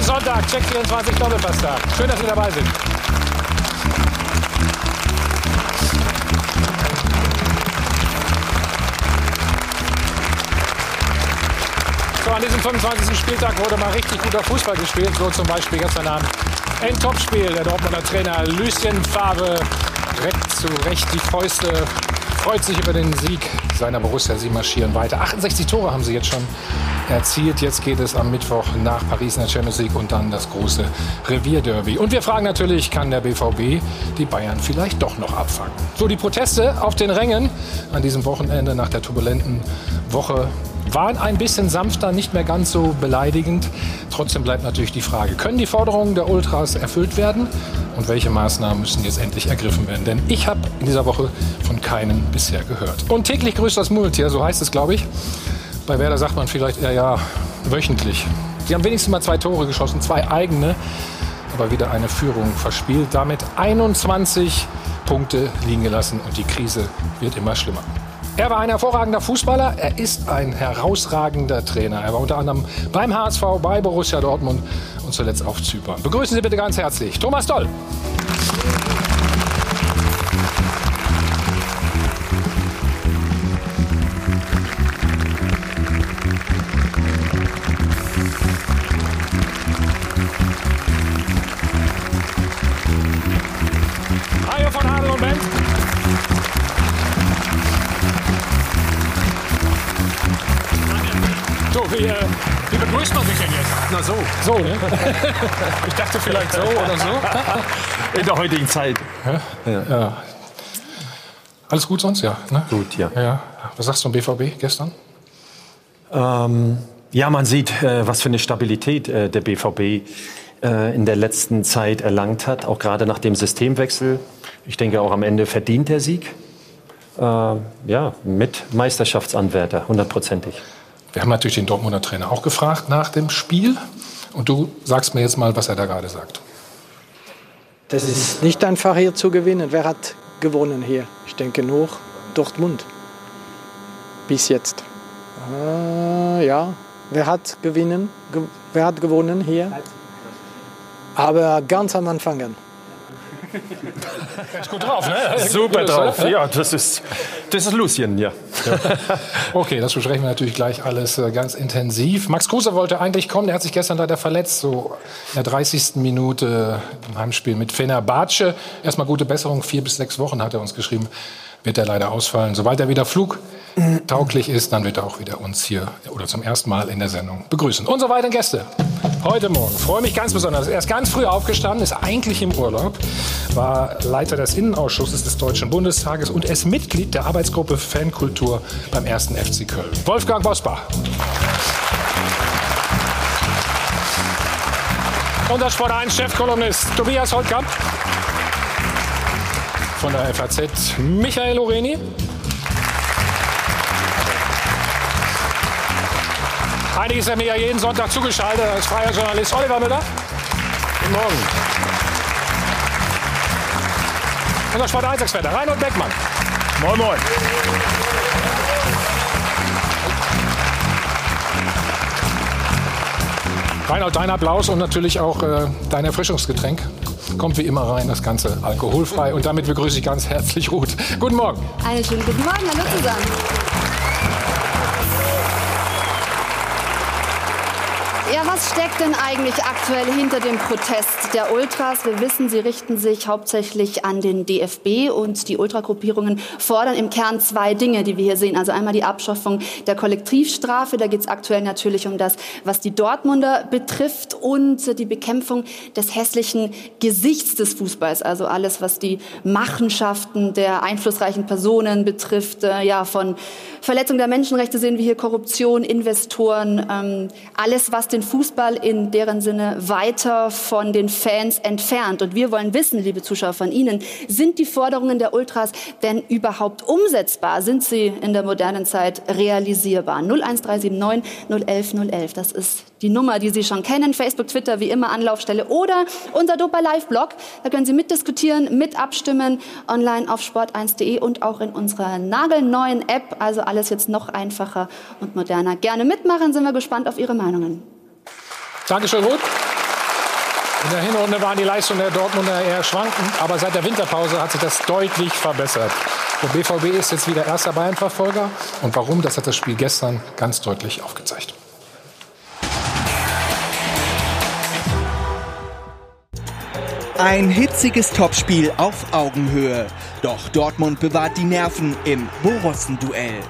ist Sonntag, Check 24 Doppelpasstag. Schön, dass Sie dabei sind. So, an diesem 25. Spieltag wurde mal richtig guter Fußball gespielt. So zum Beispiel gestern Abend ein Topspiel. Der Dortmunder Trainer Lucien Favre reckt zu Recht die Fäuste, freut sich über den Sieg seiner Borussia. Sie marschieren weiter. 68 Tore haben sie jetzt schon erzielt. Jetzt geht es am Mittwoch nach Paris in der Champions League und dann das große Revierderby. Und wir fragen natürlich, kann der BVB die Bayern vielleicht doch noch abfangen? So, die Proteste auf den Rängen an diesem Wochenende nach der turbulenten Woche waren ein bisschen sanfter, nicht mehr ganz so beleidigend. Trotzdem bleibt natürlich die Frage, können die Forderungen der Ultras erfüllt werden? Und welche Maßnahmen müssen jetzt endlich ergriffen werden? Denn ich habe in dieser Woche von keinem bisher gehört. Und täglich grüßt das Murmeltier, so heißt es, glaube ich. Bei Werder sagt man vielleicht eher ja, wöchentlich. Sie haben wenigstens mal zwei Tore geschossen, zwei eigene, aber wieder eine Führung verspielt. Damit 21 Punkte liegen gelassen und die Krise wird immer schlimmer. Er war ein hervorragender Fußballer, er ist ein herausragender Trainer. Er war unter anderem beim HSV, bei Borussia Dortmund und zuletzt auf Zypern. Begrüßen Sie bitte ganz herzlich Thomas Doll. So, ne? Ich dachte vielleicht so oder so. in der heutigen Zeit. Ja. Alles gut sonst? Ja. Ne? Gut, ja. ja. Was sagst du zum BVB gestern? Ähm, ja, man sieht, äh, was für eine Stabilität äh, der BVB äh, in der letzten Zeit erlangt hat, auch gerade nach dem Systemwechsel. Ich denke auch am Ende verdient der Sieg. Äh, ja, mit Meisterschaftsanwärter, hundertprozentig. Wir haben natürlich den Dortmunder Trainer auch gefragt nach dem Spiel. Und du sagst mir jetzt mal, was er da gerade sagt. Das ist nicht einfach hier zu gewinnen. Wer hat gewonnen hier? Ich denke nur Dortmund. Bis jetzt. Äh, ja, wer hat gewinnen? Ge wer hat gewonnen hier? Aber ganz am Anfang. Ist gut drauf, ne? Super drauf, ja, das ist, das ist Lucien, ja. Okay, das besprechen wir natürlich gleich alles äh, ganz intensiv. Max Kruse wollte eigentlich kommen, der hat sich gestern leider verletzt, so in der 30. Minute im Heimspiel mit Fenerbahce. Erstmal gute Besserung, vier bis sechs Wochen hat er uns geschrieben, wird er leider ausfallen. Sobald er wieder flugtauglich ist, dann wird er auch wieder uns hier oder zum ersten Mal in der Sendung begrüßen. Unsere weiteren Gäste heute Morgen. Freue mich ganz besonders. Er ist ganz früh aufgestanden, ist eigentlich im Urlaub, war Leiter des Innenausschusses des Deutschen Bundestages und ist Mitglied der Arbeitsgruppe Fankultur beim 1. FC Köln. Wolfgang Bosbach. Unser Sport 1 Chefkolumnist Tobias Holtkamp. Von der FAZ Michael Oreni. Eigentlich ist er mir ja jeden Sonntag zugeschaltet als freier Journalist Oliver Müller. Guten Morgen. Unser Sport 1 Experte Reinhold Beckmann. Moin, moin. Reinhold, dein Applaus und natürlich auch äh, dein Erfrischungsgetränk. Kommt wie immer rein, das Ganze alkoholfrei. Und damit begrüße ich ganz herzlich Ruth. Guten Morgen. Einen schönen guten Morgen, hallo zusammen. Was steckt denn eigentlich aktuell hinter dem Protest der Ultras? Wir wissen, sie richten sich hauptsächlich an den DFB und die Ultragruppierungen fordern im Kern zwei Dinge, die wir hier sehen. Also einmal die Abschaffung der Kollektivstrafe. Da geht es aktuell natürlich um das, was die Dortmunder betrifft und die Bekämpfung des hässlichen Gesichts des Fußballs. Also alles, was die Machenschaften der einflussreichen Personen betrifft. Äh, Ja, von Verletzung der Menschenrechte sehen wir hier Korruption, Investoren, ähm, alles, was den Fußball in deren Sinne weiter von den Fans entfernt. Und wir wollen wissen, liebe Zuschauer von Ihnen, sind die Forderungen der Ultras denn überhaupt umsetzbar? Sind sie in der modernen Zeit realisierbar? 01379 011 011, das ist die Nummer, die Sie schon kennen. Facebook, Twitter, wie immer Anlaufstelle oder unser Dopa Live-Blog. Da können Sie mitdiskutieren, mit abstimmen, online auf sport1.de und auch in unserer nagelneuen App. Also alles jetzt noch einfacher und moderner. Gerne mitmachen, sind wir gespannt auf Ihre Meinungen. Dankeschön, Ruth. In der Hinrunde waren die Leistungen der Dortmunder eher schwankend, aber seit der Winterpause hat sich das deutlich verbessert. Der BVB ist jetzt wieder erster Bayern-Verfolger. Und warum, das hat das Spiel gestern ganz deutlich aufgezeigt. Ein hitziges Topspiel auf Augenhöhe. Doch Dortmund bewahrt die Nerven im Borussen-Duell.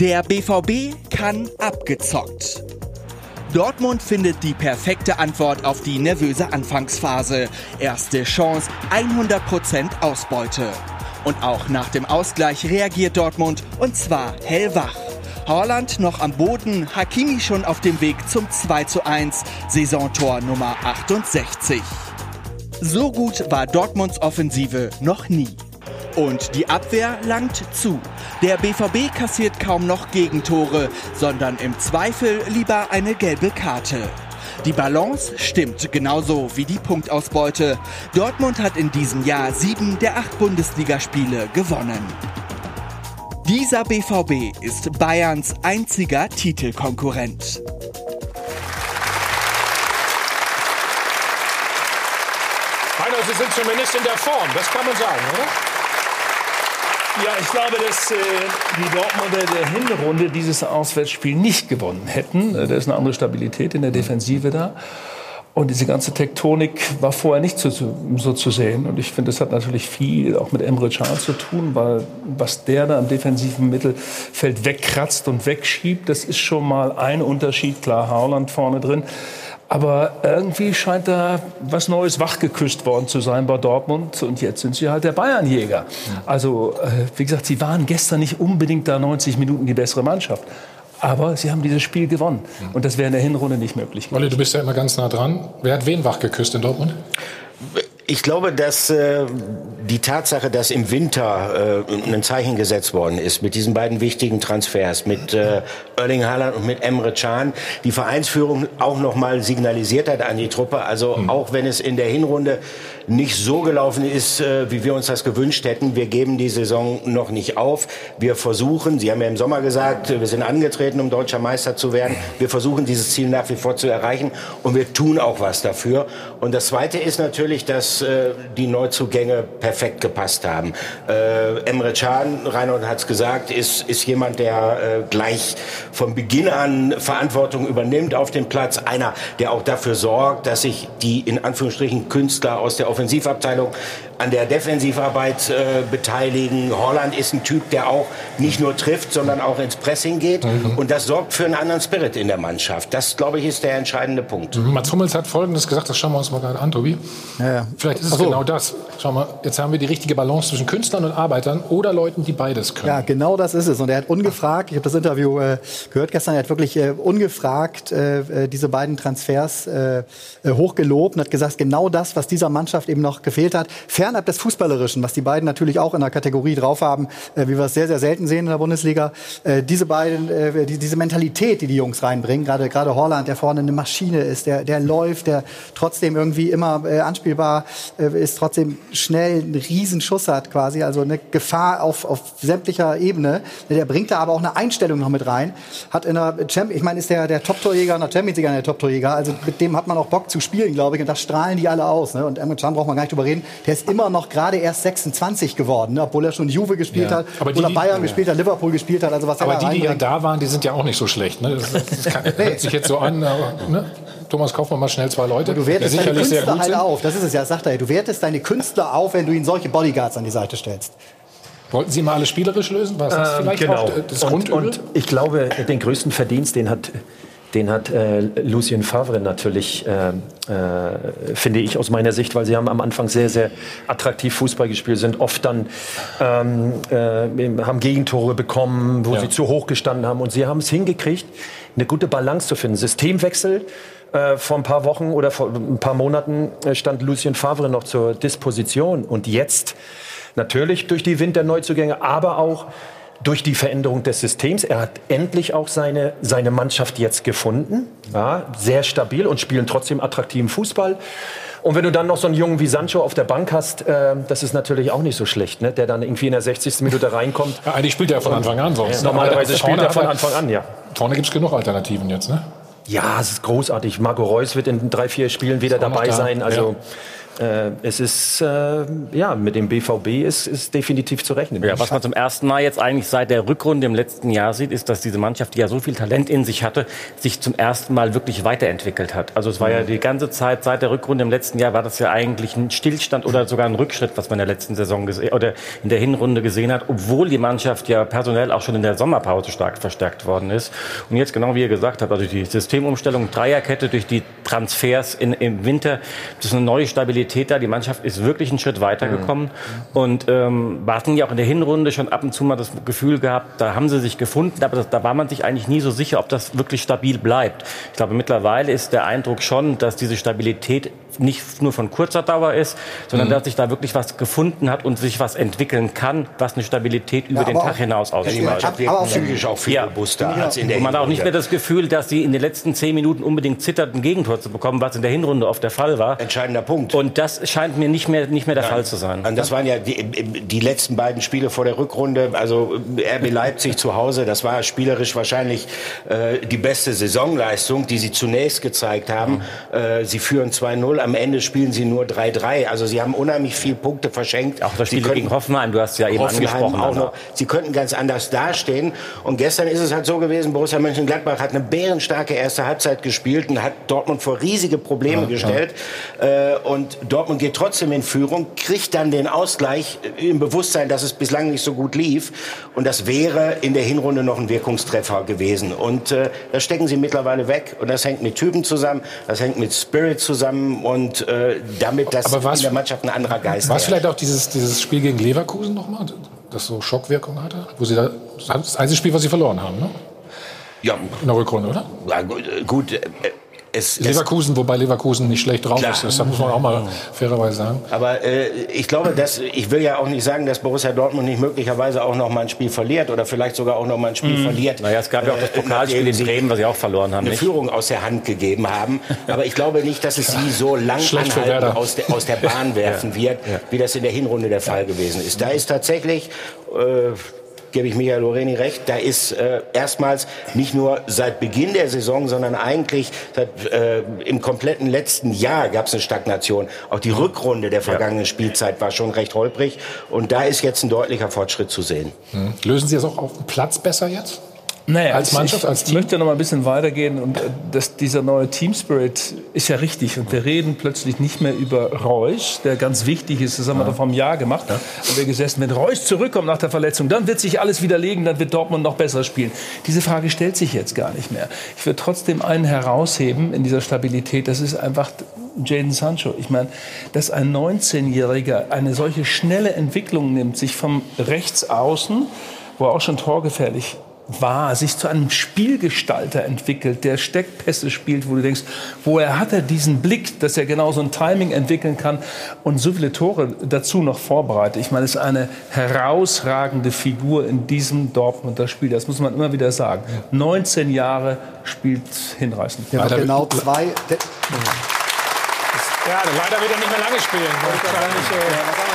Der BVB kann abgezockt. Dortmund findet die perfekte Antwort auf die nervöse Anfangsphase. Erste Chance, 100% Ausbeute. Und auch nach dem Ausgleich reagiert Dortmund und zwar hellwach. Holland noch am Boden, Hakimi schon auf dem Weg zum 2 zu 1, Saisontor Nummer 68. So gut war Dortmunds Offensive noch nie. Und die Abwehr langt zu. Der BVB kassiert kaum noch Gegentore, sondern im Zweifel lieber eine gelbe Karte. Die Balance stimmt genauso wie die Punktausbeute. Dortmund hat in diesem Jahr sieben der acht Bundesligaspiele gewonnen. Dieser BVB ist Bayerns einziger Titelkonkurrent. Heiner, Sie sind zumindest in der Form, das kann man sagen, oder? Ja, ich glaube, dass äh, die Dortmunder der Hinrunde dieses Auswärtsspiel nicht gewonnen hätten. Äh, da ist eine andere Stabilität in der Defensive da. Und diese ganze Tektonik war vorher nicht so, so zu sehen. Und ich finde, das hat natürlich viel auch mit Emre Can zu tun, weil was der da im defensiven Mittelfeld wegkratzt und wegschiebt, das ist schon mal ein Unterschied. Klar, Haaland vorne drin. Aber irgendwie scheint da was Neues wachgeküsst worden zu sein bei Dortmund. Und jetzt sind sie halt der Bayernjäger. Also, äh, wie gesagt, sie waren gestern nicht unbedingt da 90 Minuten die bessere Mannschaft. Aber sie haben dieses Spiel gewonnen. Und das wäre in der Hinrunde nicht möglich gewesen. Olli, du bist ja immer ganz nah dran. Wer hat wen wachgeküsst in Dortmund? Ich glaube, dass äh, die Tatsache, dass im Winter äh, ein Zeichen gesetzt worden ist mit diesen beiden wichtigen Transfers, mit äh, Erling Haaland und mit Emre Can, die Vereinsführung auch noch mal signalisiert hat an die Truppe. Also mhm. auch wenn es in der Hinrunde nicht so gelaufen ist, äh, wie wir uns das gewünscht hätten, wir geben die Saison noch nicht auf. Wir versuchen, Sie haben ja im Sommer gesagt, wir sind angetreten, um deutscher Meister zu werden. Wir versuchen dieses Ziel nach wie vor zu erreichen und wir tun auch was dafür. Und das Zweite ist natürlich, dass äh, die Neuzugänge perfekt gepasst haben. Äh, Emre Can, Reinhold hat es gesagt, ist, ist jemand, der äh, gleich von Beginn an Verantwortung übernimmt auf dem Platz. Einer, der auch dafür sorgt, dass sich die in Anführungsstrichen Künstler aus der Offensivabteilung an der Defensivarbeit äh, beteiligen. Holland ist ein Typ, der auch nicht nur trifft, sondern auch ins Pressing geht. Mhm. Und das sorgt für einen anderen Spirit in der Mannschaft. Das, glaube ich, ist der entscheidende Punkt. Mhm. Mats Hummels hat Folgendes gesagt, das schauen wir uns mal gerade an, Tobi. Ja, ja. Vielleicht ist es so. genau das. Schau mal, jetzt haben wir die richtige Balance zwischen Künstlern und Arbeitern oder Leuten, die beides können. Ja, genau das ist es. Und er hat ungefragt, ich habe das Interview äh, gehört gestern, er hat wirklich äh, ungefragt äh, äh diese beiden Transfers äh, hochgelobt und hat gesagt, genau das, was dieser Mannschaft eben noch gefehlt hat. Fernab des Fußballerischen, was die beiden natürlich auch in der Kategorie drauf haben, äh, wie wir es sehr, sehr selten sehen in der Bundesliga. Äh, diese beiden, äh, die, diese Mentalität, die die Jungs reinbringen, gerade gerade Holland, der vorne eine Maschine ist, der, der läuft, der trotzdem irgendwie immer äh, anspielbar äh, ist, trotzdem schnell einen Riesenschuss hat quasi, also eine Gefahr auf, auf sämtlicher Ebene. Der bringt da aber auch eine Einstellung noch mit rein. Hat in der Champions, ich meine, ist der, der Top-Torjäger in der Champions League der Top-Torjäger, also mit dem hat man auch Bock zu spielen, glaube ich, und da strahlen die alle aus. Ne? Und Emre Can braucht man gar nicht drüber reden. Der ist immer noch gerade erst 26 geworden, ne? obwohl er schon Juve gespielt ja. hat, aber die, obwohl er Bayern ja. gespielt hat, Liverpool gespielt hat. Also was aber die, die ja da waren, die sind ja auch nicht so schlecht. Ne? Das, das kann, hört sich jetzt so an. Aber, ne? Thomas Kaufmann mal schnell zwei Leute. du wertest deine Künstler halt auf. Das ist es ja, sagt er. Du wertest deine Künstler auf, wenn du ihnen solche Bodyguards an die Seite stellst. Wollten Sie mal alles spielerisch lösen? Was ist ähm, vielleicht genau. auch das und, und ich glaube, den größten Verdienst, den hat den hat äh, Lucien Favre natürlich, äh, äh, finde ich aus meiner Sicht, weil sie haben am Anfang sehr, sehr attraktiv Fußball gespielt, sind oft dann, ähm, äh, haben Gegentore bekommen, wo ja. sie zu hoch gestanden haben. Und sie haben es hingekriegt, eine gute Balance zu finden. Systemwechsel. Äh, vor ein paar Wochen oder vor ein paar Monaten äh, stand Lucien Favre noch zur Disposition. Und jetzt natürlich durch die Winterneuzugänge, aber auch durch die Veränderung des Systems. Er hat endlich auch seine, seine Mannschaft jetzt gefunden. Ja, sehr stabil und spielen trotzdem attraktiven Fußball. Und wenn du dann noch so einen Jungen wie Sancho auf der Bank hast, äh, das ist natürlich auch nicht so schlecht, ne? der dann irgendwie in der 60. Minute reinkommt. Ja, eigentlich spielt er von Anfang an sonst. Ja, normalerweise spielt er von Anfang an, ja. Vorne gibt es genug Alternativen jetzt, ne? Ja, es ist großartig. Marco Reus wird in drei, vier Spielen wieder dabei da. sein. Also äh, es ist, äh, ja, mit dem BVB ist, ist definitiv zu rechnen. Ja, was man zum ersten Mal jetzt eigentlich seit der Rückrunde im letzten Jahr sieht, ist, dass diese Mannschaft, die ja so viel Talent in sich hatte, sich zum ersten Mal wirklich weiterentwickelt hat. Also es war ja die ganze Zeit seit der Rückrunde im letzten Jahr war das ja eigentlich ein Stillstand oder sogar ein Rückschritt, was man in der letzten Saison gesehen oder in der Hinrunde gesehen hat, obwohl die Mannschaft ja personell auch schon in der Sommerpause stark verstärkt worden ist. Und jetzt genau wie ihr gesagt habt, also die Systemumstellung Dreierkette durch die Transfers in, im Winter, das ist eine neue Stabilität da. Die Mannschaft ist wirklich einen Schritt weitergekommen. Und ähm, wir hatten ja auch in der Hinrunde schon ab und zu mal das Gefühl gehabt, da haben sie sich gefunden, aber das, da war man sich eigentlich nie so sicher, ob das wirklich stabil bleibt. Ich glaube, mittlerweile ist der Eindruck schon, dass diese Stabilität nicht nur von kurzer Dauer ist, sondern dass sich da wirklich was gefunden hat und sich was entwickeln kann, was eine Stabilität über Ja, den Tag auch- hinaus ausstrahlt. Aber auch- psychisch auch viel Ja. robuster als in der Und man hat auch nicht mehr das Gefühl, dass sie in den letzten zehn Minuten unbedingt zittert, ein Gegentor zu bekommen, was in der Hinrunde oft der Fall war. Entscheidender Punkt. Und das scheint mir nicht mehr, nicht mehr der Fall zu sein. Und das waren ja die, die letzten beiden Spiele vor der Rückrunde. Also RB Leipzig zu Hause, das war spielerisch wahrscheinlich äh, die beste Saisonleistung, die sie zunächst gezeigt haben. Äh, sie führen 2-0, am Ende spielen sie nur 3-3. Also sie haben unheimlich viele Punkte verschenkt. Auch das Spiel gegen Hoffenheim, du hast ja eben Hoffenheim angesprochen. auch also. noch. Sie könnten ganz anders dastehen. Und gestern ist es halt so gewesen, Borussia Mönchengladbach hat eine bärenstarke erste Halbzeit gespielt und hat Dortmund vor riesige Probleme gestellt. Äh, und Dortmund geht trotzdem in Führung, kriegt dann den Ausgleich im Bewusstsein, dass es bislang nicht so gut lief. Und das wäre in der Hinrunde noch ein Wirkungstreffer gewesen. Und äh, das stecken sie mittlerweile weg. Und das hängt mit Typen zusammen, das hängt mit Spirit zusammen und äh, damit, dass Aber in der Mannschaft ein anderer Geist War es vielleicht auch dieses, dieses Spiel gegen Leverkusen nochmal, das so Schockwirkung hatte? Wo sie da, das einzige Spiel, was sie verloren haben, ne? Ja, In der Rückrunde, oder? ja, gut, äh, gut äh, es, es, Leverkusen, wobei Leverkusen nicht schlecht drauf Klar. ist. Das muss man auch mal fairerweise sagen. Aber äh, ich glaube, dass ich will ja auch nicht sagen, dass Borussia Dortmund nicht möglicherweise auch noch mal ein Spiel verliert oder vielleicht sogar auch noch mal ein Spiel verliert. Mhm. Naja, es gab ja auch das äh, Pokalspiel in sie Bremen, was sie auch verloren haben. eine Nicht? Führung aus der Hand gegeben haben. Aber ich glaube nicht, dass es sie so lang anhalten aus der, aus der Bahn werfen wird, wie das in der Hinrunde der Fall gewesen ist. Da ist tatsächlich äh, gebe ich Michael Loreni recht, da ist äh, erstmals nicht nur seit Beginn der Saison, sondern eigentlich seit, äh, im kompletten letzten Jahr gab es eine Stagnation. Auch die Rückrunde der vergangenen Spielzeit war schon recht holprig und da ist jetzt ein deutlicher Fortschritt zu sehen. Lösen Sie es auch auf dem Platz besser jetzt? Naja, Als Mannschaft, ich als Team? möchte noch mal ein bisschen weitergehen und äh, das, dieser neue Team Spirit ist ja richtig und wir reden plötzlich nicht mehr über Reus, der ganz wichtig ist, das haben wir doch vor einem Jahr gemacht, ja. haben wir gesessen, wenn Reus zurückkommt nach der Verletzung, dann wird sich alles widerlegen, dann wird Dortmund noch besser spielen. Diese Frage stellt sich jetzt gar nicht mehr. Ich würde trotzdem einen herausheben in dieser Stabilität, das ist einfach Jaden Sancho. Ich meine, dass ein 19-Jähriger eine solche schnelle Entwicklung nimmt, sich vom Rechtsaußen, wo er auch schon torgefährlich war, sich zu einem Spielgestalter entwickelt, der Steckpässe spielt, wo du denkst, woher hat er diesen Blick, dass er genau so ein Timing entwickeln kann und so viele Tore dazu noch vorbereitet. Ich meine, es ist eine herausragende Figur in diesem Dortmunder Spiel. Das muss man immer wieder sagen. 19 Jahre spielt hinreißend. Ja, Leider- genau zwei. Ja, leider wird er nicht mehr lange spielen. Äh, was haben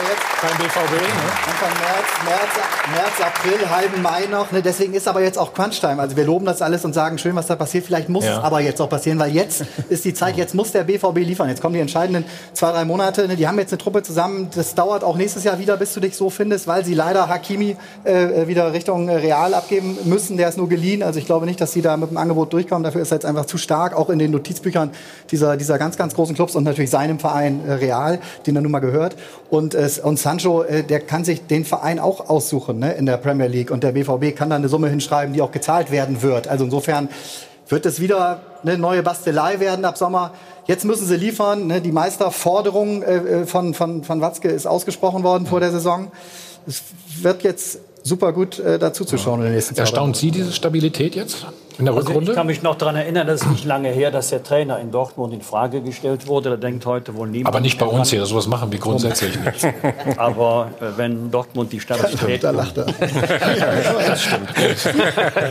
wir jetzt? Beim BVB. Ne? Anfang März, März, März, April, halben Mai noch. Ne? Deswegen ist aber jetzt auch Crunch-Time. Also wir loben das alles und sagen, schön, was da passiert. Vielleicht muss Ja. es aber jetzt auch passieren, weil jetzt ist die Zeit, jetzt muss der BVB liefern. Jetzt kommen die entscheidenden zwei, drei Monate. Ne? Die haben jetzt eine Truppe zusammen. Das dauert auch nächstes Jahr wieder, bis du dich so findest, weil sie leider Hakimi äh, wieder Richtung äh, Real abgeben müssen. Der ist nur geliehen. Also ich glaube nicht, dass sie da mit dem Angebot durchkommen. Dafür ist er jetzt einfach zu stark, auch in den Notizbüchern dieser, dieser ganz, ganz großen Clubs und natürlich seinem Verein äh, Real, den er nun mal gehört. Und, äh, und Sancho, äh, der kann sich den Verein auch aussuchen ne, in der Premier League. Und der BVB kann da eine Summe hinschreiben, die auch gezahlt werden wird. Also insofern wird es wieder eine neue Bastelei werden ab Sommer. Jetzt müssen sie liefern. Ne? Die Meisterforderung äh, äh, von, von, von Watzke ist ausgesprochen worden vor der Saison. Es wird jetzt super gut äh, dazu zu schauen in den nächsten Jahren. Erstaunt Sie diese Stabilität jetzt in der Also ich Rückrunde? kann mich noch daran erinnern, das ist nicht lange her, dass der Trainer in Dortmund in Frage gestellt wurde. Da denkt heute wohl niemand. Aber nicht bei uns hier. Sowas machen wir grundsätzlich nicht. Aber äh, wenn Dortmund die Stabilität, Da lacht er.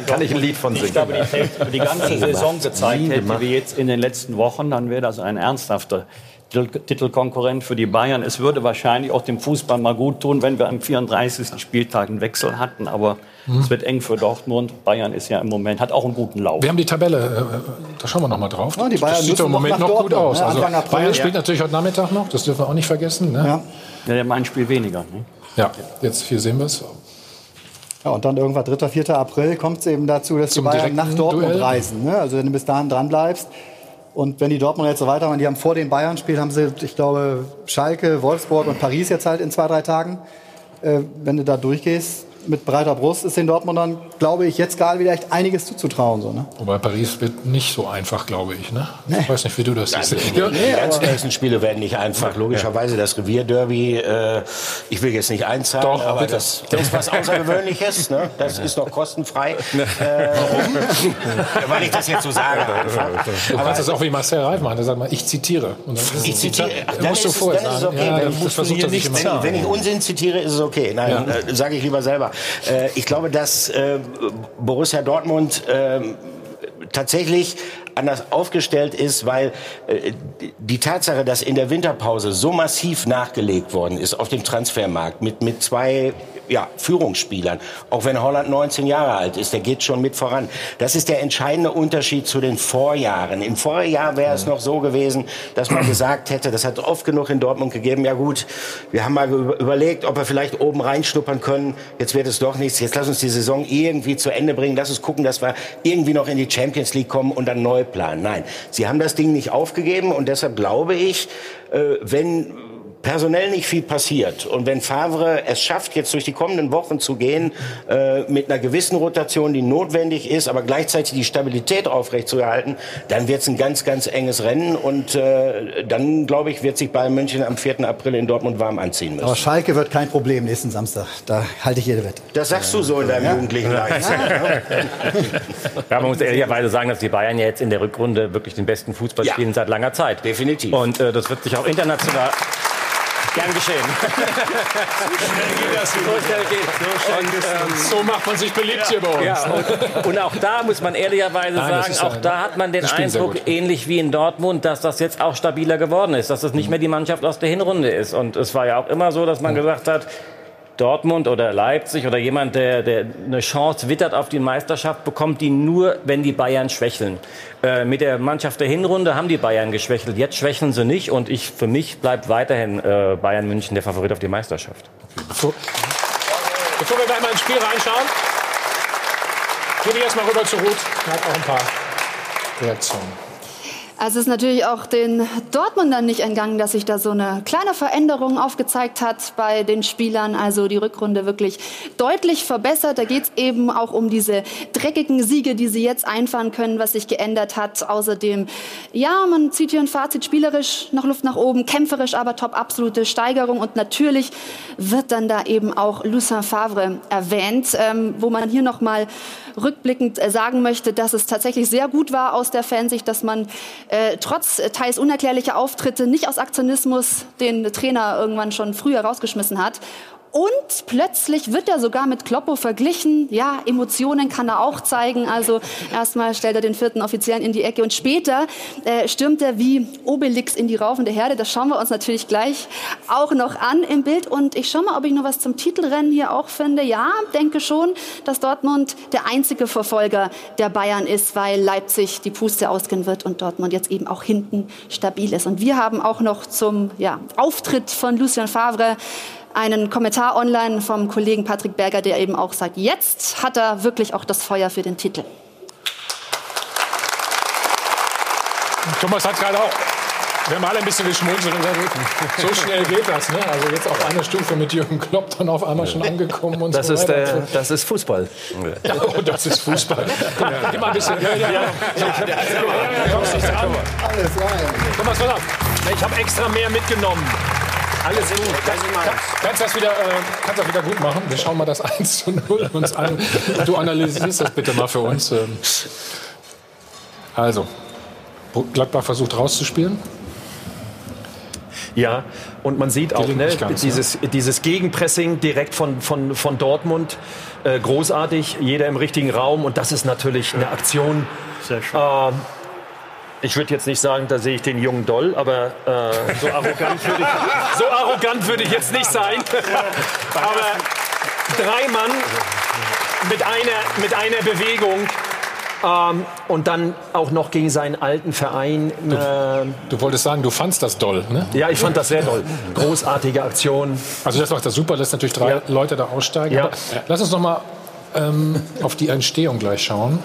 Kann ich ein Lied von die singen. Stabilität über die ganze Saison gezeigt hätte, wie jetzt in den letzten Wochen, dann wäre das ein ernsthafter Titelkonkurrent für die Bayern. Es würde wahrscheinlich auch dem Fußball mal gut tun, wenn wir am 34. Spieltag einen Wechsel hatten. Aber mhm. es wird eng für Dortmund. Bayern ist ja im Moment, hat auch einen guten Lauf. Wir haben die Tabelle, äh, da schauen wir noch mal drauf. Ja, die Bayern das sieht im Moment noch, gut aus. Ne? Also Bayern spielt natürlich heute Nachmittag noch, das dürfen wir auch nicht vergessen. Ne? Ja. ja, der ein Spiel weniger. Ne? Ja, jetzt hier sehen wir es. Ja, und dann irgendwann 3., 4. April kommt es eben dazu, dass Zum die Bayern nach Dortmund Duell. reisen. Ne? Also wenn du bis dahin dran bleibst. Und wenn die Dortmund jetzt so weitermachen, die haben vor den Bayern spielt, haben sie, ich glaube, Schalke, Wolfsburg und Paris jetzt halt in zwei, drei Tagen. Äh, wenn du da durchgehst, mit breiter Brust ist den Dortmundern, glaube ich, jetzt gerade wieder echt einiges zuzutrauen. So, ne? Wobei Paris wird nicht so einfach, glaube ich. Ne? Nee. Ich weiß nicht, wie du das siehst. die nee, ganz nächsten Spiele werden nicht einfach. Logischerweise das Revierderby. Äh, ich will jetzt nicht einzahlen, Doch, aber das, das, ist was Außergewöhnliches. Ne? Das ist noch kostenfrei. Äh, Warum? weil ich das jetzt so sage. Einfach. Du aber kannst das auch wie Marcel Reif machen. Der sagt mal, ich zitiere. Und dann ich zitiere. Ach, dann musst ist du vorher sagen. Okay. Ja, wenn, ich, versucht, nicht wenn, wenn ich Unsinn zitiere, ist es okay. Nein, ja. äh, sage ich lieber selber. Äh, ich glaube, dass äh, Borussia Dortmund äh, tatsächlich anders aufgestellt ist, weil äh, die Tatsache, dass in der Winterpause so massiv nachgelegt worden ist auf dem Transfermarkt mit, mit zwei ja, Führungsspielern, auch wenn Holland 19 Jahre alt ist, der geht schon mit voran. Das ist der entscheidende Unterschied zu den Vorjahren. Im Vorjahr wäre es noch so gewesen, dass man gesagt hätte, das hat oft genug in Dortmund gegeben, ja gut, wir haben mal überlegt, ob wir vielleicht oben reinschnuppern können, jetzt wird es doch nichts, jetzt lass uns die Saison irgendwie zu Ende bringen, lass uns gucken, dass wir irgendwie noch in die Champions League kommen und dann neu planen. Nein, sie haben das Ding nicht aufgegeben und deshalb glaube ich, äh, wenn personell nicht viel passiert. Und wenn Favre es schafft, jetzt durch die kommenden Wochen zu gehen, äh, mit einer gewissen Rotation, die notwendig ist, aber gleichzeitig die Stabilität aufrechtzuerhalten, dann wird es ein ganz, ganz enges Rennen. Und äh, dann, glaube ich, wird sich Bayern München am 4. April in Dortmund warm anziehen müssen. Aber Schalke wird kein Problem nächsten Samstag. Da halte ich jede Wette. Das sagst du so in deinem ja? jugendlichen Leid. Ja, man muss ehrlicherweise sagen, dass die Bayern ja jetzt in der Rückrunde wirklich den besten Fußball spielen ja. seit langer Zeit. Definitiv. Und äh, das wird sich auch international Gern geschehen. so schnell geht das. So schnell geht so, und, ähm, so macht man sich beliebt ja. hier bei uns. Ja, und, und, auch da muss man ehrlicherweise Nein, sagen, auch da hat man den Eindruck, ähnlich wie in Dortmund, dass das jetzt auch stabiler geworden ist, dass das nicht mehr die Mannschaft aus der Hinrunde ist. Und es war ja auch immer so, dass man gesagt hat, Dortmund oder Leipzig oder jemand, der, der eine Chance wittert auf die Meisterschaft, bekommt die nur, wenn die Bayern schwächeln. Äh, mit der Mannschaft der Hinrunde haben die Bayern geschwächelt. Jetzt schwächeln sie nicht und ich, für mich bleibt weiterhin äh, Bayern München der Favorit auf die Meisterschaft. Bevor, wir gleich mal ins Spiel reinschauen, gehe ich erstmal rüber zu Ruth. Er hat auch ein paar Reaktionen. Also es ist natürlich auch den Dortmundern nicht entgangen, dass sich da so eine kleine Veränderung aufgezeigt hat bei den Spielern. Also die Rückrunde wirklich deutlich verbessert. Da geht es eben auch um diese dreckigen Siege, die sie jetzt einfahren können, was sich geändert hat. Außerdem, ja, man zieht hier ein Fazit spielerisch noch Luft nach oben, kämpferisch aber top, absolute Steigerung. Und natürlich wird dann da eben auch Lucien Favre erwähnt, ähm, wo man hier noch mal rückblickend äh, sagen möchte, dass es tatsächlich sehr gut war aus der Fansicht, dass man äh, trotz teils unerklärlicher Auftritte nicht aus Aktionismus den Trainer irgendwann schon früher rausgeschmissen hat und plötzlich wird er sogar mit Kloppo verglichen. Ja, Emotionen kann er auch zeigen. Also erstmal stellt er den vierten Offiziellen in die Ecke und später äh, stürmt er wie Obelix in die raufende Herde. Das schauen wir uns natürlich gleich auch noch an im Bild. Und ich schaue mal, ob ich noch was zum Titelrennen hier auch finde. Ja, denke schon, dass Dortmund der einzige Verfolger der Bayern ist, weil Leipzig die Puste ausgehen wird und Dortmund jetzt eben auch hinten stabil ist. Und wir haben auch noch zum ja, Auftritt von Lucien Favre einen Kommentar online vom Kollegen Patrick Berger, der eben auch sagt, jetzt hat er wirklich auch das Feuer für den Titel. Thomas hat gerade auch wir haben alle ein bisschen geschmunzelt und gesagt, so schnell geht das. Ne? Also jetzt auf einer Stufe mit Jürgen Klopp dann auf einmal schon angekommen und das so ist, äh, das ist Fußball. Ja, oh, das ist Fußball. Ja. Gib mal ein bisschen. Ja, ja, ja. Alles rein. Thomas, was Ich habe extra mehr mitgenommen. Alles in Kannst, kannst, das wieder, äh, kannst das wieder gut machen? Wir schauen mal das 1 zu 0 uns an. Du analysierst das bitte mal für uns. Ähm. Also, Gladbach versucht rauszuspielen. Ja, und man sieht auch ne, ganz, dieses, ja. dieses Gegenpressing direkt von, von, von Dortmund. Äh, großartig, jeder im richtigen Raum. Und das ist natürlich eine Aktion. Sehr schön. Äh, Ich würde jetzt nicht sagen, da sehe ich den jungen Doll, aber äh, so arrogant würde ich, so arrogant würde ich jetzt nicht sein. aber drei Mann mit einer, mit einer Bewegung ähm, und dann auch noch gegen seinen alten Verein. Du, du wolltest sagen, du fandst das doll, ne? Ja, ich fand das sehr doll. Großartige Aktion. Also das macht das super, lässt natürlich drei Ja. Leute da aussteigen. Ja. Lass uns noch mal ähm, auf die Entstehung gleich schauen.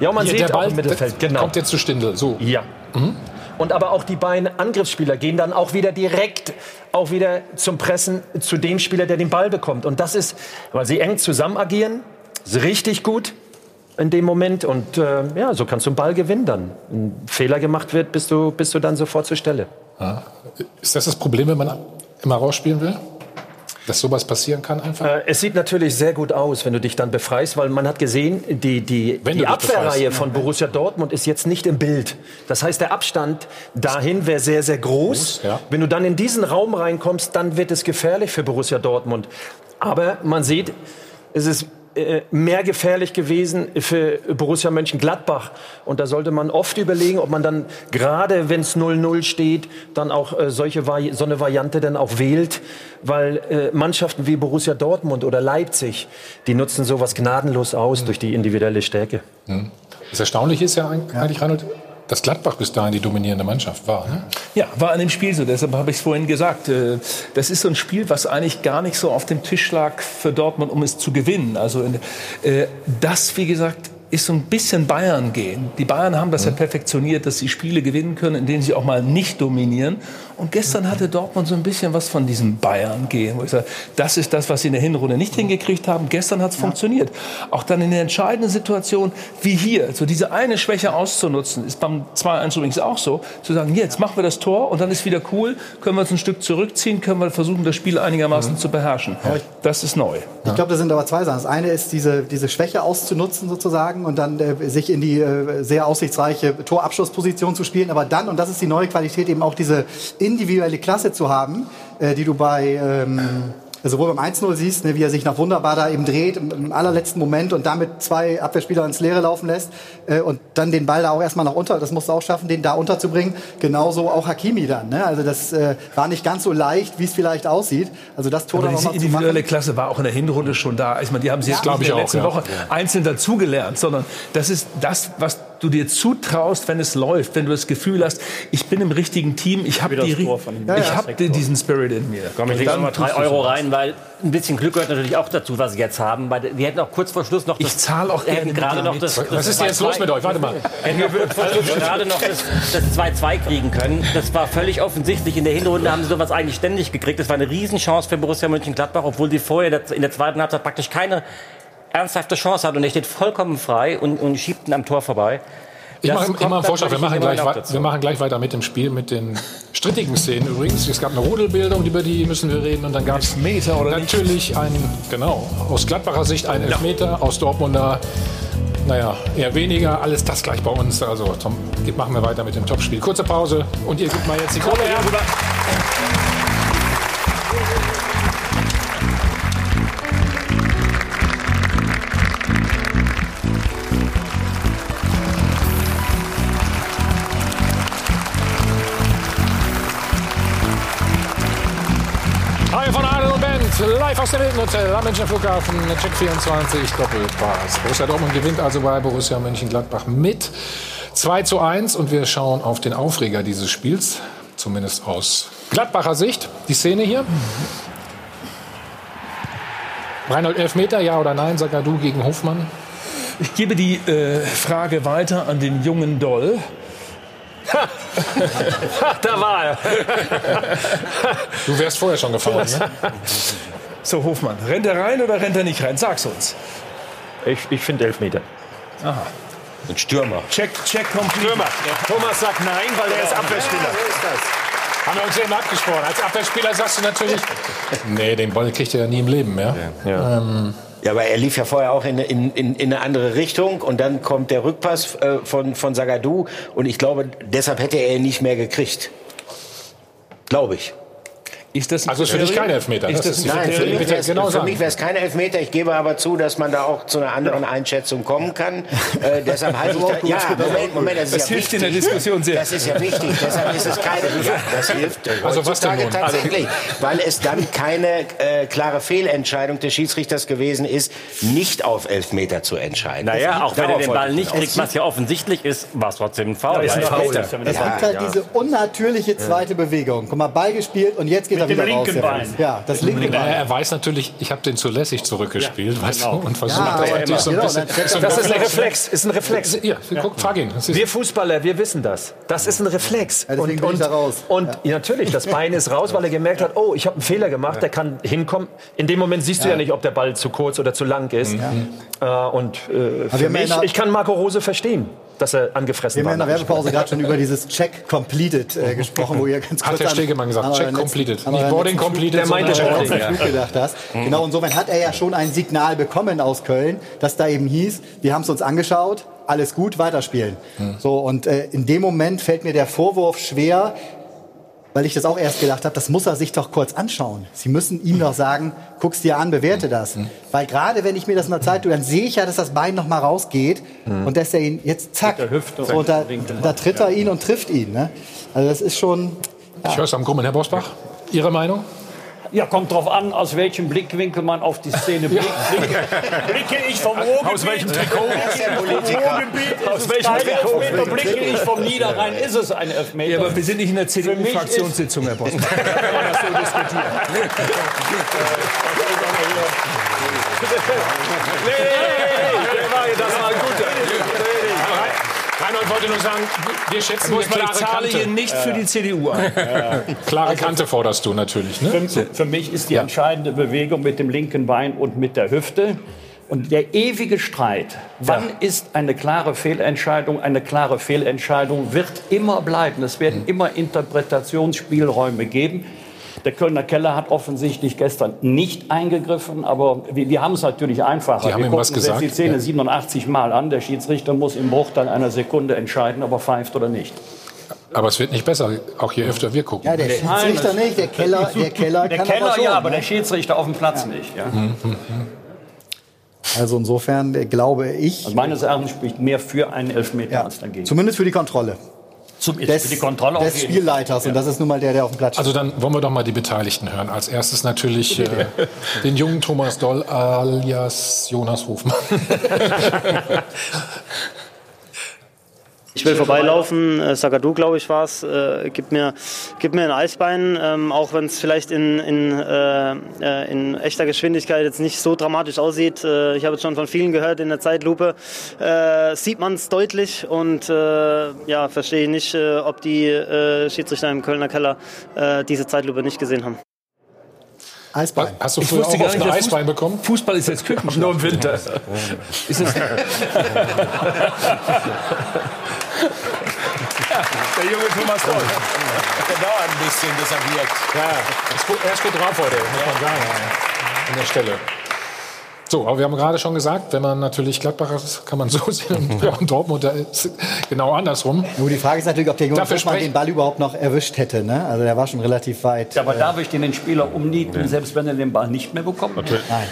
Ja, man Hier, sieht der Ball auch im Mittelfeld, genau. kommt jetzt zu Stindl. So. Ja. Und aber auch die beiden Angriffsspieler gehen dann auch wieder direkt auch wieder zum Pressen zu dem Spieler, der den Ball bekommt. Und das ist, weil sie eng zusammen agieren, ist richtig gut in dem Moment. Und äh, ja, so kannst du einen Ball gewinnen dann. Ein Fehler gemacht wird, bist du, bist du dann sofort zur Stelle. Ja. Ist das das Problem, wenn man immer rausspielen will? Dass sowas passieren kann einfach? Äh, es sieht natürlich sehr gut aus, wenn du dich dann befreist, weil man hat gesehen, die, die, Wenn die Abwehrreihe von Borussia Dortmund ist jetzt nicht im Bild. Das heißt, der Abstand dahin wäre sehr, sehr groß. Groß, ja. Wenn du dann in diesen Raum reinkommst, dann wird es gefährlich für Borussia Dortmund. Aber man sieht, es ist mehr gefährlich gewesen für Borussia Mönchengladbach. Und da sollte man oft überlegen, ob man dann, gerade wenn es 0-0 steht, dann auch äh, solche Vari so eine Variante dann auch wählt. Weil äh, Mannschaften wie Borussia Dortmund oder Leipzig, die nutzen sowas gnadenlos aus durch die individuelle Stärke. Das Erstaunliche ist ja eigentlich, Reinhold, dass Gladbach bis dahin die dominierende Mannschaft war. Ne? Ja, war an dem Spiel so. Deshalb habe ich es vorhin gesagt. Äh, Das ist so ein Spiel, was eigentlich gar nicht so auf dem Tisch lag für Dortmund, um es zu gewinnen. Also äh, das, wie gesagt, ist so ein bisschen Bayern gehen. Die Bayern haben das ja perfektioniert, dass sie Spiele gewinnen können, in denen sie auch mal nicht dominieren. Und gestern hatte Dortmund so ein bisschen was von diesem Bayern gehen, wo ich sage, das ist das, was sie in der Hinrunde nicht hingekriegt haben. Gestern hat es funktioniert. Auch dann in der entscheidenden Situation wie hier, so diese eine Schwäche auszunutzen, ist beim 2-1 übrigens auch so, zu sagen, jetzt machen wir das Tor und dann ist wieder cool, können wir uns ein Stück zurückziehen, können wir versuchen, das Spiel einigermaßen zu beherrschen. Das ist neu. Ich glaube, das sind aber zwei Sachen. Das eine ist, diese, diese Schwäche auszunutzen sozusagen und dann äh, sich in die äh, sehr aussichtsreiche Torabschlussposition zu spielen. Aber dann, und das ist die neue Qualität, eben auch diese individuelle Klasse zu haben, äh, die du bei... Ähm, sowohl beim 1-0 siehst, ne, wie er sich nach wunderbar da eben dreht im, im allerletzten Moment und damit zwei Abwehrspieler ins Leere laufen lässt äh, und dann den Ball da auch erstmal nach unter, das musst du auch schaffen, den da unterzubringen. Genauso auch Hakimi dann. Ne? Also das äh, war nicht ganz so leicht, wie es vielleicht aussieht. Also das Tor Aber diese individuelle. Klasse war auch in der Hinrunde schon da. Ich meine, die haben sie jetzt glaub nicht ich in der auch, letzten ja. Woche einzeln dazugelernt, sondern das ist das, was du dir zutraust, wenn es läuft, wenn du das Gefühl hast, ich bin im richtigen Team, ich habe die, ich Ja, ja. habe diesen Spirit in mir. Komm, ich Und lege dann noch mal drei Euro rein, weil ein bisschen Glück gehört natürlich auch dazu, was sie jetzt haben. Weil wir hätten auch kurz vor Schluss noch das, Ich zahle auch hätten gerade noch das, das Was ist denn jetzt los mit euch? Warte mal. Hätten wir gerade noch das das 2-2 kriegen können. Das war völlig offensichtlich. In der Hinrunde haben sie sowas eigentlich ständig gekriegt. Das war eine Riesenchance für Borussia Mönchengladbach, obwohl sie vorher in der zweiten Halbzeit praktisch keine ernsthafte Chance hat. Und er steht vollkommen frei und, und schiebt ihn am Tor vorbei. Ich mache immer einen Vorschlag. Wir machen, gleich, wir machen gleich weiter mit dem Spiel, mit den strittigen Szenen übrigens. Es gab eine Rudelbildung, über die müssen wir reden. Und dann gab es natürlich einen, genau, aus Gladbacher Sicht ein Elfmeter, aus Dortmunder, naja, eher weniger. Alles das gleich bei uns. Also Tom, geht- machen wir weiter mit dem Topspiel. Kurze Pause und ihr gebt mal jetzt die Kohle her. Aus dem Hilton Hotel am Münchner Flughafen, Check 24, Doppelpass. Borussia Dortmund gewinnt also bei Borussia Mönchengladbach mit 2 zu 1 und wir schauen auf den Aufreger dieses Spiels, zumindest aus Gladbacher Sicht. Die Szene hier. Reinhold Elfmeter, ja oder nein, sag du gegen Hofmann. Ich gebe die äh, Frage weiter an den jungen Doll. Da war er. Du wärst vorher schon gefallen, ne? So, Hofmann, rennt er rein oder rennt er nicht rein? Sag's uns. Ich, ich finde Elfmeter. Ein Stürmer. Check, check, complete. Thomas sagt nein, weil er ist Abwehrspieler. Haben wir uns eben abgesprochen. Als Abwehrspieler sagst du natürlich, nee, den Ball kriegt er ja nie im Leben mehr. Ja, aber er lief ja vorher auch in, in, in, in eine andere Richtung und dann kommt der Rückpass äh, von, von Zagadou und ich glaube, deshalb hätte er ihn nicht mehr gekriegt. Glaube ich. Ist das ein Also ist für dich kein Elfmeter. Ist Das das ist ein Nein, für Kriterium? mich wäre es genau kein Elfmeter. Ich gebe aber zu, dass man da auch zu einer anderen Einschätzung kommen kann. Äh, deshalb halte ich da, ja, Moment, Moment, das ist Das ja hilft in wichtig. der Diskussion sehr. Das ist ja wichtig. Deshalb ist es keine. Ja, das hilft Also was denn nun? tatsächlich, weil es dann keine äh, klare Fehlentscheidung des Schiedsrichters gewesen ist, nicht auf Elfmeter zu entscheiden. Naja, auch wenn er den Ball ich nicht kriegt, was ja offensichtlich ist, war es trotzdem ein Foul. ist ein Ja, Foul. Elfmeter. Es gibt halt diese unnatürliche zweite Bewegung. Guck mal, Ball gespielt und jetzt geht er wieder dem raus. linken ja. Bein. Ja, das linke Bein. er weiß natürlich, ich habe den zu lässig zurückgespielt, weißt genau. du, und versucht Ja, das ja, natürlich so ein bisschen. Das ist ein Reflex. Reflex, ist ein Reflex. Ja, guck, frag ihn. Das ist- Wir Fußballer, wir wissen das. Das ist ein Reflex. Ja, ich da raus. Und ja. natürlich, das Bein ist raus, weil er gemerkt hat, oh, ich habe einen Fehler gemacht, der kann hinkommen. In dem Moment siehst du ja nicht, ob der Ball zu kurz oder zu lang ist. Äh, und äh, für ja mich, ich kann Marco Rose verstehen, dass er angefressen Wir war. haben in der Werbepause gerade schon über dieses Check Completed äh, gesprochen, wo ihr ganz Hat kurz der an- Stegemann gesagt, Check completed. Nicht Boarding completed, Der meinte Check ja. Flug gedacht hast. Genau, insofern hat er ja schon ein Signal bekommen aus Köln, dass da eben hieß, wir haben es uns angeschaut, alles gut, weiterspielen. So, und äh, in dem Moment fällt mir der Vorwurf schwer, weil ich das auch erst gedacht habe, das muss er sich doch kurz anschauen. Sie müssen ihm doch sagen, guck's dir an, bewerte das. Weil gerade wenn ich mir das in der Zeit tue, dann sehe ich ja, dass das Bein noch mal rausgeht und dass er ihn jetzt zack, Mit der Hüfte so, und da, da tritt er ihn und trifft ihn. Ne? Also das ist schon, Ich höre es am Grummen, Herr Bosbach. Ihre Meinung? Ja, kommt drauf an, aus welchem Blickwinkel man auf die Szene blickt. Blicke, blicke ich vom Ruhrgebiet. Aus welchem Trikot? Ruhrgebiet Aus welchem Trikot? Elfmeter. Blicke ich vom Niederrhein, ist es ein Elfmeter. Ja, aber wir sind nicht in der CDU-Fraktionssitzung, Herr Bosmann. Kann man das so diskutieren? Das war ein guter. Reinhold wollte nur sagen, wir schätzen Muss man, ich zahle hier Kante. nicht für die CDU an. Klare Kante forderst du natürlich. Ne? Für, für mich ist die entscheidende Bewegung mit dem linken Bein und mit der Hüfte. Und der ewige Streit, wann ist eine klare Fehlentscheidung, eine klare Fehlentscheidung, wird immer bleiben. Es werden immer Interpretationsspielräume geben. Der Kölner Keller hat offensichtlich gestern nicht eingegriffen, aber wir, wir haben es natürlich einfacher. Die haben wir ihm was gucken uns jetzt gesagt, die Szene ja. 87 Mal an. Der Schiedsrichter muss im Bruchteil einer Sekunde entscheiden, ob er pfeift oder nicht. Aber es wird nicht besser, auch je öfter wir gucken. ja, der Schiedsrichter nicht, der Keller, der Keller Der kann Keller aber schon. ja, aber ne? der Schiedsrichter auf dem Platz nicht. Ja. Also insofern glaube ich, Also meines Erachtens spricht mehr für einen Elfmeter ja, als dagegen. zumindest für die Kontrolle Zum, des, die Kontrolle des Spielleiters. Und das ist nun mal der, der auf dem Platz steht. Also dann wollen wir doch mal die Beteiligten hören. Als erstes natürlich äh, den jungen Thomas Doll alias Jonas Hofmann. Ich will vorbeilaufen, äh, Sagadu, glaube ich, war es. Äh, gib, mir, gib mir ein Eisbein, ähm, auch wenn es vielleicht in, in, äh, äh, in echter Geschwindigkeit jetzt nicht so dramatisch aussieht. Äh, ich habe jetzt schon von vielen gehört, in der Zeitlupe äh, sieht man es deutlich und äh, ja, verstehe nicht, äh, ob die äh, Schiedsrichter im Kölner Keller äh, diese Zeitlupe nicht gesehen haben. Eisbein. Hast du früher auch gar nicht, Eisbein bekommen? Fußball ist jetzt Küchenschlaf. Nur im Winter. Ist es, der junge Thomas Doll. Genau ein bisschen desavouiert. Ja, ist gut, er ist gut drauf heute, muss man sagen, an der Stelle. So, aber wir haben gerade schon gesagt, wenn man natürlich Gladbacher ist, kann man so sehen. Und, ja, und Dortmund, da ist genau andersrum. Nur die Frage ist natürlich, ob der Jonas Hofmann sprech- den Ball überhaupt noch erwischt hätte. Ne? Also der war schon relativ weit. Ja, aber darf ich den Spieler umnieten, selbst wenn er den Ball nicht mehr bekommt? Natürlich. Nein.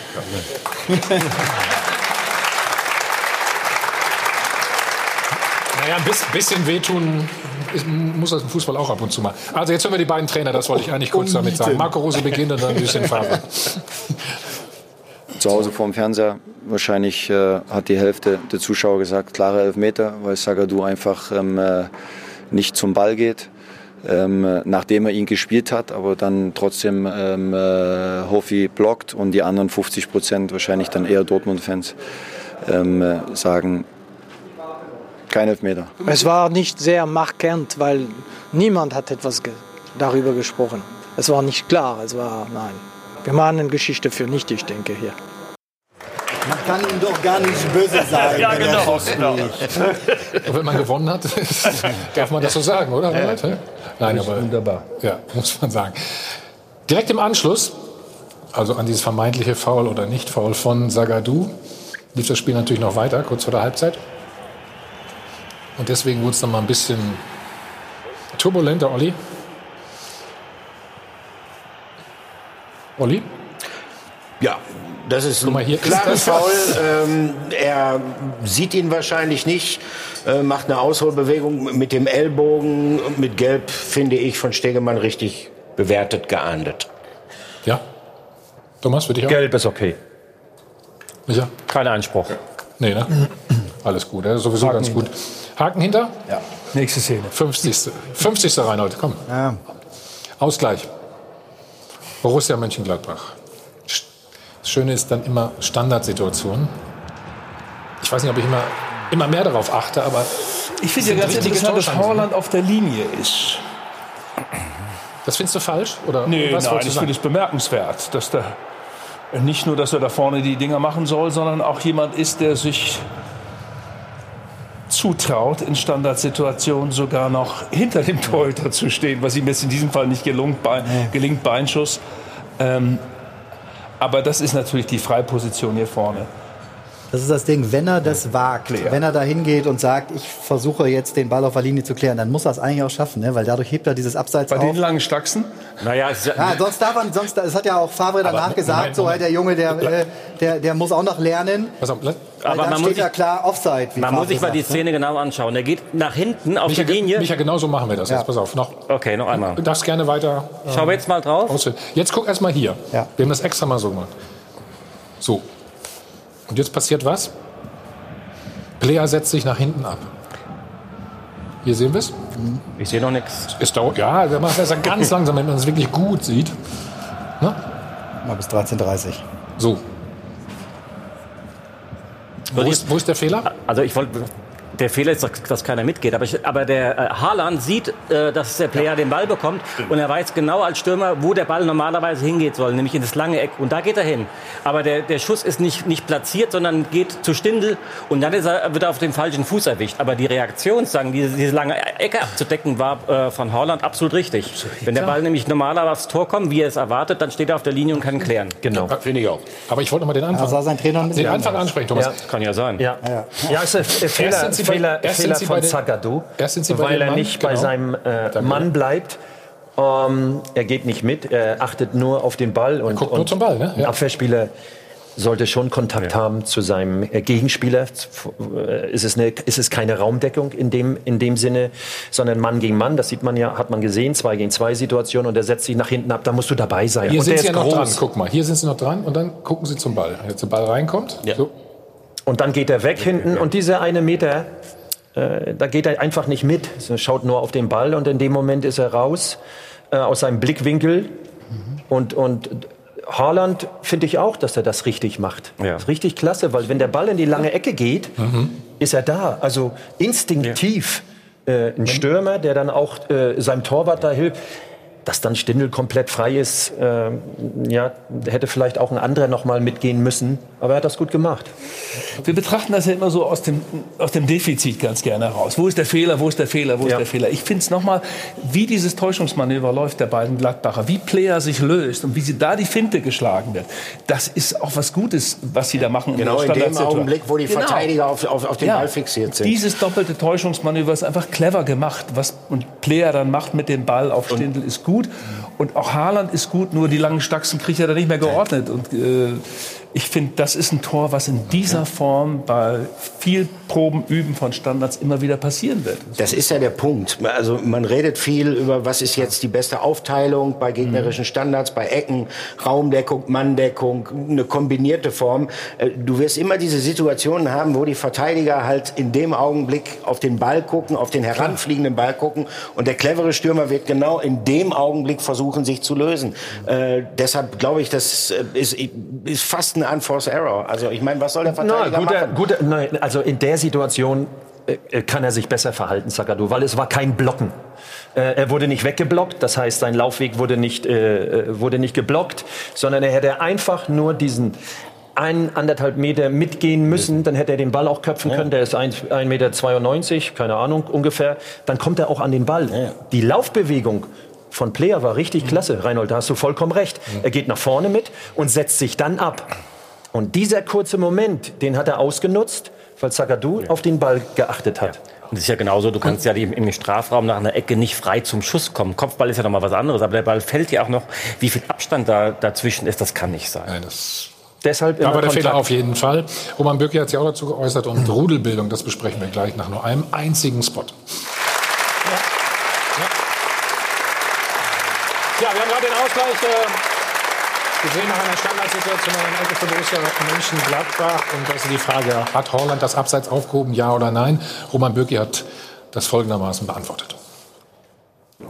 Naja, ein bis- bisschen wehtun muss das im Fußball auch ab und zu mal. Also jetzt hören wir die beiden Trainer, das wollte ich eigentlich kurz damit sagen. Marco Rose beginnt und dann Lucien Favre. zu Hause vorm Fernseher. Wahrscheinlich äh, hat die Hälfte der Zuschauer gesagt, klare Elfmeter, weil Sagadu einfach ähm, äh, nicht zum Ball geht, ähm, äh, nachdem er ihn gespielt hat, aber dann trotzdem ähm, äh, Hofi blockt und die anderen 50 Prozent, wahrscheinlich dann eher Dortmund-Fans, ähm, äh, sagen, kein Elfmeter. Es war nicht sehr markant, weil niemand hat etwas ge darüber gesprochen. Es war nicht klar, es war, nein. Wir machen eine Geschichte für nicht, ich denke hier. Man kann ihm doch gar nicht böse sein. Ja, wenn genau, genau. Und wenn man gewonnen hat, darf man das so sagen, oder? Hä? Nein, aber Wunderbar. ja, muss man sagen. Direkt im Anschluss, also an dieses vermeintliche Foul oder Nicht-Foul von Sagadu, lief das Spiel natürlich noch weiter, kurz vor der Halbzeit. Und deswegen wurde es dann mal ein bisschen turbulenter, Olli. Olli? Ja, das ist Guck mal, hier ein klares. Foul. Ähm, er sieht ihn wahrscheinlich nicht, äh, macht eine Ausholbewegung mit dem Ellbogen. Mit Gelb finde ich von Stegemann richtig bewertet, geahndet. Ja. Thomas, für dich auch? Gelb ist okay. Micha? Kein Einspruch. Nee, ne? Alles gut, er ist sowieso ganz gut. Haken hinter? Ja. Nächste Szene. 50. 50. Reinhold, komm. Ja. Ausgleich. Borussia Mönchengladbach. Das Schöne ist dann immer Standardsituationen. Ich weiß nicht, ob ich immer, immer mehr darauf achte, aber Ich finde ja ganz interessant, dass. Haaland auf der Linie ist. Das findest du falsch? Oder Nee, was nein, ich finde es bemerkenswert, dass da nicht nur, dass er da vorne die Dinger machen soll, sondern auch jemand ist, der sich zutraut, in Standardsituationen sogar noch hinter dem Torhüter zu stehen, was ihm jetzt in diesem Fall nicht gelungt, Bein, gelingt, Beinschuss. Ähm, aber das ist natürlich die Freiposition hier vorne. Das ist das Ding, wenn er das wagt, Klären. wenn er da hingeht und sagt, ich versuche jetzt den Ball auf der Linie zu klären, dann muss er es eigentlich auch schaffen, ne? weil dadurch hebt er dieses Abseits Bei auf. den langen Stachsen? Naja, es ist Ja, sonst darf man, sonst, das hat ja auch Favre danach Moment, gesagt, Moment, so, Moment. der Junge, der, äh, der, der muss auch noch lernen. Pass auf, Aber man steht muss ja klar Offside. Wie Man muss sich mal die ne? Szene genau anschauen. Er geht nach hinten auf Micha, die Linie. Micha, genau so machen wir das Ja. jetzt. Pass auf, noch. Okay, noch einmal. Du darfst gerne weiter äh, Schauen wir jetzt mal drauf. ausführen. Jetzt guck erst mal hier. Ja. Wir haben das extra mal so gemacht. So. Und jetzt passiert was? Player setzt sich nach hinten ab. Hier sehen wir es. Ich sehe noch nichts. Es dauert, ja, wir machen das ja ganz langsam, damit man es wirklich gut sieht. Ne? Mal bis 13.30 So. Wo ist, wo ist der Fehler? Also ich wollte. Der Fehler ist, dass keiner mitgeht. Aber, ich, aber der äh, Haaland sieht, äh, dass der Player den Ball bekommt und er weiß genau als Stürmer, wo der Ball normalerweise hingehen soll, nämlich in das lange Eck. Und da geht er hin. Aber der, der Schuss ist nicht, nicht platziert, sondern geht zu Stindel und dann ist er, wird er auf den falschen Fuß erwischt. Aber die Reaktion, sagen, diese, diese lange Ecke abzudecken, war äh, von Haaland absolut richtig. Wenn der Ball nämlich normaler aufs Tor kommt, wie er es erwartet, dann steht er auf der Linie und kann klären. Genau. Finde ich auch. Aber ich wollte noch mal den Anfang. Da sah sein Trainer ein bisschen den Anfang anders. ansprechen, Thomas. Ja. Kann ja sein. Ja, ja. ist ein Fehler, Bei- Fehler, Fehler von bei Zagadou, bei weil er Mann, nicht bei genau. seinem äh. Mann bleibt. Ähm, er geht nicht mit, er achtet nur auf den Ball. Und, guckt nur und zum Ball, ne? Ein Ja. Abwehrspieler sollte schon Kontakt haben zu seinem äh, Gegenspieler. Äh, Ist es, eine, ist es keine Raumdeckung in dem, in dem Sinne, sondern Mann gegen Mann. Das sieht man ja, hat man gesehen, zwei gegen zwei Situation und er setzt sich nach hinten ab. Da musst du dabei sein. Hier und sind Sie ja noch dran. groß. Guck mal, hier sind Sie noch dran und dann gucken Sie zum Ball. Jetzt der Ball reinkommt. So. Und dann geht er weg hinten und dieser eine Meter, äh, da geht er einfach nicht mit. Er schaut nur auf den Ball und in dem Moment ist er raus äh, aus seinem Blickwinkel. Und, und Haaland finde ich auch, dass er das richtig macht. Ja. Das ist richtig klasse, weil wenn der Ball in die lange Ecke geht, ist er da. Also instinktiv äh, ein Stürmer, der dann auch äh, seinem Torwart da hilft. Dass dann Stindl komplett frei ist, äh, ja, hätte vielleicht auch ein anderer noch mal mitgehen müssen. Aber er hat das gut gemacht. Wir betrachten das ja immer so aus dem, aus dem Defizit ganz gerne heraus. Wo ist der Fehler, wo ist der Fehler, wo ist Ja. der Fehler? Ich finde es nochmal, wie dieses Täuschungsmanöver läuft der beiden Gladbacher, wie Player sich löst und wie sie da die Finte geschlagen wird. Das ist auch was Gutes, was sie da machen. Genau in dem Standardsituation. Augenblick, wo die Genau. Verteidiger auf, auf, auf den Ja. Ball fixiert sind. Dieses doppelte Täuschungsmanöver ist einfach clever gemacht. Was ein Player dann macht mit dem Ball auf Stindl ist gut. Und auch Haaland ist gut, nur die langen Stachsen kriegt er da nicht mehr geordnet. Und äh, ich finde, das ist ein Tor, was in dieser Form bei viel Proben, Üben von Standards immer wieder passieren wird. Das ist ja der Punkt. Also man redet viel über, was ist jetzt die beste Aufteilung bei gegnerischen Standards, bei Ecken, Raumdeckung, Manndeckung, eine kombinierte Form. Äh, Du wirst immer diese Situationen haben, wo die Verteidiger halt in dem Augenblick auf den Ball gucken, auf den heranfliegenden Ball gucken und der clevere Stürmer wird genau in dem Augenblick versuchen, sich zu lösen. Äh, deshalb glaube ich, das äh, ist, ist fast ein Unforced Error. Also ich meine, was soll der Verteidiger guter, machen? guter, nein, also in der Situation äh, kann er sich besser verhalten, Zagadou, weil es war kein Blocken. Äh, er wurde nicht weggeblockt, das heißt, sein Laufweg wurde nicht, äh, äh, wurde nicht geblockt, sondern er hätte einfach nur diesen ein, anderthalb Meter mitgehen müssen, dann hätte er den Ball auch köpfen können, der ist 1,92 Meter, keine Ahnung, ungefähr, dann kommt er auch an den Ball. Die Laufbewegung von Player war richtig klasse, Reinhold, da hast du vollkommen recht. Er geht nach vorne mit und setzt sich dann ab. Und dieser kurze Moment, den hat er ausgenutzt, weil Zagadou auf den Ball geachtet hat. Und das ist ja genauso, du kannst ja im, Strafraum nach einer Ecke nicht frei zum Schuss kommen. Kopfball ist ja noch mal was anderes, aber der Ball fällt ja auch noch. Wie viel Abstand da dazwischen ist, das kann nicht sein. Nein, das Deshalb war der Kontakt. Fehler auf jeden Fall. Roman Bürki hat sich auch dazu geäußert und Rudelbildung, das besprechen wir gleich nach nur einem einzigen Spot. Ja, wir haben gerade den Ausgleich äh, gesehen nach einer Standardsituation in der Ecke für Borussia Mönchengladbach. Und da ist die Frage, hat Holland das Abseits aufgehoben, ja oder nein? Roman Bürki hat das folgendermaßen beantwortet.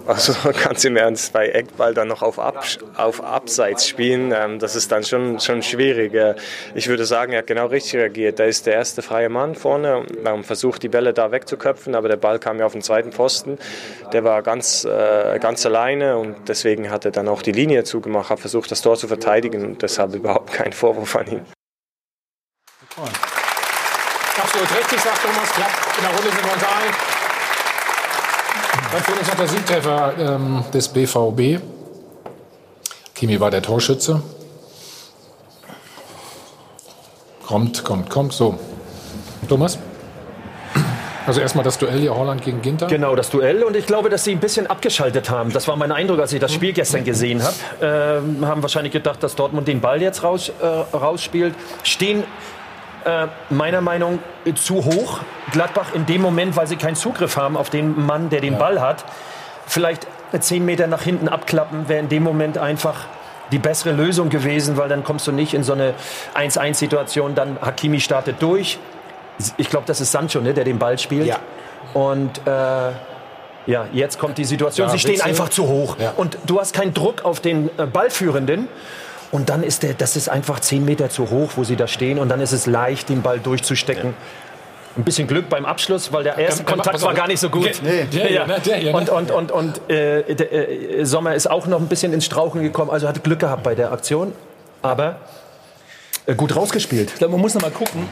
Also ganz im Ernst, bei Eckball dann noch auf, Ab auf Abseits spielen, ähm, das ist dann schon, schon schwierig. Äh, ich würde sagen, er hat genau richtig reagiert. Da ist der erste freie Mann vorne, ähm, versucht die Bälle da wegzuköpfen, aber der Ball kam ja auf den zweiten Pfosten. Der war ganz, äh, ganz alleine und deswegen hat er dann auch die Linie zugemacht, hat versucht, das Tor zu verteidigen und deshalb überhaupt kein Vorwurf an ihn. Absolut richtig, sagt Thomas Klapp. In der Runde sind wir uns einig. Uns noch der Siegtreffer ähm, des BVB. Kimi war der Torschütze. Kommt, kommt, kommt. So. Thomas? Also erstmal das Duell hier Holland gegen Ginter. Genau, das Duell. Und ich glaube, dass sie ein bisschen abgeschaltet haben. Das war mein Eindruck, als ich das Spiel gestern gesehen habe. Ähm, haben wahrscheinlich gedacht, dass Dortmund den Ball jetzt raus, äh, rausspielt. Stehen äh, meiner Meinung nach zu hoch. Gladbach in dem Moment, weil sie keinen Zugriff haben auf den Mann, der den Ball hat. Vielleicht zehn Meter nach hinten abklappen, wäre in dem Moment einfach die bessere Lösung gewesen, weil dann kommst du nicht in so eine 1-1-Situation. Dann Hakimi startet durch. Ich glaube, das ist Sancho, ne, der den Ball spielt. Ja. Und äh, ja, jetzt kommt die Situation. Ja, Sie stehen einfach zu hoch. Ja. Und du hast keinen Druck auf den äh, Ballführenden. Und dann ist der, das ist einfach zehn Meter zu hoch, wo sie da stehen. Und dann ist es leicht, den Ball durchzustecken. Ein bisschen Glück beim Abschluss, weil der erste Kontakt war gar nicht so gut. Nee, der hier, ne, der hier, ne? Und, und, und, und äh, der, äh, Sommer ist auch noch ein bisschen ins Strauchen gekommen. Also hat Glück gehabt bei der Aktion. Aber äh, gut rausgespielt. Ich glaube, man muss noch mal gucken,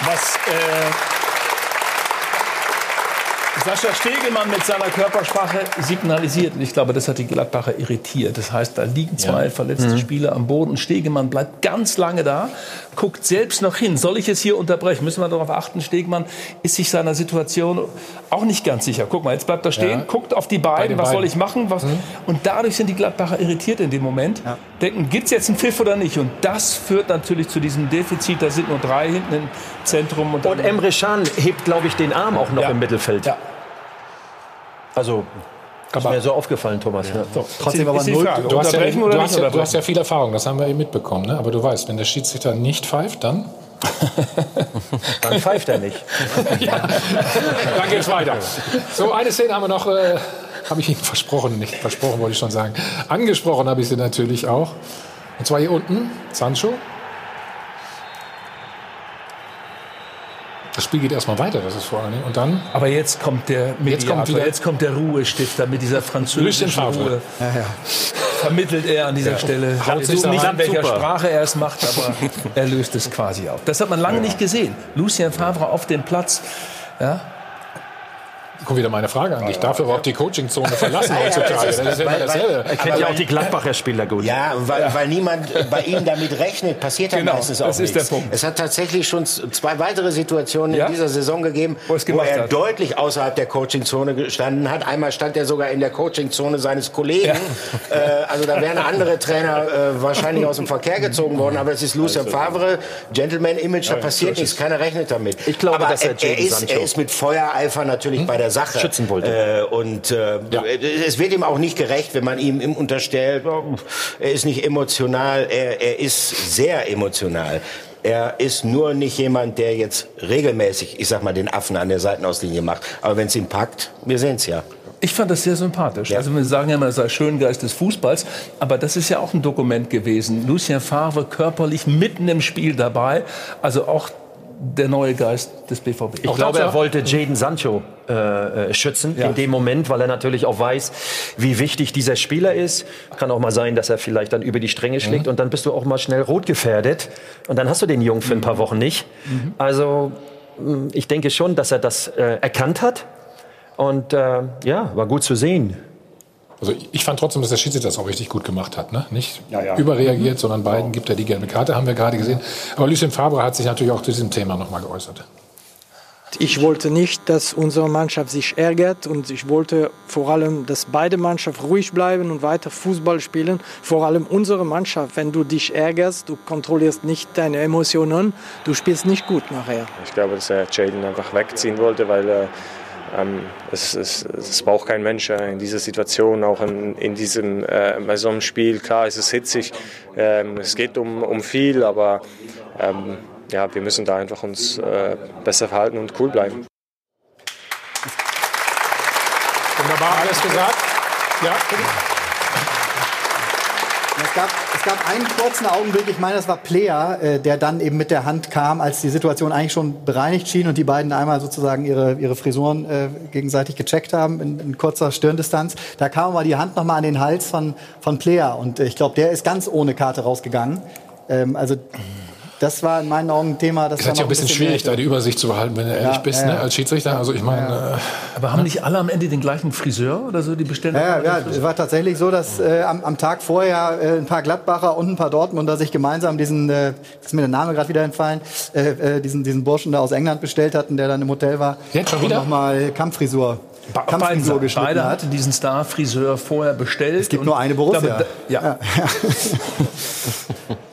was äh, Sascha Stegelmann mit seiner Körpersprache signalisiert. Und ich glaube, das hat die Gladbacher irritiert. Das heißt, da liegen zwei verletzte Mhm. Spieler am Boden und Stegelmann bleibt ganz lange da, guckt selbst noch hin. Soll ich es hier unterbrechen? Müssen wir darauf achten, Stegelmann ist sich seiner Situation auch nicht ganz sicher. Guck mal, jetzt bleibt er stehen, Ja. guckt auf die Bei beiden, den was soll beiden. ich machen? Was? Und dadurch sind die Gladbacher irritiert in dem Moment. Denken, gibt es jetzt einen Pfiff oder nicht? Und das führt natürlich zu diesem Defizit. Da sind nur drei hinten im Zentrum. Und, Und Emre Can hebt, glaube ich, den Arm auch noch Ja. im Mittelfeld. Ja. Also, ist mir so aufgefallen, Thomas. Ja. Trotzdem aber ist die null. Du hast, ja, Unterbrechen du, oder hast ja, du hast ja viel Erfahrung, das haben wir eben mitbekommen. Ne? Aber du weißt, wenn der Schiedsrichter nicht pfeift, dann, Dann pfeift er nicht. dann geht's weiter. So, eine Szene haben wir noch, äh, habe ich Ihnen versprochen, nicht versprochen wollte ich schon sagen. Angesprochen habe ich sie natürlich auch. Und zwar hier unten, Sancho. Das Spiel geht erstmal weiter, das ist vor allen Dingen. Und dann Aber jetzt kommt der Jetzt Mediator, kommt jetzt kommt, der Ruhestifter mit dieser französischen Lucien Favre. Ruhe. Vermittelt er an dieser Stelle. Haut sich nicht in welcher Super. Sprache er es macht, aber er löst es quasi auf. Das hat man lange nicht gesehen. Lucien Favre auf dem Platz. Ja, kommt wieder meine Frage an dich. Darf er überhaupt die Coachingzone verlassen heutzutage? Das ist ja immer dasselbe. Er kennt ja auch die Gladbacher Spieler gut. Ja, weil, weil niemand bei ihm damit rechnet, passiert ja Genau, meistens auch das ist nichts. der Punkt. Es hat tatsächlich schon zwei weitere Situationen Ja? in dieser Saison gegeben, Wo er es wo er hat. deutlich außerhalb der Coachingzone gestanden hat. Einmal stand er sogar in der Coachingzone seines Kollegen. Äh, also da wären andere Trainer äh, wahrscheinlich aus dem Verkehr gezogen worden. Aber es ist Lucien Favre, Gentleman-Image, da passiert nichts, keiner rechnet damit. Ich glaube, aber dass er er, ist, er ist mit Feuereifer natürlich bei der Sache. Schützen wollte. Äh, und äh, es wird ihm auch nicht gerecht, wenn man ihm ihm unterstellt, oh, er ist nicht emotional. Er, er ist sehr emotional. Er ist nur nicht jemand, der jetzt regelmäßig, ich sag mal, den Affen an der Seitenauslinie macht. Aber wenn es ihn packt, wir sehen es ja. Ich fand das sehr sympathisch. Also wir sagen ja immer, er sei Schöngeist des Fußballs, aber das ist ja auch ein Dokument gewesen. Lucien Favre körperlich mitten im Spiel dabei, also auch der neue Geist des BVB. Ich glaube, er wollte Jaden Sancho äh, äh, schützen Ja. in dem Moment, weil er natürlich auch weiß, wie wichtig dieser Spieler ist. Kann auch mal sein, dass er vielleicht dann über die Stränge schlägt und dann bist du auch mal schnell rot gefährdet und dann hast du den Jungen für ein paar Wochen nicht. Also mh, ich denke schon, dass er das äh, erkannt hat und äh, ja, war gut zu sehen. Also ich fand trotzdem, dass der Schiedsrichter das auch richtig gut gemacht hat. Ne? Nicht Ja, ja. überreagiert, sondern beiden gibt er die gelbe Karte, haben wir gerade gesehen. Aber Lucien Favre hat sich natürlich auch zu diesem Thema nochmal geäußert. Ich wollte nicht, dass unsere Mannschaft sich ärgert und ich wollte vor allem, dass beide Mannschaften ruhig bleiben und weiter Fußball spielen. Vor allem unsere Mannschaft. Wenn du dich ärgerst, du kontrollierst nicht deine Emotionen, du spielst nicht gut nachher. Ich glaube, dass er Jaden einfach wegziehen wollte, weil äh, ähm, es, es, es braucht kein Mensch äh, in dieser Situation, auch in, in diesem, äh, bei so einem Spiel. Klar, es ist hitzig, ähm, es geht um, um viel, aber ähm, ja, wir müssen da einfach uns äh, besser verhalten und cool bleiben. Wunderbar, alles gesagt. Ja, bitte. Es gab, es gab einen kurzen Augenblick, ich meine, das war Player, äh, der dann eben mit der Hand kam, als die Situation eigentlich schon bereinigt schien und die beiden einmal sozusagen ihre, ihre Frisuren äh, gegenseitig gecheckt haben in, in kurzer Stirndistanz. Da kam mal die Hand nochmal an den Hals von, von Player und äh, ich glaube, der ist ganz ohne Karte rausgegangen. Ähm, also das war in meinen Augen ein Thema, das ist ja ein bisschen schwierig, da die Übersicht zu behalten, wenn du ehrlich Ja, bist, ja, ne, als Schiedsrichter. Also ich meine, äh, Aber haben nicht alle am Ende den gleichen Friseur oder so? Die bestellen Ja, ja, es war tatsächlich so, dass äh, am, am Tag vorher äh, ein paar Gladbacher und ein paar Dortmunder sich gemeinsam diesen, äh, ist mir der Name gerade wieder entfallen, äh, äh, diesen, diesen Burschen da aus England bestellt hatten, der dann im Hotel war. Jetzt schon und wieder? nochmal Kampffrisur. Ba- beide, Kampffrisur beide hat. hatten diesen Star-Friseur vorher bestellt. Es gibt und nur eine Borussia. damit- ja.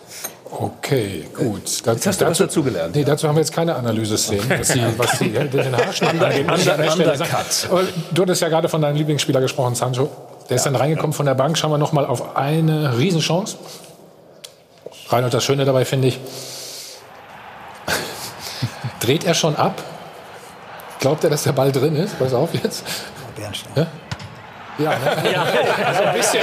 okay, gut. Jetzt hast du was dazugelernt. Nee, dazu haben wir jetzt keine Analyse-Szenen, was die, was die, den Haarschnitt angeht. muss ich an der Stelle sagen. Undercut. Aber Du hattest ja gerade von deinem Lieblingsspieler gesprochen, Sancho. Der ist dann reingekommen von der Bank. Schauen wir noch mal auf eine Riesenchance. Reinhold, das Schöne dabei finde ich, dreht er schon ab? Glaubt er, dass der Ball drin ist? Pass auf jetzt. Ja? Ja, ne? also ein bisschen,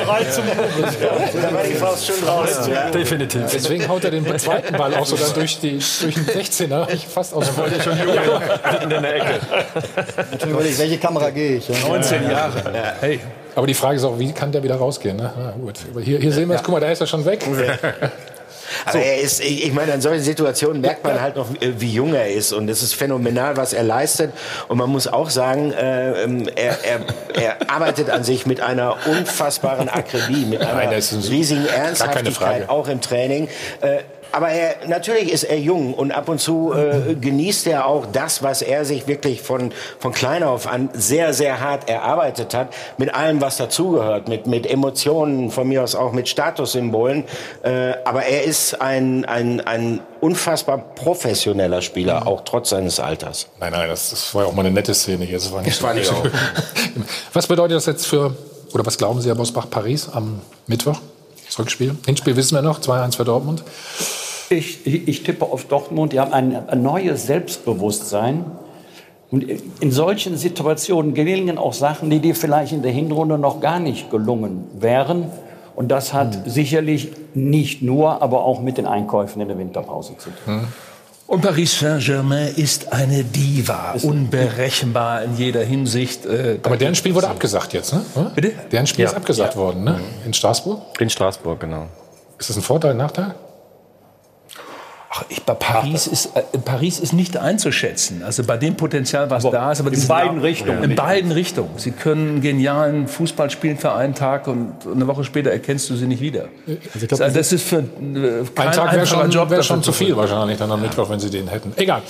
Bereit zum Da war die Faust schon raus. Ja. Definitiv. Deswegen haut er den zweiten Ball auch sogar durch, die, durch den 16er. Ich fast aus dem schon in der Ecke. Natürlich überlegt, welche Kamera gehe ich? Ja. 19 Jahre. Hey, Aber die Frage ist auch, wie kann der wieder rausgehen? Ne? Na gut. Aber hier, hier sehen wir es, guck mal, da ist er schon weg. Aber er ist, ich meine, in solchen Situationen merkt man halt noch, äh, wie jung er ist. Und es ist phänomenal, was er leistet. Und man muss auch sagen, äh, ähm, er, er, er arbeitet an sich mit einer unfassbaren Akribie, mit einer Nein, ein- riesigen Ernsthaftigkeit, auch im Training. Äh, aber er, natürlich ist er jung und ab und zu äh, genießt er auch das, was er sich wirklich von, von klein auf an sehr, sehr hart erarbeitet hat, mit allem, was dazugehört, mit, mit Emotionen, von mir aus auch mit Statussymbolen. Äh, aber er ist ein, ein, ein unfassbar professioneller Spieler, auch trotz seines Alters. Nein, nein, das, das war ja auch mal eine nette Szene hier. Das war nicht Das fand ich auch. Was bedeutet das jetzt für, oder was glauben Sie, Herr Bosbach, Paris am Mittwoch? Das Rückspiel. Hinspiel wissen wir noch, 2-1 für Dortmund. Ich, ich, tippe auf Dortmund. Die haben ein, ein neues Selbstbewusstsein. Und in solchen Situationen gelingen auch Sachen, die dir vielleicht in der Hinrunde noch gar nicht gelungen wären. Und das hat sicherlich nicht nur, aber auch mit den Einkäufen in der Winterpause zu tun. Und Paris Saint-Germain ist eine Diva, unberechenbar in jeder Hinsicht. Äh, Aber deren Spiel wurde abgesagt jetzt, ne? Bitte? Deren Spiel Ja. ist abgesagt worden, ne? In Straßburg. In Straßburg, genau. Ist das ein Vorteil, ein Nachteil? Ach, ich, Paris ist, äh, Paris ist nicht einzuschätzen. Also bei dem Potenzial, was da ist. Aber in beiden auch- Richtungen In beiden Richtungen. Sie können genialen Fußball spielen für einen Tag und eine Woche später erkennst du sie nicht wieder. Also ich glaub, Also das ist für äh, Ein kein Tag wäre schon, wär schon zu viel wahrscheinlich dann am Mittwoch, wenn Sie den hätten. Egal.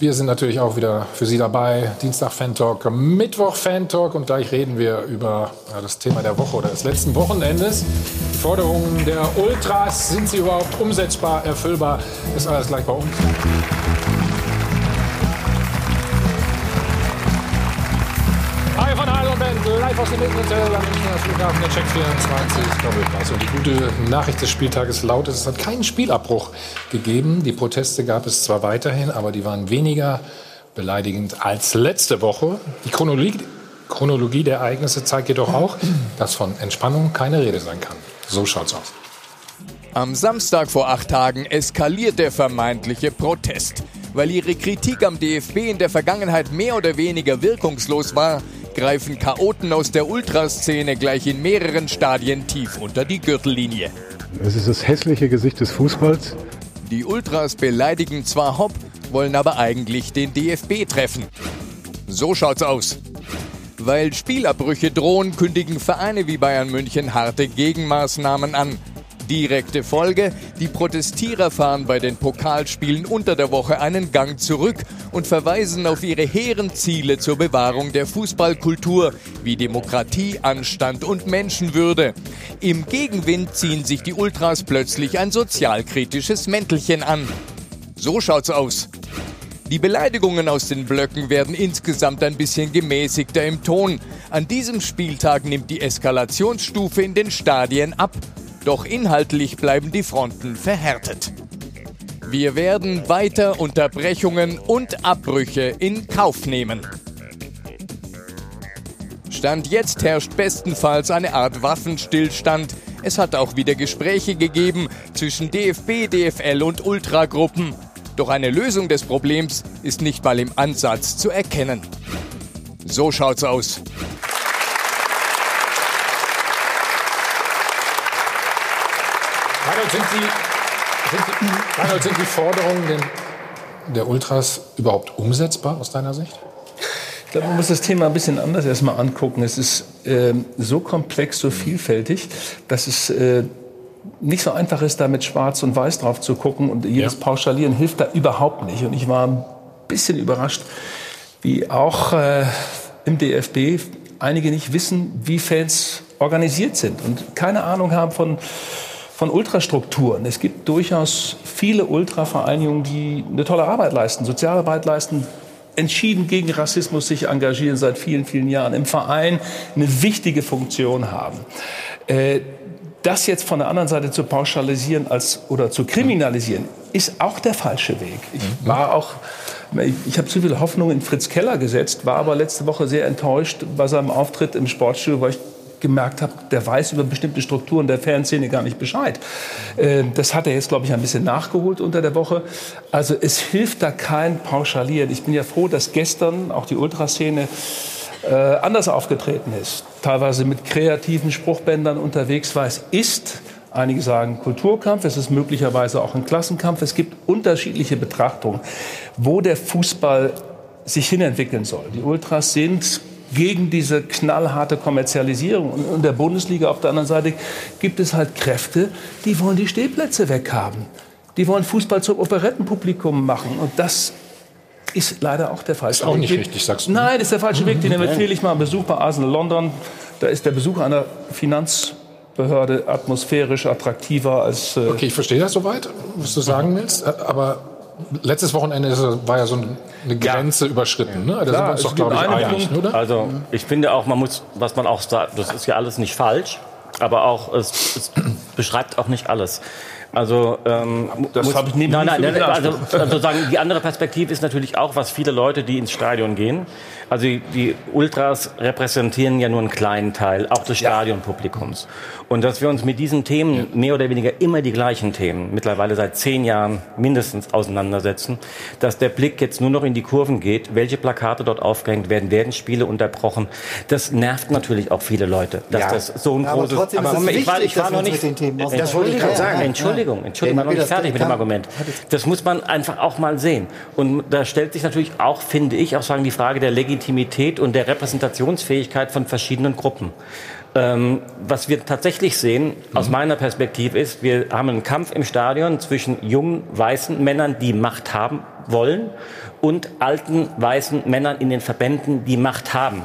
Wir sind natürlich auch wieder für Sie dabei. Dienstag Fan Talk, Mittwoch Fan Talk und gleich reden wir über das Thema der Woche oder des letzten Wochenendes. Die Forderungen der Ultras, sind sie überhaupt umsetzbar, erfüllbar? Ist alles gleich bei uns. Live aus dem Hotel der Check 24, Doppelpass. Und die gute Nachricht des Spieltages lautet, es hat keinen Spielabbruch gegeben. Die Proteste gab es zwar weiterhin, aber die waren weniger beleidigend als letzte Woche. Die Chronologie, Chronologie der Ereignisse zeigt jedoch auch, dass von Entspannung keine Rede sein kann. So schaut's aus. Am Samstag vor acht Tagen eskaliert der vermeintliche Protest. Weil ihre Kritik am DFB in der Vergangenheit mehr oder weniger wirkungslos war, greifen Chaoten aus der Ultraszene gleich in mehreren Stadien tief unter die Gürtellinie. Es ist das hässliche Gesicht des Fußballs. Die Ultras beleidigen zwar Hopp, wollen aber eigentlich den DFB treffen. So schaut's aus. Weil Spielabbrüche drohen, kündigen Vereine wie Bayern München harte Gegenmaßnahmen an. Direkte Folge, die Protestierer fahren bei den Pokalspielen unter der Woche einen Gang zurück und verweisen auf ihre hehren Ziele zur Bewahrung der Fußballkultur wie Demokratie, Anstand und Menschenwürde. Im Gegenwind ziehen sich die Ultras plötzlich ein sozialkritisches Mäntelchen an. So schaut's aus. Die Beleidigungen aus den Blöcken werden insgesamt ein bisschen gemäßigter im Ton. An diesem Spieltag nimmt die Eskalationsstufe in den Stadien ab. Doch inhaltlich bleiben die Fronten verhärtet. Wir werden weiter Unterbrechungen und Abbrüche in Kauf nehmen. Stand jetzt herrscht bestenfalls eine Art Waffenstillstand. Es hat auch wieder Gespräche gegeben zwischen DFB, DFL und Ultragruppen. Doch eine Lösung des Problems ist nicht mal im Ansatz zu erkennen. So schaut's aus. Reinhold, sind die, sind die, Reinhold, sind die Forderungen der Ultras überhaupt umsetzbar aus deiner Sicht? Ich glaube, man muss das Thema ein bisschen anders erstmal angucken. Es ist äh, so komplex, so vielfältig, dass es äh, nicht so einfach ist, da mit Schwarz und Weiß drauf zu gucken. Und jedes ja. Pauschalieren hilft da überhaupt nicht. Und ich war ein bisschen überrascht, wie auch äh, im DFB einige nicht wissen, wie Fans organisiert sind und keine Ahnung haben von von Ultrastrukturen. Es gibt durchaus viele Ultravereinigungen, die eine tolle Arbeit leisten, Sozialarbeit leisten, entschieden gegen Rassismus sich engagieren seit vielen, vielen Jahren, im Verein eine wichtige Funktion haben. Äh, das jetzt von der anderen Seite zu pauschalisieren als, oder zu kriminalisieren, ist auch der falsche Weg. Ich mhm. war auch ich habe zu viel Hoffnung in Fritz Keller gesetzt, war aber letzte Woche sehr enttäuscht bei seinem Auftritt im Sportstudio, weil ich gemerkt habe, der weiß über bestimmte Strukturen der Fanszene gar nicht Bescheid. Äh, das hat er jetzt, glaube ich, ein bisschen nachgeholt unter der Woche. Also es hilft da kein Pauschalieren. Ich bin ja froh, dass gestern auch die Ultraszene äh, anders aufgetreten ist. Teilweise mit kreativen Spruchbändern unterwegs war. Es ist Einige sagen Kulturkampf, es ist möglicherweise auch ein Klassenkampf. Es gibt unterschiedliche Betrachtungen, wo der Fußball sich hinentwickeln soll. Die Ultras sind gegen diese knallharte Kommerzialisierung. Und in der Bundesliga auf der anderen Seite gibt es halt Kräfte, die wollen die Stehplätze weghaben. Die wollen Fußball zum Operettenpublikum machen. Und das ist leider auch der Fall. Ist auch nicht richtig, sagst du. Nein, das ist der falsche Weg. Den empfehle ich mal einen Besuch bei Arsenal London. Da ist der Besuch einer Finanzbehörde atmosphärisch attraktiver als. Äh okay, ich verstehe das soweit, was du sagen willst. Aber letztes Wochenende war ja so eine Grenze ja. überschritten. Ne? Da Klar, sind wir uns doch, glaube ich, einig, oder? Also ich finde auch, man muss, was man auch sagt, das ist ja alles nicht falsch, aber auch es, es beschreibt auch nicht alles. Also ähm, das habe ich nie Nein, nein, nein also, also sagen, die andere Perspektive ist natürlich auch, was viele Leute, die ins Stadion gehen. Also die, die Ultras repräsentieren ja nur einen kleinen Teil auch des Stadionpublikums. Und dass wir uns mit diesen Themen mehr oder weniger immer die gleichen Themen, mittlerweile seit zehn Jahren mindestens auseinandersetzen, dass der Blick jetzt nur noch in die Kurven geht, welche Plakate dort aufgehängt werden, werden Spiele unterbrochen. Das nervt natürlich auch viele Leute, dass ja. das so ein ja, großes... Aber trotzdem aber ist es ich war, ich war noch nicht... Das wollte ich gerade sagen. Entschuldigung, Entschuldigung, ich war noch nicht fertig mit dem Argument. Das muss man einfach auch mal sehen. Und da stellt sich natürlich auch, finde ich, auch sagen die Frage der Legitimität und der Repräsentationsfähigkeit von verschiedenen Gruppen. Ähm, was wir tatsächlich sehen, aus mhm. meiner Perspektive, ist, wir haben einen Kampf im Stadion zwischen jungen, weißen Männern, die Macht haben wollen, und alten, weißen Männern in den Verbänden, die Macht haben.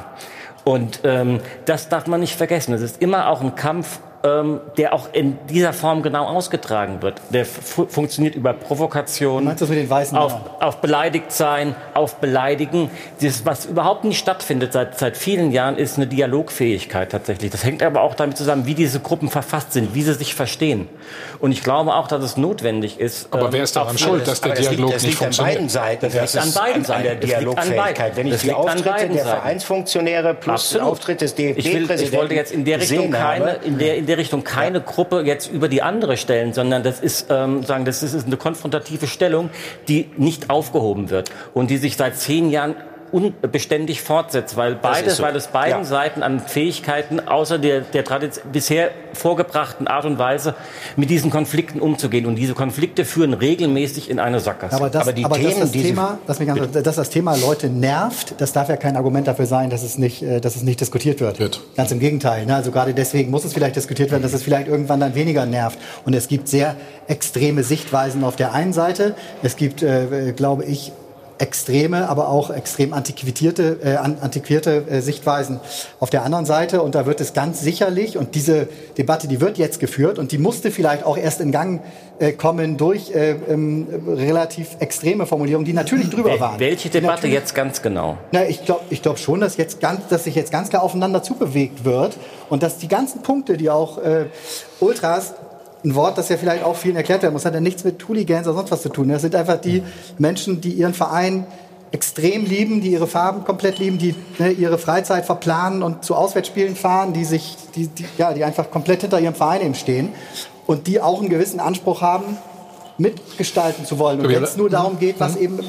Und ähm, das darf man nicht vergessen. Es ist immer auch ein Kampf ähm, der auch in dieser Form genau ausgetragen wird. Der funktioniert über Provokation, Meinst du mit den Weißen auf, auf beleidigt sein, auf beleidigen. Das, was überhaupt nicht stattfindet seit, seit vielen Jahren, ist eine Dialogfähigkeit tatsächlich. Das hängt aber auch damit zusammen, wie diese Gruppen verfasst sind, wie sie sich verstehen. Und ich glaube auch, dass es notwendig ist. Aber wer ist daran schuld, dass der Dialog liegt, nicht funktioniert? An beiden Seiten. Das, liegt an beiden Seiten. Der Dialogfähigkeit. Wenn ich die Auftritte der Vereinsfunktionäre plus den Auftritt des DFB-Präsidenten ich, ich wollte jetzt in der Richtung keine, in der, in der Richtung keine. Gruppe jetzt über die andere stellen, sondern das ist, ähm, sagen, das ist eine konfrontative Stellung, die nicht aufgehoben wird und die sich seit zehn Jahren unbeständig fortsetzt, weil beides, so. weil es beiden Ja. Seiten an Fähigkeiten außer der, der bisher vorgebrachten Art und Weise mit diesen Konflikten umzugehen. Und diese Konflikte führen regelmäßig in eine Sackgasse. Aber, das, aber, dass das Thema, dass, mich ganz, dass das Thema Leute nervt, das darf ja kein Argument dafür sein, dass es nicht, äh, dass es nicht diskutiert wird. Ganz im Gegenteil. Ne? Also gerade deswegen muss es vielleicht diskutiert werden, dass es vielleicht irgendwann dann weniger nervt. Und es gibt sehr extreme Sichtweisen auf der einen Seite. Es gibt, äh, glaube ich, extreme, aber auch extrem antiquierte, äh, an- antiquierte äh, Sichtweisen auf der anderen Seite. Und da wird es ganz sicherlich, und diese Debatte, die wird jetzt geführt und die musste vielleicht auch erst in Gang äh, kommen durch äh, ähm, relativ extreme Formulierungen, die natürlich drüber waren. Welche Debatte jetzt ganz genau? na, ich glaube ich glaub schon, dass, jetzt ganz, dass sich jetzt ganz klar aufeinander zubewegt wird und dass die ganzen Punkte, die auch äh, Ultras, ein Wort, das ja vielleicht auch vielen erklärt werden muss, hat ja nichts mit Hooligans oder sonst was zu tun. Das sind einfach die Menschen, die ihren Verein extrem lieben, die ihre Farben komplett lieben, die ne, ihre Freizeit verplanen und zu Auswärtsspielen fahren, die sich, die, die, ja, die einfach komplett hinter ihrem Verein eben stehen und die auch einen gewissen Anspruch haben, mitgestalten zu wollen. Und wenn es nur darum geht, was eben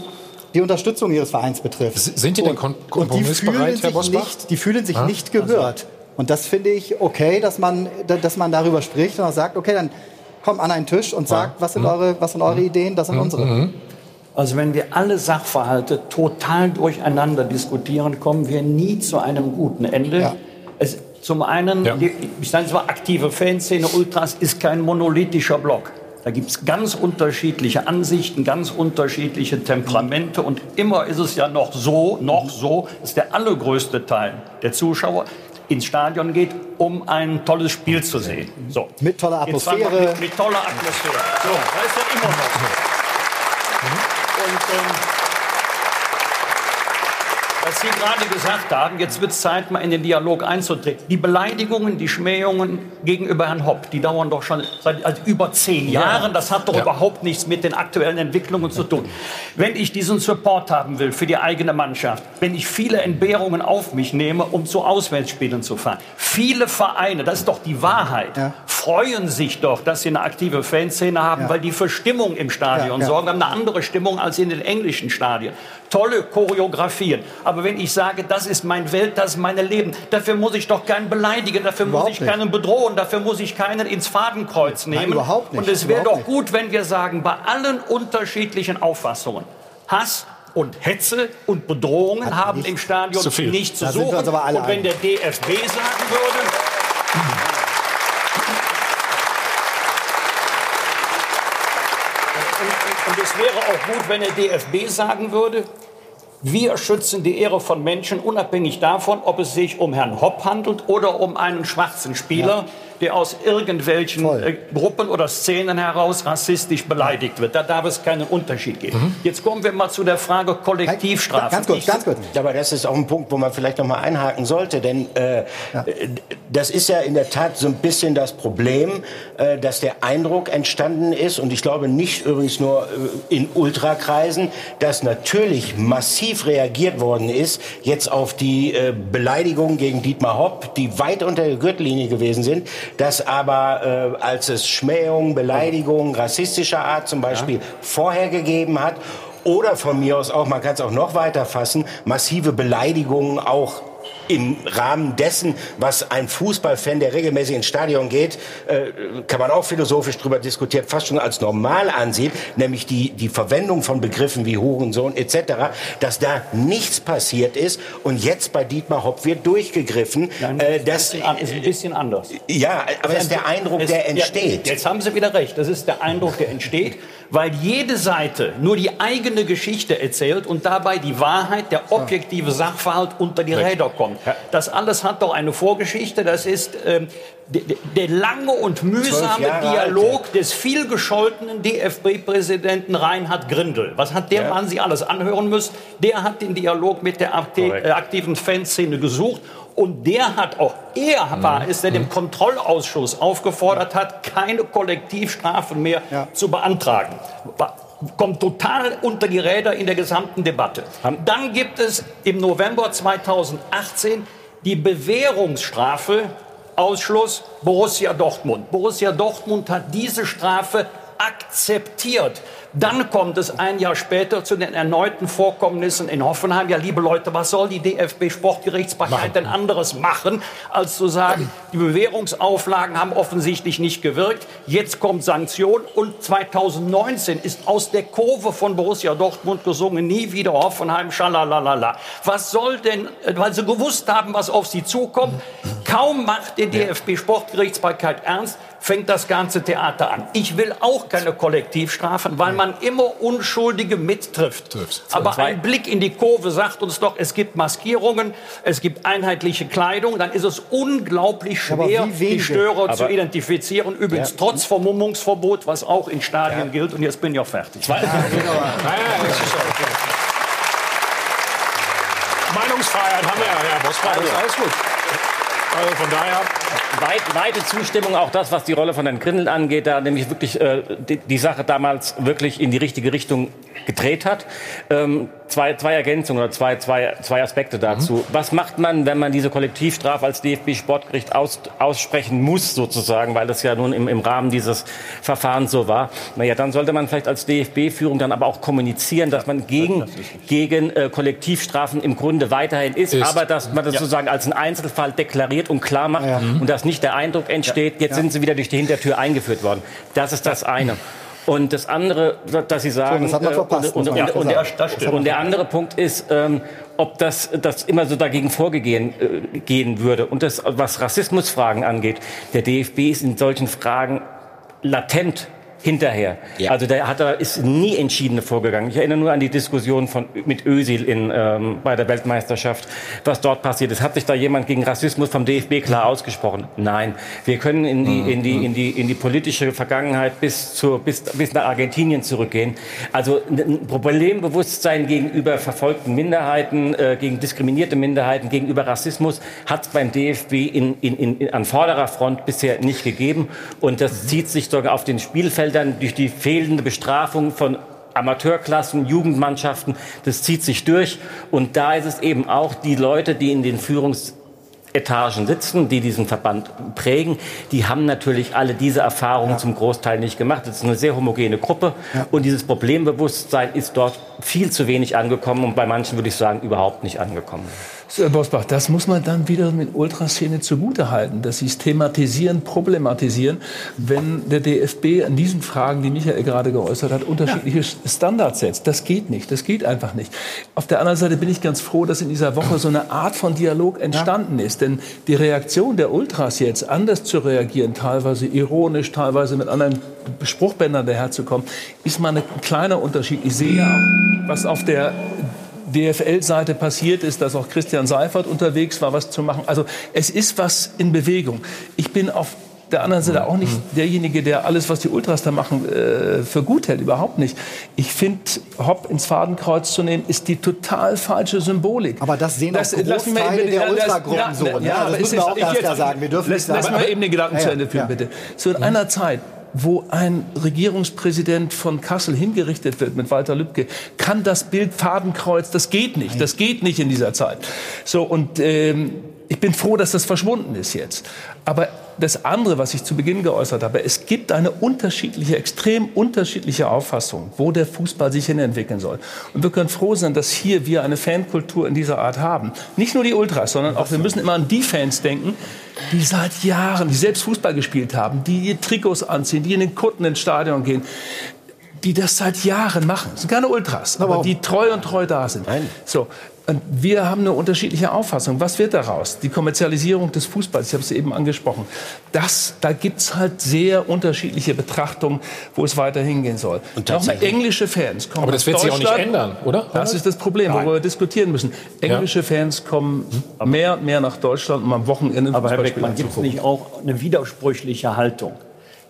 die Unterstützung ihres Vereins betrifft. Sind die denn kon- Und die kompromissbereit, fühlen Herr sich Bosbach? nicht, die fühlen sich Ah, nicht gehört. Und das finde ich okay, dass man, da- dass man darüber spricht und auch sagt, okay, dann komm an einen Tisch und sagt, was sind Mhm. eure, was sind eure Ideen, das sind unsere. Also wenn wir alle Sachverhalte total durcheinander diskutieren, kommen wir nie zu einem guten Ende. Es, zum einen, die, ich sage es mal, aktive Fanszene, Ultras ist kein monolithischer Block. Da gibt es ganz unterschiedliche Ansichten, ganz unterschiedliche Temperamente. Und immer ist es ja noch so, noch so, dass der allergrößte Teil der Zuschauer ins Stadion geht, um ein tolles Spiel zu sehen. So. Mit toller Atmosphäre. Mit, mit toller Atmosphäre. So, das ist ja immer noch so. Und ähm, was Sie gerade gesagt haben, jetzt wird es Zeit, mal in den Dialog einzutreten. Die Beleidigungen, die Schmähungen gegenüber Herrn Hopp, die dauern doch schon seit also über zehn Ja. Jahren. Das hat doch Ja. überhaupt nichts mit den aktuellen Entwicklungen zu tun. Wenn ich diesen Support haben will für die eigene Mannschaft, wenn ich viele Entbehrungen auf mich nehme, um zu Auswärtsspielen zu fahren, viele Vereine, das ist doch die Wahrheit, freuen sich doch, dass sie eine aktive Fanszene haben, weil die für Stimmung im Stadion Ja, ja. sorgen. Wir haben eine andere Stimmung als in den englischen Stadien. Tolle Choreografien. Aber wenn ich sage, das ist mein Welt, das ist mein Leben, dafür muss ich doch keinen beleidigen, dafür muss Überhaupt ich nicht. keinen bedrohen, dafür muss ich keinen ins Fadenkreuz nehmen. überhaupt nicht, Und es wäre doch gut, wenn wir sagen, bei allen unterschiedlichen Auffassungen, Hass und Hetze und Bedrohungen haben im Stadion zu viel. nicht zu Da suchen. und wenn der DFB sagen würde, Und, und es wäre auch gut, wenn der DFB sagen würde, wir schützen die Ehre von Menschen, unabhängig davon, ob es sich um Herrn Hopp handelt oder um einen schwarzen Spieler, der aus irgendwelchen äh, Gruppen oder Szenen heraus rassistisch beleidigt wird. Da darf es keinen Unterschied geben. Jetzt kommen wir mal zu der Frage Kollektivstrafe. Ich- Aber das ist auch ein Punkt, wo man vielleicht noch mal einhaken sollte, denn äh, das ist ja in der Tat so ein bisschen das Problem, äh, dass der Eindruck entstanden ist und ich glaube nicht übrigens nur äh, in Ultrakreisen, dass natürlich massiv reagiert worden ist jetzt auf die äh, Beleidigungen gegen Dietmar Hopp, die weit unter der Gürtellinie gewesen sind, dass aber äh, als es Schmähungen, Beleidigungen rassistischer Art zum Beispiel vorher gegeben hat oder von mir aus auch, man kann es auch noch weiter fassen, massive Beleidigungen auch im Rahmen dessen, was ein Fußballfan, der regelmäßig ins Stadion geht, äh, kann man auch philosophisch drüber diskutieren, fast schon als normal ansieht, nämlich die, die Verwendung von Begriffen wie Hurensohn etc., dass da nichts passiert ist und jetzt bei Dietmar Hopp wird durchgegriffen. Äh, das ist ein bisschen anders. Ja, aber das ist der Eindruck, Es- der entsteht. Ja, jetzt haben Sie wieder recht. Das ist der Eindruck, der entsteht, weil jede Seite nur die eigene Geschichte erzählt und dabei die Wahrheit, der objektive Sachverhalt unter die Räder kommt. Das alles hat doch eine Vorgeschichte. Das ist ähm, der, der lange und mühsame Dialog des vielgescholtenen DFB-Präsidenten Reinhard Grindel. Was hat der Ja. Mann sich alles anhören müssen? Der hat den Dialog mit der akti äh, aktiven Fanszene gesucht. Und der hat auch, er war es, der dem Kontrollausschuss aufgefordert hat, keine Kollektivstrafen mehr zu beantragen. Kommt total unter die Räder in der gesamten Debatte. Dann gibt es im November 2018 die Bewährungsstrafe Ausschluss Borussia Dortmund. Borussia Dortmund hat diese Strafe akzeptiert. Dann kommt es ein Jahr später zu den erneuten Vorkommnissen in Hoffenheim. Ja, liebe Leute, was soll die DFB-Sportgerichtsbarkeit denn anderes machen, als zu sagen, die Bewährungsauflagen haben offensichtlich nicht gewirkt. Jetzt kommt Sanktion und 2019 ist aus der Kurve von Borussia Dortmund gesungen, nie wieder Hoffenheim, schalalala. Was soll denn, weil sie gewusst haben, was auf sie zukommt, kaum macht die DFB-Sportgerichtsbarkeit ernst, fängt das ganze Theater an. Ich will auch keine Kollektivstrafen, weil man immer Unschuldige mittrifft. Aber ein Blick in die Kurve sagt uns doch, es gibt Maskierungen, es gibt einheitliche Kleidung, dann ist es unglaublich schwer, die Störer zu Aber- identifizieren. Übrigens Ja. trotz Vermummungsverbot, was auch in Stadien gilt. Und jetzt bin ich auch fertig. Meinungsfreiheit haben wir ja, Herr ist alles gut. Also von daher. Weit, weite Zustimmung, auch das, was die Rolle von Herrn Grindel angeht, da nämlich wirklich äh, die, die Sache damals wirklich in die richtige Richtung gedreht hat. Ähm, zwei, zwei Ergänzungen oder zwei, zwei, zwei Aspekte dazu. Was macht man, wenn man diese Kollektivstrafe als DFB-Sportgericht aus, aussprechen muss, sozusagen, weil das ja nun im, im Rahmen dieses Verfahrens so war? Naja, dann sollte man vielleicht als DFB-Führung dann aber auch kommunizieren, dass man gegen, gegen äh, Kollektivstrafen im Grunde weiterhin ist, Ist. aber dass man das Ja. sozusagen als einen Einzelfall deklariert und klar macht und dass nicht der Eindruck entsteht, jetzt sind sie wieder durch die Hintertür eingeführt worden. Das ist das eine. Und das andere, dass Sie sagen, das hat man äh, verpasst, und, und, und, und, der, Das und der andere Punkt ist, ähm, ob das, das immer so dagegen vorgehen äh, gehen würde. Und das, was Rassismusfragen angeht, der DFB ist in solchen Fragen latent hinterher. Also der hat da ist nie entschieden vorgegangen. Ich erinnere nur an die Diskussion von mit Özil in, ähm, bei der Weltmeisterschaft, was dort passiert ist. Hat sich da jemand gegen Rassismus vom DFB klar ausgesprochen? Nein. Wir können in die in die in die in die politische Vergangenheit bis zur bis bis nach Argentinien zurückgehen. Also ein Problembewusstsein gegenüber verfolgten Minderheiten, äh, gegen diskriminierte Minderheiten, gegenüber Rassismus hat es beim DFB in, in, in, an vorderer Front bisher nicht gegeben. Und das zieht sich sogar auf den Spielfeldern durch die fehlende Bestrafung von Amateurklassen, Jugendmannschaften, das zieht sich durch. Und da ist es eben auch die Leute, die in den Führungsetagen sitzen, die diesen Verband prägen, die haben natürlich alle diese Erfahrungen zum Großteil nicht gemacht. Das ist eine sehr homogene Gruppe und dieses Problembewusstsein ist dort viel zu wenig angekommen und bei manchen würde ich sagen überhaupt nicht angekommen. Herr Bosbach, das muss man dann wieder mit Ultraszene zugutehalten, dass sie es thematisieren, problematisieren, wenn der DFB an diesen Fragen, die Michael gerade geäußert hat, unterschiedliche Standards setzt. Das geht nicht, das geht einfach nicht. Auf der anderen Seite bin ich ganz froh, dass in dieser Woche so eine Art von Dialog entstanden ist, denn die Reaktion der Ultras jetzt, anders zu reagieren, teilweise ironisch, teilweise mit anderen Spruchbändern daherzukommen, ist mal ein kleiner Unterschied. Ich sehe ja auch, was auf der DFL-Seite passiert ist, dass auch Christian Seifert unterwegs war, was zu machen. Also es ist was in Bewegung. Ich bin auf der anderen Seite auch nicht derjenige, der alles, was die Ultras da machen, äh, für gut hält. Überhaupt nicht. Ich finde, Hopp ins Fadenkreuz zu nehmen, ist die total falsche Symbolik. Aber das sehen auch lass mich mal Großteile eben- der ja, das- Ultragruppen ja, so, ne? Ja, das müssen wir auch ganz klar sagen. Wir dürfen lass, nicht lass sagen- mal eben den Gedanken Ja, zu ja, Ende führen, ja. bitte. So in einer Zeit, wo ein Regierungspräsident von Kassel hingerichtet wird mit Walter Lübcke, kann das Bild Fadenkreuz, das geht nicht. Das geht nicht in dieser Zeit. So, und ähm, ich bin froh, dass das verschwunden ist jetzt. Aber das andere, was ich zu Beginn geäußert habe, es gibt eine unterschiedliche, extrem unterschiedliche Auffassung, wo der Fußball sich hin entwickeln soll. Und wir können froh sein, dass hier wir eine Fankultur in dieser Art haben. Nicht nur die Ultras, sondern auch wir müssen immer an die Fans denken, die seit Jahren, die selbst Fußball gespielt haben, die die Trikots anziehen, die in den Kutten ins Stadion gehen, die das seit Jahren machen. Das sind keine Ultras, aber die treu und treu da sind. So. Und wir haben eine unterschiedliche Auffassung. Was wird daraus? Die Kommerzialisierung des Fußballs, ich habe es eben angesprochen. Das, da gibt's halt sehr unterschiedliche Betrachtungen, wo es weiter hingehen soll. Und Nochmal, englische Fans kommen Aber das wird sich auch nicht ändern, oder? Das ist das Problem, Nein. worüber wir diskutieren müssen. Englische Fans kommen mehr und mehr nach Deutschland, um am Wochenende Aber Herr Beckmann, gibt es nicht auch eine widersprüchliche Haltung?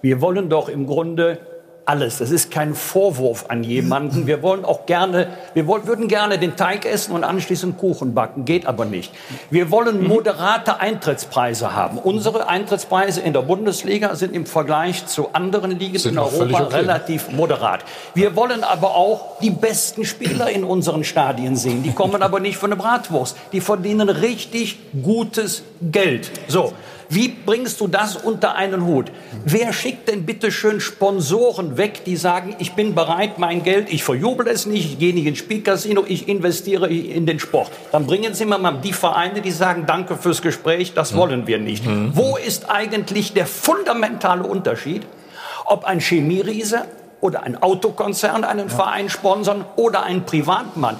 Wir wollen doch im Grunde alles. Das ist kein Vorwurf an jemanden. Wir wollen auch gerne, wir wollen, würden gerne den Teig essen und anschließend Kuchen backen. Geht aber nicht. Wir wollen moderate Eintrittspreise haben. Unsere Eintrittspreise in der Bundesliga sind im Vergleich zu anderen Ligen Sind in Europa okay. relativ moderat. Wir wollen aber auch die besten Spieler in unseren Stadien sehen. Die kommen aber nicht für eine Bratwurst. Die verdienen richtig gutes Geld. So. Wie bringst du das unter einen Hut? Wer schickt denn bitte schön Sponsoren weg, die sagen, ich bin bereit, mein Geld, ich verjubel es nicht, ich gehe nicht ins Spielcasino, ich investiere in den Sport. Dann bringen Sie mir mal die Vereine, die sagen, danke fürs Gespräch, das Mhm. wollen wir nicht. Wo ist eigentlich der fundamentale Unterschied, ob ein Chemieriese oder ein Autokonzern einen Verein sponsern oder ein Privatmann?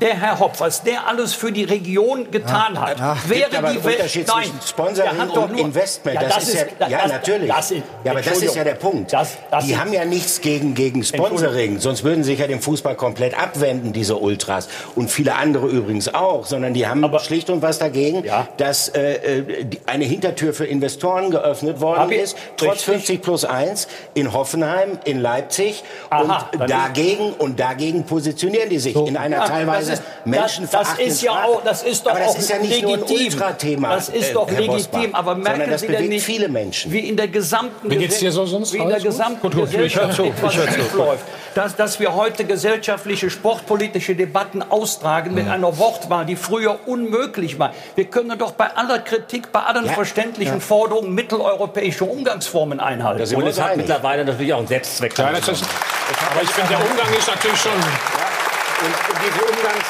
Der Herr Hopf, was der alles für die Region getan hat, wäre Gibt aber die Welt. Unterschied Nein, zwischen Sponsoring und nur- Investment. das, ist ja, ja das- natürlich. das ist- ja, aber das ist ja der. Punkt. Das, das die ist- haben ja nichts gegen, gegen Sponsoring, sonst würden sie sich ja dem Fußball komplett abwenden, diese Ultras. Und viele andere übrigens auch, sondern die haben schlicht und was dagegen, dass äh, äh, eine Hintertür für Investoren geöffnet worden ist, trotz 50 plus 1 in Hoffenheim, in Leipzig. Aha, und ist- dagegen, und dagegen positionieren die sich in einer Ja, teilweise das ist- menschenverachtenden das ist ja Sprache. auch- das ist doch aber das auch ist ja nicht nur ein legitim. Das ist doch Herr legitim, Bosbach, aber merken das Sie denn bewegt nicht, viele Menschen. wie in der gesamten Wie geht's Gesell- dir so sonst, wie in der gesamten Gut, gut, Gesellschaft etwas schiefläuft. Dass, dass wir heute gesellschaftliche, sportpolitische Debatten austragen mit einer Wortwahl, die früher unmöglich war. Wir können doch bei aller Kritik, bei allen verständlichen Ja. Forderungen mitteleuropäische Umgangsformen einhalten. Und es hat mittlerweile natürlich auch einen Selbstzweck. Ja, das aber ich finde, der Umgang ist natürlich schon. Und um diese, Umgangs,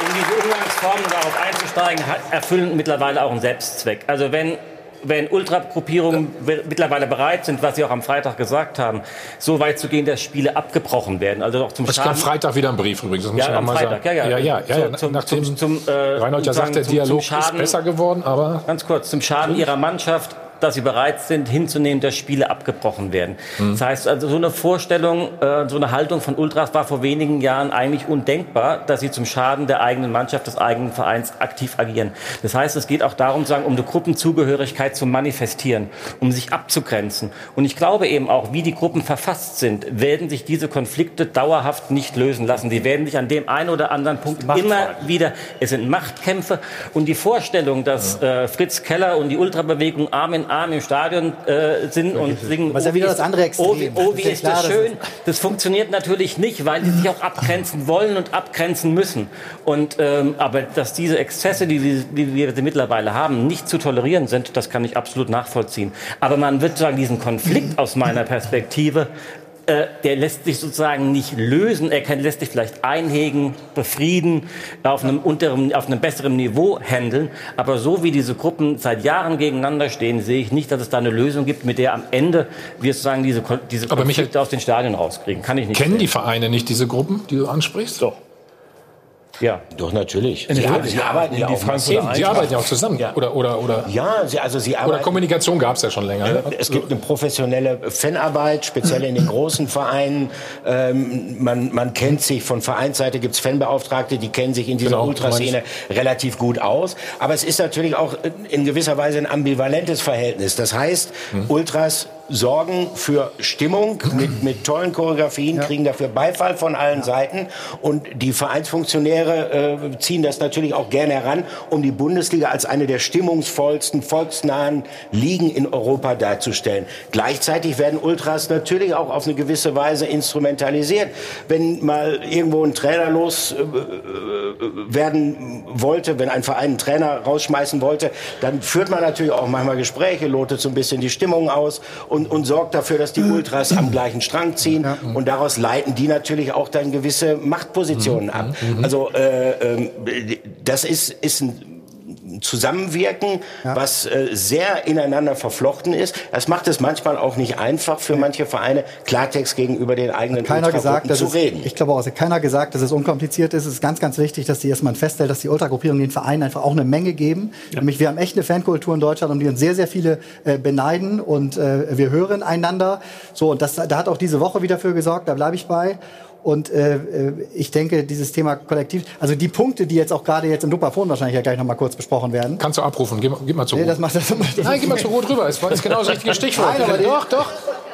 um diese Umgangsformen darauf einzusteigen, hat, erfüllen mittlerweile auch einen Selbstzweck. Also wenn wenn Ultragruppierungen we- mittlerweile bereit sind, was Sie auch am Freitag gesagt haben, so weit zu gehen, dass Spiele abgebrochen werden. Also auch zum Es kam. Freitag wieder ein Brief übrigens. Das muss Ja, am Freitag, sagen. ja, ja. ja, ja, ja, Zum- Nachdem zum- zum, äh, Reinhold ja sagt, der zum- Dialog zum ist Schaden- besser geworden, aber Ganz kurz, zum Schaden ihrer Mannschaft, dass sie bereit sind, hinzunehmen, dass Spiele abgebrochen werden. Mhm. Das heißt, also so eine Vorstellung, äh, so eine Haltung von Ultras war vor wenigen Jahren eigentlich undenkbar, dass sie zum Schaden der eigenen Mannschaft, des eigenen Vereins aktiv agieren. Das heißt, es geht auch darum, sagen, um eine Gruppenzugehörigkeit zu manifestieren, um sich abzugrenzen. Und ich glaube eben auch, wie die Gruppen verfasst sind, werden sich diese Konflikte dauerhaft nicht lösen lassen. Sie werden sich an dem einen oder anderen Punkt immer wieder, es sind Machtkämpfe und die Vorstellung, dass äh, Fritz Keller und die Ultrabewegung Arm in Arm im Stadion äh, sind und singen, ja oh, wie wieder ist- das andere Extrem. Oh, oh, Das wie ist ja das schön. Das funktioniert natürlich nicht, weil die sich auch abgrenzen wollen und abgrenzen müssen. Und, ähm, aber dass diese Exzesse, die, die, die wir sie mittlerweile haben, nicht zu tolerieren sind, das kann ich absolut nachvollziehen. Aber man wird sagen, diesen Konflikt aus meiner Perspektive äh, der lässt sich sozusagen nicht lösen. Er kann, lässt sich vielleicht einhegen, befrieden, auf einem, unteren, auf einem besseren Niveau handeln. Aber so wie diese Gruppen seit Jahren gegeneinander stehen, sehe ich nicht, dass es da eine Lösung gibt, mit der am Ende wir sozusagen diese, diese Aber Michael- Konflikte aus den Stadien rauskriegen. Kann ich nicht kennen sehen. die Vereine nicht diese Gruppen, die du ansprichst? So. Ja. Doch, natürlich. Sie, haben- sie arbeiten ja die auch. Sie arbeiten ja auch zusammen. Oder, oder, oder, Ja, sie, also sie oder arbeiten. Kommunikation gab es ja schon länger. ne? Es gibt eine professionelle Fanarbeit, speziell in den großen Vereinen. Ähm, man, man kennt sich, von Vereinsseite gibt es Fanbeauftragte, die kennen sich in dieser Genau, Ultraszene relativ gut aus. Aber es ist natürlich auch in gewisser Weise ein ambivalentes Verhältnis. Das heißt, Hm. Ultras sorgen für Stimmung mit, mit tollen Choreografien, kriegen dafür Beifall von allen Seiten. Und die Vereinsfunktionäre äh, ziehen das natürlich auch gerne heran, um die Bundesliga als eine der stimmungsvollsten, volksnahen Ligen in Europa darzustellen. Gleichzeitig werden Ultras natürlich auch auf eine gewisse Weise instrumentalisiert. Wenn mal irgendwo ein Trainer los äh, äh, werden wollte, wenn ein Verein einen Trainer rausschmeißen wollte, dann führt man natürlich auch manchmal Gespräche, lotet so ein bisschen die Stimmung aus und, und sorgt dafür, dass die Ultras am gleichen Strang ziehen. Und daraus leiten die natürlich auch dann gewisse Machtpositionen ab. Also äh, ähm, das ist, ist ein Zusammenwirken, was äh, sehr ineinander verflochten ist. Das macht es manchmal auch nicht einfach für manche Vereine, Klartext gegenüber den eigenen keiner gesagt, Ultragruppen dass zu es, reden. ich glaube auch, hat keiner gesagt, dass es unkompliziert ist. Es ist ganz, ganz wichtig, dass die erstmal feststellen, dass die Ultragruppierungen den Vereinen einfach auch eine Menge geben. Nämlich wir haben echt eine Fankultur in Deutschland, um die uns sehr, sehr viele äh, beneiden und äh, wir hören einander. So, und das, da hat auch diese Woche wieder für gesorgt, da bleibe ich bei. Und äh, äh, ich denke, dieses Thema Kollektiv, also die Punkte, die jetzt auch gerade jetzt im Dupafon wahrscheinlich ja gleich noch mal kurz besprochen werden. Kannst du abrufen, geh, mal- geh mal zur Nee, Ruhe. das macht das, das Nein, geh mal zur Ruhe drüber. Es war- ist genau das richtige Stichwort. Nein, aber doch, doch.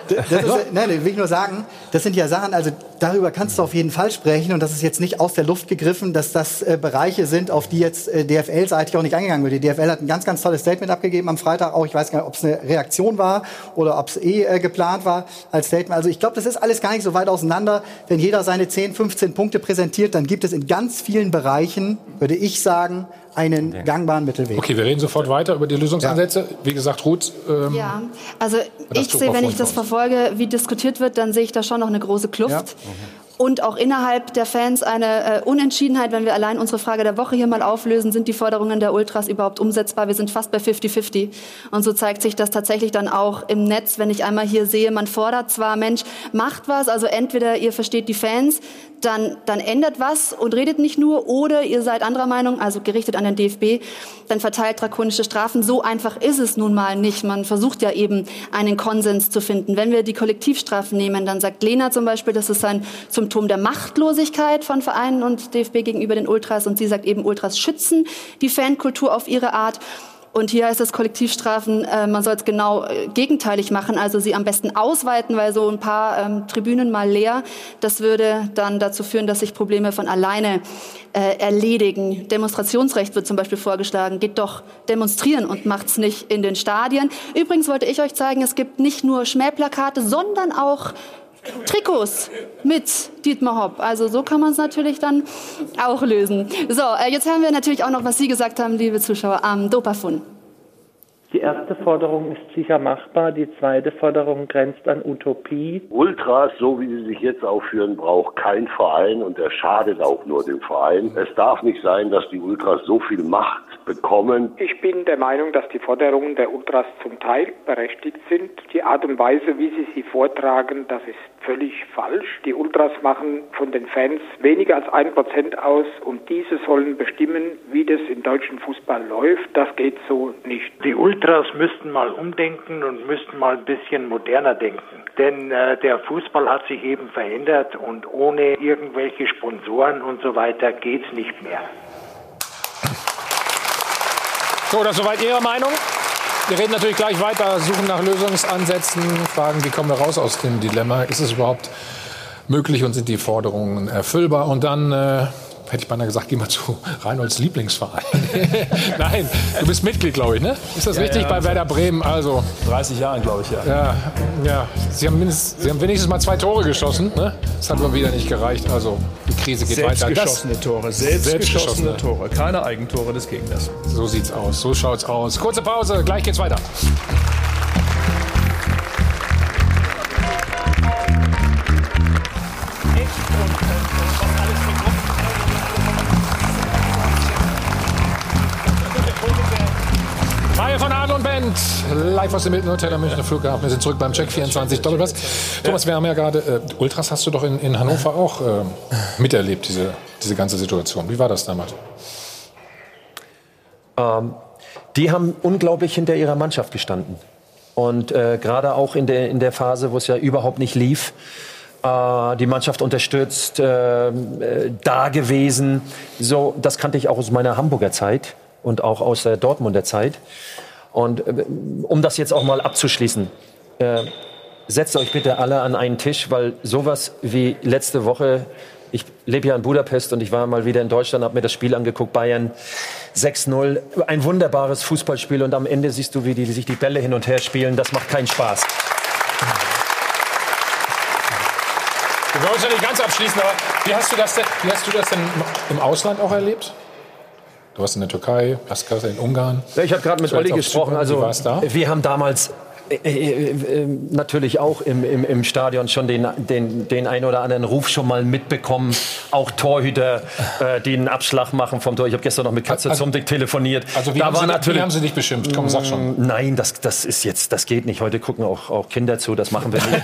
Das ist, nein, will ich nur sagen, das sind ja Sachen, also darüber kannst du auf jeden Fall sprechen und das ist jetzt nicht aus der Luft gegriffen, dass das äh, Bereiche sind, auf die jetzt äh, DFL-seitig auch nicht eingegangen wird. Die DFL hat ein ganz, ganz tolles Statement abgegeben am Freitag auch. Ich weiß gar nicht, ob es eine Reaktion war oder ob es eh äh, geplant war als Statement. Also ich glaube, das ist alles gar nicht so weit auseinander. Wenn jeder seine 10, 15 Punkte präsentiert, dann gibt es in ganz vielen Bereichen, würde ich sagen, einen gangbaren Mittelweg. Okay, wir reden sofort weiter über die Lösungsansätze. Wie gesagt, Ruth. Ähm, Ja, also ich sehe, wenn ich das verfolge, wie diskutiert wird, dann sehe ich da schon noch eine große Kluft. Und auch innerhalb der Fans eine äh, Unentschiedenheit, wenn wir allein unsere Frage der Woche hier mal auflösen, sind die Forderungen der Ultras überhaupt umsetzbar? Wir sind fast bei 50-50. Und so zeigt sich das tatsächlich dann auch im Netz, wenn ich einmal hier sehe, man fordert zwar, Mensch, macht was, also entweder ihr versteht die Fans, dann, dann ändert was und redet nicht nur, oder ihr seid anderer Meinung, also gerichtet an den DFB, dann verteilt drakonische Strafen. So einfach ist es nun mal nicht. Man versucht ja eben einen Konsens zu finden. Wenn wir die Kollektivstrafen nehmen, dann sagt Lena zum Beispiel, das ist ein Symptom der Machtlosigkeit von Vereinen und DFB gegenüber den Ultras. Und sie sagt eben, Ultras schützen die Fankultur auf ihre Art. Und hier heißt es Kollektivstrafen, äh, man soll es genau äh, gegenteilig machen, also sie am besten ausweiten, weil so ein paar ähm, Tribünen mal leer, das würde dann dazu führen, dass sich Probleme von alleine äh, erledigen. Demonstrationsrecht wird zum Beispiel vorgeschlagen, geht doch demonstrieren und macht's nicht in den Stadien. Übrigens wollte ich euch zeigen, es gibt nicht nur Schmähplakate, sondern auch Trikots mit Dietmar Hopp. Also so kann man es natürlich dann auch lösen. So, äh, jetzt hören wir natürlich auch noch, was Sie gesagt haben, liebe Zuschauer, am Dopafund. Die erste Forderung ist sicher machbar, die zweite Forderung grenzt an Utopie. Ultras, so wie sie sich jetzt aufführen, braucht kein Verein und er schadet auch nur dem Verein. Es darf nicht sein, dass die Ultras so viel Macht bekommen. Ich bin der Meinung, dass die Forderungen der Ultras zum Teil berechtigt sind. Die Art und Weise, wie sie sie vortragen, das ist völlig falsch. Die Ultras machen von den Fans weniger als ein Prozent aus und diese sollen bestimmen, wie das im deutschen Fußball läuft. Das geht so nicht. Die Ultras müssten mal umdenken und müssten mal ein bisschen moderner denken. Denn äh, der Fußball hat sich eben verändert und ohne irgendwelche Sponsoren und so weiter geht's nicht mehr. So, das soweit Ihre Meinung. Wir reden natürlich gleich weiter, suchen nach Lösungsansätzen, fragen, wie kommen wir raus aus dem Dilemma? Ist es überhaupt möglich und sind die Forderungen erfüllbar? Und dann äh, hätte ich beinahe gesagt, geh mal zu Reinholds Lieblingsverein. Nein, du bist Mitglied, glaube ich, ne? Ist das Ja, richtig ja, bei Werder Bremen? Also 30 Jahren, glaube ich, ja. ja, ja. Sie haben, mindestens, Sie haben wenigstens mal zwei Tore geschossen, ne? Das hat aber wieder nicht gereicht. Also die Krise geht weiter. Selbstgeschossene Tore, selbstgeschossene Tore, keine Eigentore des Gegners. So sieht's aus, so schaut's aus. Kurze Pause, gleich geht's weiter. Band, live aus dem Hilton Hotel am Münchner Flughafen. Wir sind zurück beim Check 24 Doppelpass. Thomas, wir haben ja gerade, äh, Ultras hast du doch in, in Hannover auch äh, miterlebt, diese, diese ganze Situation. Wie war das damals? Ähm, die haben unglaublich hinter ihrer Mannschaft gestanden. Und äh, gerade auch in der, in der Phase, wo es ja überhaupt nicht lief, äh, die Mannschaft unterstützt, äh, äh, da gewesen. So, das kannte ich auch aus meiner Hamburger Zeit und auch aus der Dortmunder Zeit. Und äh, um das jetzt auch mal abzuschließen, äh, setzt euch bitte alle an einen Tisch, weil sowas wie letzte Woche, ich lebe ja in Budapest und ich war mal wieder in Deutschland, habe mir das Spiel angeguckt, Bayern 6-0, ein wunderbares Fußballspiel und am Ende siehst du, wie die sich die Bälle hin und her spielen, das macht keinen Spaß. Wir wollen uns ja nicht ganz abschließen, aber wie hast du das denn, wie hast du das denn im Ausland auch erlebt? Du warst in der Türkei, hast gerade in Ungarn. Ja, ich habe gerade mit Olli gesprochen. Also Wie war's da? wir haben damals natürlich auch im, im, im Stadion schon den, den, den ein oder anderen Ruf schon mal mitbekommen. Auch Torhüter, äh, die einen Abschlag machen vom Tor. Ich habe gestern noch mit Katze Also- Zumdick telefoniert. Also wie, haben, sie, wie haben sie dich beschimpft? Komm, sag schon. Mm, Nein, das, das ist jetzt, das geht nicht. Heute gucken auch, auch Kinder zu, das machen wir nicht.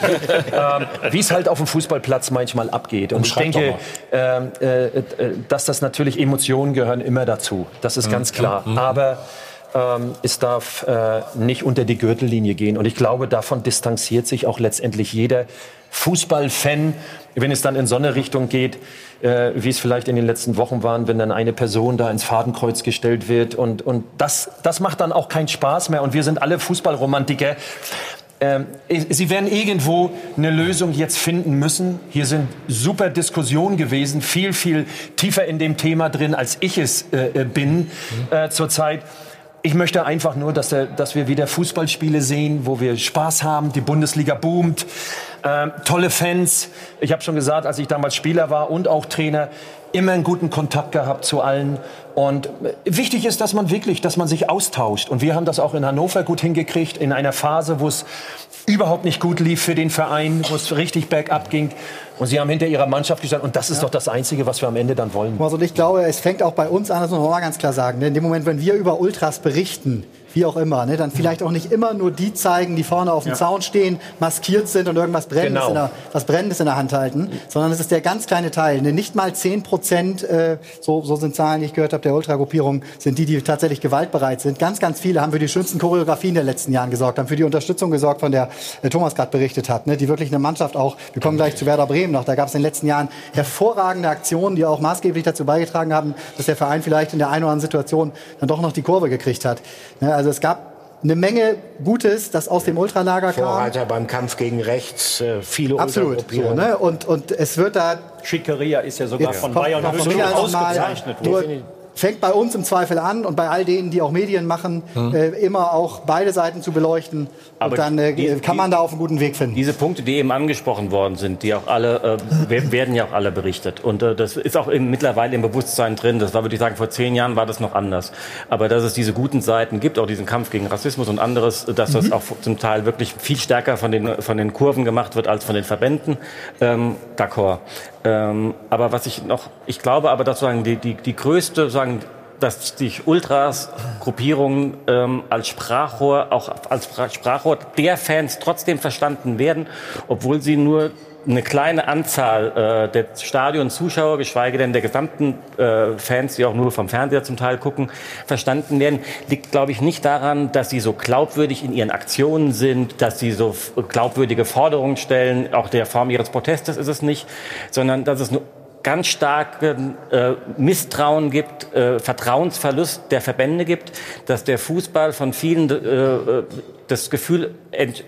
ähm, Wie es halt auf dem Fußballplatz manchmal abgeht. Und ich denke, ähm, äh, äh, dass das natürlich Emotionen gehören immer dazu. Das ist Mhm. ganz klar. Mhm. Aber ähm, es darf äh, nicht unter die Gürtellinie gehen. Und ich glaube, davon distanziert sich auch letztendlich jeder Fußballfan, wenn es dann in so eine Richtung geht, äh, wie es vielleicht in den letzten Wochen waren, wenn dann eine Person da ins Fadenkreuz gestellt wird. Und, und das, das macht dann auch keinen Spaß mehr. Und wir sind alle Fußballromantiker. ähm, Sie werden irgendwo eine Lösung jetzt finden müssen. Hier sind super Diskussionen gewesen, viel, viel tiefer in dem Thema drin, als ich es äh, bin äh, zurzeit. Ich möchte einfach nur, dass, der, dass wir wieder Fußballspiele sehen, wo wir Spaß haben, die Bundesliga boomt, ähm, tolle Fans. Ich habe schon gesagt, als ich damals Spieler war und auch Trainer, immer einen guten Kontakt gehabt zu allen. Und wichtig ist, dass man wirklich, dass man sich austauscht. Und wir haben das auch in Hannover gut hingekriegt, in einer Phase, wo es überhaupt nicht gut lief für den Verein, wo es richtig bergab ging. Und sie haben hinter ihrer Mannschaft gestanden. Und das ist doch das Einzige, was wir am Ende dann wollen. Also ich glaube, es fängt auch bei uns an, das muss man mal ganz klar sagen. In dem Moment, wenn wir über Ultras berichten, wie auch immer, ne, dann vielleicht auch nicht immer nur die zeigen, die vorne auf dem Ja. Zaun stehen, maskiert sind und irgendwas Brennendes, Genau. in, der, was Brennendes in der Hand halten, sondern es ist der ganz kleine Teil. Ne, nicht mal 10 Prozent, äh, so, so sind Zahlen, die ich gehört habe, der Ultragruppierung, sind die, die tatsächlich gewaltbereit sind. Ganz, ganz viele haben für die schönsten Choreografien der letzten Jahren gesorgt, haben für die Unterstützung gesorgt, von der äh, Thomas gerade berichtet hat, ne, die wirklich eine Mannschaft auch, wir kommen gleich zu Werder Bremen noch, da gab es in den letzten Jahren hervorragende Aktionen, die auch maßgeblich dazu beigetragen haben, dass der Verein vielleicht in der einen oder anderen Situation dann doch noch die Kurve gekriegt hat. Ne, also es gab eine Menge Gutes, das aus dem Ultralager kam. Vorreiter beim Kampf gegen rechts, äh, viele Absolut. So, ne? und, und es wird da. Schickeria ist ja sogar von Bayern mal, ausgezeichnet worden. Fängt bei uns im Zweifel an und bei all denen, die auch Medien machen, Mhm. äh, immer auch beide Seiten zu beleuchten. Aber und dann äh, die- kann man da auf einen guten Weg finden. Diese Punkte, die eben angesprochen worden sind, die auch alle, äh, wer- werden ja auch alle berichtet. Und äh, das ist auch im, mittlerweile im Bewusstsein drin. Das war, würde ich sagen, vor zehn Jahren war das noch anders. Aber dass es diese guten Seiten gibt, auch diesen Kampf gegen Rassismus und anderes, dass das Mhm. auch zum Teil wirklich viel stärker von den, von den Kurven gemacht wird als von den Verbänden, ähm, d'accord. Ähm, aber was ich noch, ich glaube aber, dass sozusagen die, die, die größte, sagen, dass die Ultras, Gruppierungen ähm, als Sprachrohr, auch als Spra- Sprachrohr der Fans trotzdem verstanden werden, obwohl sie nur eine kleine Anzahl äh, der Stadion-Zuschauer, geschweige denn der gesamten äh, Fans, die auch nur vom Fernseher zum Teil gucken, verstanden werden, liegt, glaube ich, nicht daran, dass sie so glaubwürdig in ihren Aktionen sind, dass sie so glaubwürdige Forderungen stellen, auch der Form ihres Protestes ist es nicht, sondern dass es eine ganz starken äh, Misstrauen gibt, äh, Vertrauensverlust der Verbände gibt, dass der Fußball von vielen äh, äh, das Gefühl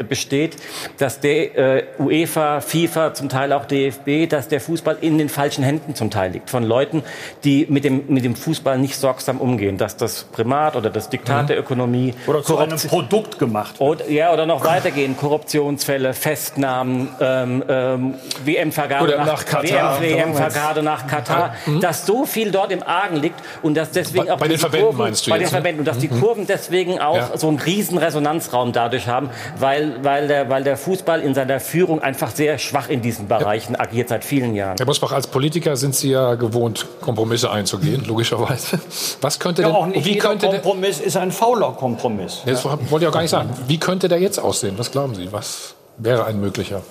besteht, dass der äh, UEFA, FIFA, zum Teil auch DFB, dass der Fußball in den falschen Händen zum Teil liegt. Von Leuten, die mit dem, mit dem Fußball nicht sorgsam umgehen. Dass das Primat oder das Diktat Mhm. der Ökonomie Oder zu einem Produkt gemacht. oder, ja, oder noch weitergehen. Korruptionsfälle, Festnahmen, ähm, ähm, WM-Vergabe nach, nach Katar. WM-Vergabe nach Katar. Mhm. Dass so viel dort im Argen liegt und dass deswegen Bei- auch bei den Verbänden Kurven, meinst du bei jetzt, den ne? Verbänden und dass die Mhm. Kurven deswegen auch Ja. so einen riesen Resonanzraum dadurch haben, weil, weil, der, weil der Fußball in seiner Führung einfach sehr schwach in diesen Bereichen agiert seit vielen Jahren. Herr Bosbach, als Politiker sind Sie ja gewohnt, Kompromisse einzugehen, logischerweise. Was könnte Ja, denn, auch nicht wie jeder könnte der, Kompromiss ist ein fauler Kompromiss. das wollte ich auch gar nicht sagen. Wie könnte der jetzt aussehen? Was glauben Sie? Was wäre ein möglicher?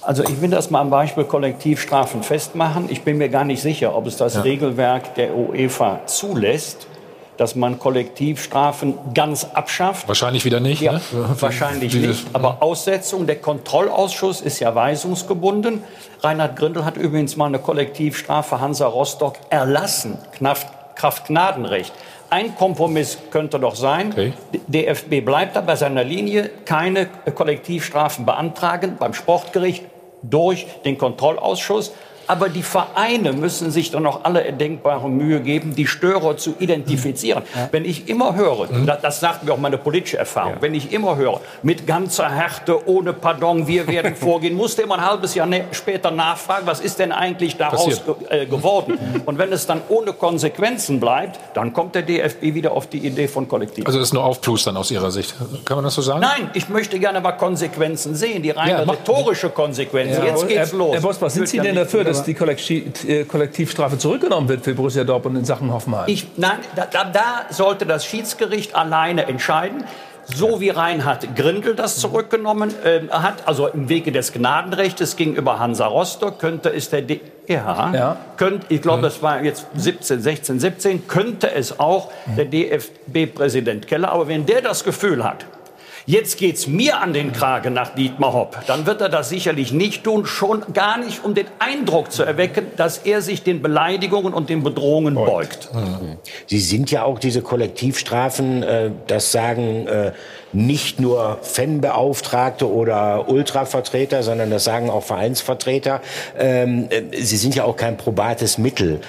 Also ich will das mal am Beispiel Kollektivstrafen festmachen. Ich bin mir gar nicht sicher, ob es das Ja. Regelwerk der UEFA zulässt, dass man Kollektivstrafen ganz abschafft. Wahrscheinlich wieder nicht. Ja, ne? wahrscheinlich Dieses- nicht. Aber Aussetzung, der Kontrollausschuss ist ja weisungsgebunden. Reinhard Grindel hat übrigens mal eine Kollektivstrafe Hansa Rostock erlassen, Kraft, Kraft Gnadenrecht. Ein Kompromiss könnte doch sein, DFB bleibt da bei seiner Linie, keine Kollektivstrafen beantragen beim Sportgericht durch den Kontrollausschuss. Aber die Vereine müssen sich dann noch alle erdenkbare Mühe geben, die Störer zu identifizieren. Wenn ich immer höre, das, das sagt mir auch meine politische Erfahrung, wenn ich immer höre, mit ganzer Härte, ohne Pardon, wir werden vorgehen, musste immer ein halbes Jahr ne- später nachfragen, was ist denn eigentlich daraus ge äh, geworden? Und wenn es dann ohne Konsequenzen bleibt, dann kommt der DFB wieder auf die Idee von Kollektiv. Also das ist nur Aufplustern aus Ihrer Sicht. Kann man das so sagen? Nein, ich möchte gerne aber Konsequenzen sehen, die rein Ja, rhetorische Konsequenzen. Ja. Jetzt geht's Herr, los. Herr Bosbach, sind Sie ja denn dafür, dass die Kollektiv, äh, Kollektivstrafe zurückgenommen wird für Borussia Dortmund in Sachen Hoffenheim? Ich, nein, da, da, sollte das Schiedsgericht alleine entscheiden. So wie Reinhard Grindel das zurückgenommen ähm, hat, also im Wege des Gnadenrechts gegenüber Hansa Rostock, könnte es der D ja, Ja. Könnt, ich glaube, das war jetzt 17, 16, 17, könnte es auch der DFB-Präsident Keller. Aber wenn der das Gefühl hat, jetzt geht's mir an den Kragen nach Dietmar Hopp, dann wird er das sicherlich nicht tun, schon gar nicht, um den Eindruck zu erwecken, dass er sich den Beleidigungen und den Bedrohungen beugt. Sie sind ja auch diese Kollektivstrafen, äh, das sagen äh, nicht nur Fanbeauftragte oder Ultravertreter, sondern das sagen auch Vereinsvertreter. Ähm, äh, sie sind ja auch kein probates Mittel.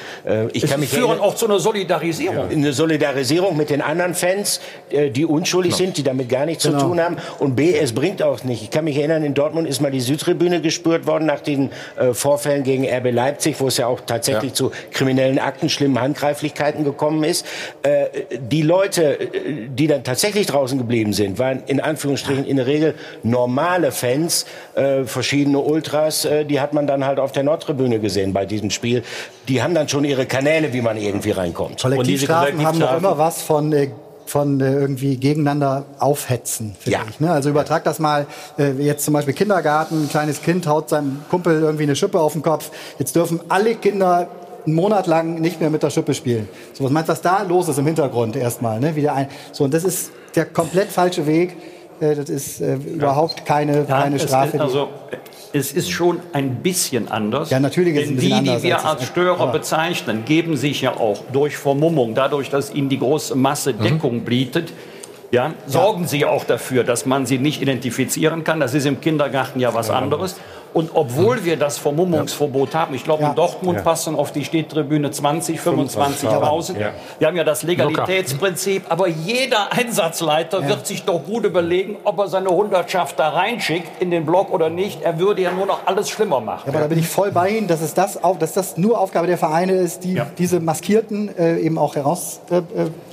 Ich Es kann mich führen auch zu einer Solidarisierung. eine Solidarisierung mit den anderen Fans, die unschuldig sind, die damit gar nichts Genau. zu tun haben. Und B, es bringt auch nicht. Ich kann mich erinnern, in Dortmund ist mal die Südtribüne gespürt worden nach den äh, Vorfällen gegen RB Leipzig, wo es ja auch tatsächlich Ja. zu kriminellen Akten, schlimmen Handgreiflichkeiten gekommen ist. Äh, die Leute, äh, die dann tatsächlich draußen geblieben sind, waren in Anführungsstrichen in der Regel normale Fans, äh, verschiedene Ultras, äh, die hat man dann halt auf der Nordtribüne gesehen bei diesem Spiel. Die haben dann schon ihre Kanäle, wie man irgendwie reinkommt. Kollektivstrafen haben doch immer was von, äh, von äh, irgendwie gegeneinander aufhetzen, finde ich. Ne? Also übertrag das mal, äh, jetzt zum Beispiel Kindergarten, ein kleines Kind haut seinem Kumpel irgendwie eine Schippe auf den Kopf. Jetzt dürfen alle Kinder einen Monat lang nicht mehr mit der Schippe spielen. So, was meinst du, was da los ist im Hintergrund erstmal? Ne? Wieder ein, so, und das ist der komplett falsche Weg. Äh, das ist äh, überhaupt keine, Ja, keine Strafe. also, es ist schon ein bisschen anders. Ja, natürlich ist es ein bisschen die, die wir als als Störer bezeichnen, geben sich ja auch durch Vermummung, dadurch, dass ihnen die große Masse Mhm. Deckung bietet, ja, sorgen sie auch dafür, dass man sie nicht identifizieren kann. Das ist im Kindergarten ja was anderes. Und obwohl wir das Vermummungsverbot haben, ich glaube, in Dortmund passen auf die Stehtribüne 20, 25.000. Ja. Wir haben ja das Legalitätsprinzip. Aber jeder Einsatzleiter wird sich doch gut überlegen, ob er seine Hundertschaft da reinschickt in den Block oder nicht. Er würde ja nur noch alles schlimmer machen. Ja, aber da bin ich voll bei Ihnen, dass, es das, auf, dass das nur Aufgabe der Vereine ist, die, diese Maskierten äh, eben auch heraus äh, äh,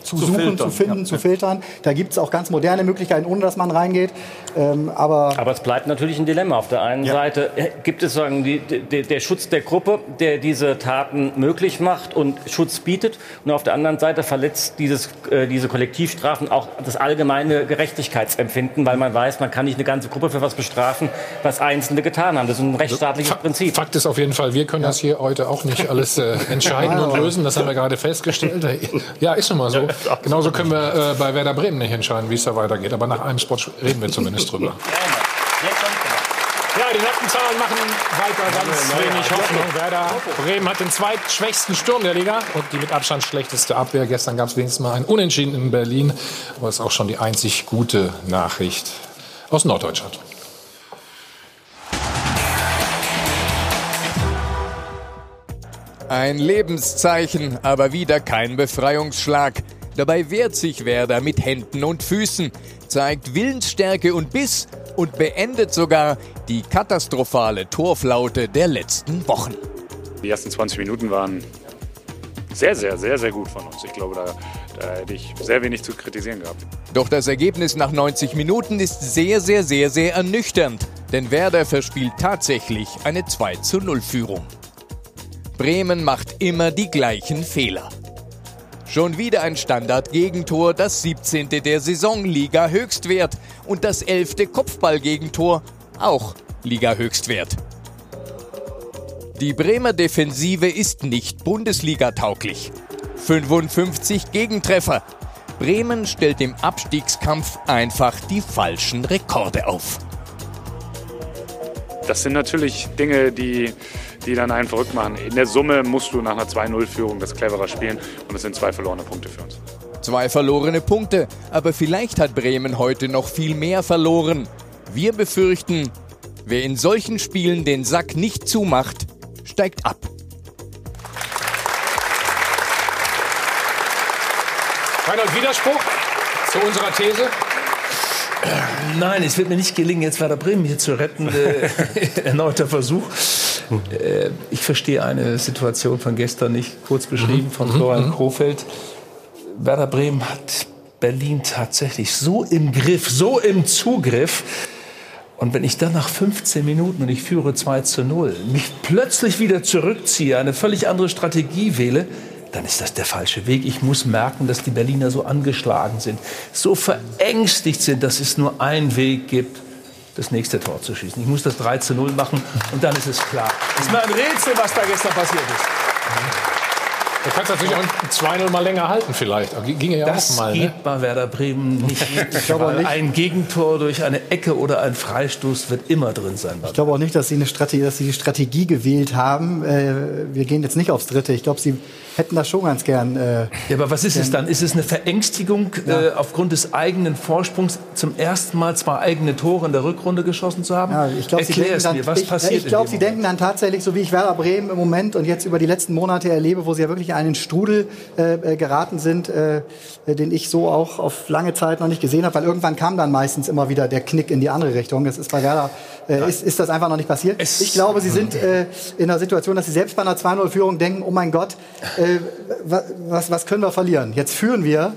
zu, Zu suchen, filtern, zu finden, zu filtern. Da gibt es auch ganz moderne Möglichkeiten, ohne dass man reingeht. Ähm, aber Aber es bleibt natürlich ein Dilemma. Auf der einen Seite äh, gibt es sagen, die, die, der Schutz der Gruppe, der diese Taten möglich macht und Schutz bietet. Und auf der anderen Seite verletzt dieses, äh, diese Kollektivstrafen auch das allgemeine Gerechtigkeitsempfinden, weil man weiß, man kann nicht eine ganze Gruppe für was bestrafen, was Einzelne getan haben. Das ist ein rechtsstaatliches Prinzip. Fakt ist auf jeden Fall, wir können das hier heute auch nicht alles äh, entscheiden und lösen. Das haben wir gerade festgestellt. Ja, ist nun mal so. Genauso können wir äh, bei Werder Bremen nicht entscheiden, wie es da weitergeht. Aber nach einem Spot reden wir zumindest drüber. Ja, die nackten Zahlen machen weiter ganz wenig Hoffnung. Werder Bremen hat den zweitschwächsten Sturm der Liga und die mit Abstand schlechteste Abwehr. Gestern gab es wenigstens mal ein Unentschieden in Berlin. Aber das ist auch schon die einzig gute Nachricht aus Norddeutschland. Ein Lebenszeichen, aber wieder kein Befreiungsschlag. Dabei wehrt sich Werder mit Händen und Füßen, zeigt Willensstärke und Biss und beendet sogar die katastrophale Torflaute der letzten Wochen. Die ersten 20 Minuten waren sehr, sehr, sehr, sehr gut von uns. Ich glaube, da, da hätte ich sehr wenig zu kritisieren gehabt. Doch das Ergebnis nach 90 Minuten ist sehr, sehr, sehr, sehr ernüchternd. Denn Werder verspielt tatsächlich eine 2 zu 0 Führung. Bremen macht immer die gleichen Fehler. Schon wieder ein Standard-Gegentor, das 17. der Saison Liga-Höchstwert und das 11. Kopfball-Gegentor auch Liga-Höchstwert. Die Bremer Defensive ist nicht Bundesliga-tauglich. 55 Gegentreffer. Bremen stellt im Abstiegskampf einfach die falschen Rekorde auf. Das sind natürlich Dinge, die, die dann einen verrückt machen. In der Summe musst du nach einer 2-0-Führung das cleverer spielen und das sind zwei verlorene Punkte für uns. Zwei verlorene Punkte, aber vielleicht hat Bremen heute noch viel mehr verloren. Wir befürchten, wer in solchen Spielen den Sack nicht zumacht, steigt ab. Reinhold, Widerspruch zu unserer These? Nein, es wird mir nicht gelingen, jetzt Werder Bremen hier zu retten. Äh, erneuter Versuch. Äh, ich verstehe eine Situation von gestern nicht, kurz beschrieben von Florian Krofeld. Werder Bremen hat Berlin tatsächlich so im Griff, so im Zugriff. Und wenn ich dann nach 15 Minuten und ich führe 2 zu 0, mich plötzlich wieder zurückziehe, eine völlig andere Strategie wähle, dann ist das der falsche Weg. Ich muss merken, dass die Berliner so angeschlagen sind, so verängstigt sind, dass es nur einen Weg gibt, das nächste Tor zu schießen. Ich muss das 3 zu 0 machen und dann ist es klar. Es ist mir ein Rätsel, was da gestern passiert ist. Du kannst natürlich auch ein 2-0 mal länger halten vielleicht. Ginge ja das auch mal. geht Ne? bei Werder Bremen nicht. Ich glaube nicht. Ein Gegentor durch eine Ecke oder ein Freistoß wird immer drin sein. Ich glaube auch nicht, dass sie, eine Strategie, dass sie die Strategie gewählt haben. Äh, wir gehen jetzt nicht aufs Dritte. Ich glaube, sie hätten das schon ganz gern. Äh, Ja, aber was ist es dann? Ist es eine Verängstigung, äh, aufgrund des eigenen Vorsprungs zum ersten Mal zwei eigene Tore in der Rückrunde geschossen zu haben? Ja, ich glaube, sie Erklär denken es dann, mir, was ich, passiert ich glaube, sie denken dann tatsächlich, so wie ich Werder Bremen im Moment und jetzt über die letzten Monate erlebe, wo sie ja wirklich in einen Strudel äh, äh, geraten sind, äh, äh, den ich so auch auf lange Zeit noch nicht gesehen habe, weil irgendwann kam dann meistens immer wieder der Knick in die andere Richtung. Das ist bei Werder äh, ist, ist das einfach noch nicht passiert. ich glaube, sie sind äh, in einer Situation, dass sie selbst bei einer 2-0-Führung denken, oh mein Gott, äh, wa- was, was können wir verlieren? Jetzt führen wir.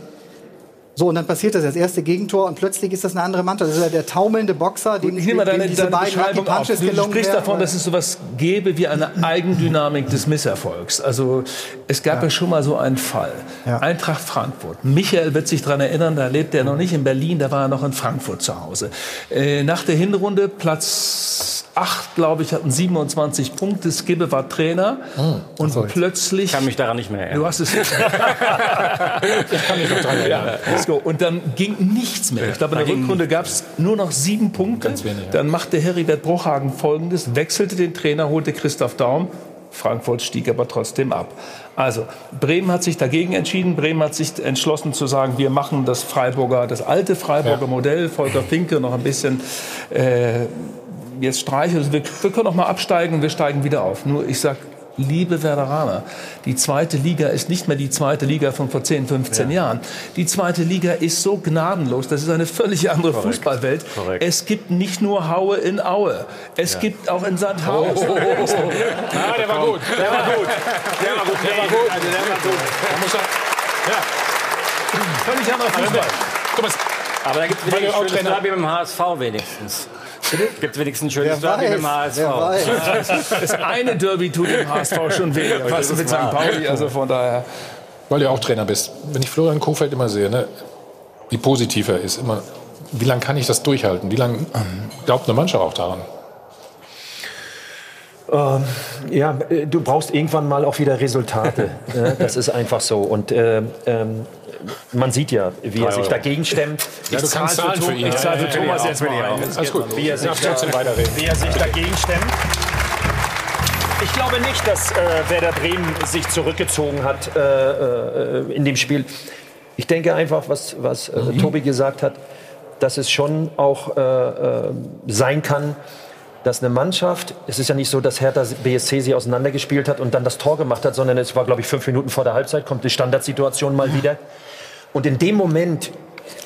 So, und dann passiert das, das erste Gegentor und plötzlich ist das eine andere Mannschaft. Das ist ja der taumelnde Boxer, dem, Ich nehme dem deine, diese deine beiden Beschreibung auf. Du sprichst davon, dass es sowas gäbe wie eine Eigendynamik des Misserfolgs. Also es gab ja, schon mal so einen Fall. Eintracht Frankfurt. Michael wird sich daran erinnern, da lebt er noch nicht in Berlin, da war er noch in Frankfurt zu Hause. Äh, nach der Hinrunde Platz 8, glaube ich, hatten 27 Punkte. Skibbe war Trainer. und plötzlich... Ich kann mich daran nicht mehr erinnern. Du hast es... ich kann mich noch dran erinnern. Ja, let's go. Und dann ging nichts mehr. Ich glaube, in der Rückrunde gab es nur noch sieben Punkte. Dann machte Heribert Bruchhagen Folgendes, wechselte den Trainer, holte Christoph Daum. Frankfurt stieg aber trotzdem ab. Also, Bremen hat sich dagegen entschieden. Bremen hat sich entschlossen zu sagen, wir machen das Freiburger, das alte Freiburger Modell. Volker Finke noch ein bisschen äh, jetzt streiche. Also wir, wir können auch mal absteigen, wir steigen wieder auf. Nur ich sag, liebe Werderaner, die zweite Liga ist nicht mehr die zweite Liga von vor 10, 15 Jahren. Die zweite Liga ist so gnadenlos, das ist eine völlig andere Fußballwelt. Es gibt nicht nur Haue in Aue, es gibt auch in Sandhausen. Oh, oh, oh, oh. Ah, der war gut. Der war gut. Der war gut. Der war gut. Also der war gut. Muss ja. Völlig anderer Fußball. Thomas, Aber da gibt es Weil wenigstens ein schönes Trainer- Derby mit dem HSV wenigstens. Gibt es wenigstens ein schönes Derby mit dem weiß, HSV. Das eine Derby tut dem HSV schon weh, was mit St. Pauli, also von daher. Weil du auch Trainer bist. Wenn ich Florian Kofeld immer sehe, ne, wie positiv er ist, immer, wie lange kann ich das durchhalten? Wie lange glaubt eine Mannschaft auch daran? Ähm, ja, äh, du brauchst irgendwann mal auch wieder Resultate. ja, das ist einfach so. Und ähm, ähm, man sieht ja, wie er sich dagegen stemmt. Ich zahl zahlen für ihn. Ich zahle Ja, für Thomas jetzt mal ein. alles gut. Wie er sich, da, wie er sich dagegen stemmt. Ich glaube nicht, dass äh, Werder Bremen sich zurückgezogen hat äh, äh, in dem Spiel. Ich denke einfach, was, was äh, Tobi gesagt hat, dass es schon auch äh, äh, sein kann, dass eine Mannschaft, es ist ja nicht so, dass Hertha BSC sie auseinandergespielt hat und dann das Tor gemacht hat, sondern es war, glaube ich, fünf Minuten vor der Halbzeit, kommt die Standardsituation mal wieder. Und in dem Moment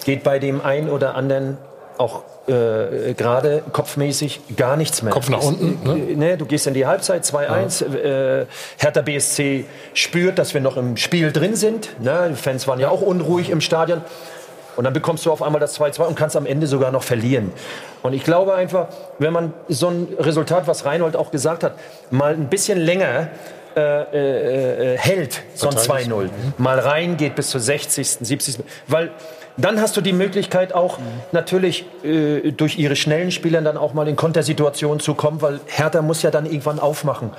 geht bei dem einen oder anderen auch äh, gerade kopfmäßig gar nichts mehr. Kopf nach unten, ne? äh, ne, du gehst in die Halbzeit 2-1. Äh, Hertha BSC spürt, dass wir noch im Spiel drin sind. Ne? Die Fans waren ja auch unruhig im Stadion. Und dann bekommst du auf einmal das 2-2 und kannst am Ende sogar noch verlieren. Und ich glaube einfach, wenn man so ein Resultat, was Reinhold auch gesagt hat, mal ein bisschen länger äh, äh, äh, hält, so ein Verteidigt. 2-0, mal reingeht bis zur 60., 70., weil dann hast du die Möglichkeit auch natürlich äh, durch ihre schnellen Spieler dann auch mal in Kontersituationen zu kommen, weil Hertha muss ja dann irgendwann aufmachen.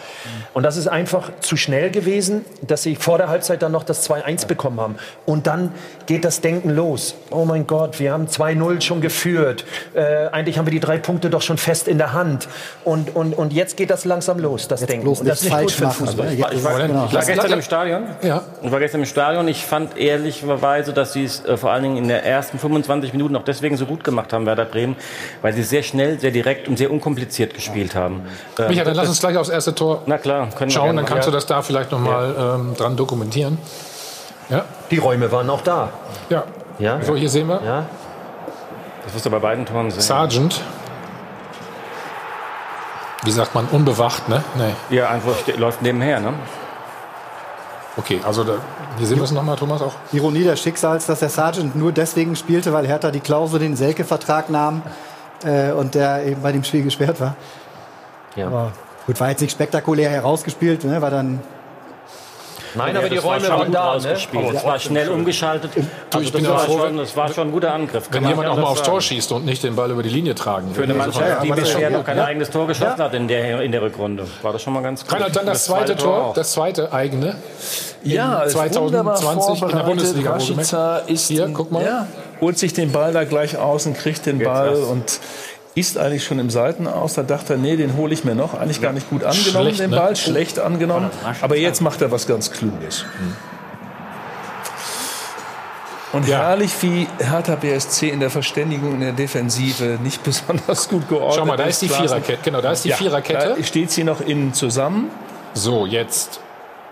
Und das ist einfach zu schnell gewesen, dass sie vor der Halbzeit dann noch das 2-1 bekommen haben. Und dann geht das Denken los. Oh mein Gott, wir haben 2-0 schon geführt. Äh, eigentlich haben wir die drei Punkte doch schon fest in der Hand. Und, und, und jetzt geht das langsam los, das Denken. bloß Und das ist nicht gut falsch für den Fußball. Ich war, ich, war, Genau. ich war gestern im Stadion. Ja. Ich war gestern im Stadion. Ich fand ehrlicherweise, dass sie es äh, vor allen Dingen in den ersten 25 Minuten auch deswegen so gut gemacht haben, Werder Bremen, weil sie sehr schnell, sehr direkt und sehr unkompliziert gespielt haben. Ähm, Micha, dann lass uns gleich aufs erste Tor Na klar, können wir schauen, gerne dann kannst du das da vielleicht noch mal ähm, dran dokumentieren. Ja, Die Räume waren auch da. ja. Ja? So, hier sehen wir. Ja? Das wirst du bei beiden Toren sehen. Sargent. Wie sagt man, unbewacht, ne? Nee. Ja, einfach läuft nebenher, ne? Okay, also da, hier sehen wir es nochmal, Thomas, auch. Ironie des Schicksals, dass der Sergeant nur deswegen spielte, weil Hertha die Klausel den Selke-Vertrag nahm äh, und der eben bei dem Spiel gesperrt war. Ja. Aber gut, war jetzt nicht spektakulär herausgespielt, ne, war dann Nein, aber die Räume waren da, ne? Es war schnell umgeschaltet. Du, Also ich das, bin ja war froh, schon, das war schon ein guter Angriff. Wenn kann jemand man auch mal aufs. Tor schießt und nicht den Ball über die Linie tragen Für eine will. Mannschaft, die bisher noch kein eigenes Tor geschossen hat in der, in der Rückrunde, war das schon mal ganz gut. Reinhard, dann das zweite Tor, das zweite eigene. Ja, in ist wunderbar 2020 in der. Bundesliga. Rashica ist Hier, guck mal. Ja, holt sich den Ball da gleich außen, kriegt den Ball und ist eigentlich schon im Seitenaus. Da dachte er, nee, den hole ich mir noch. Eigentlich gar nicht gut angenommen, Schlecht, den ne? Ball. Schlecht angenommen. Aber jetzt macht er was ganz Kluges. Und herrlich, wie Hertha BSC in der Verständigung in der Defensive nicht besonders gut geordnet Schau mal, da ist die. Viererkette. Genau, da ist die Ja, Viererkette. Steht sie noch innen zusammen. So, jetzt.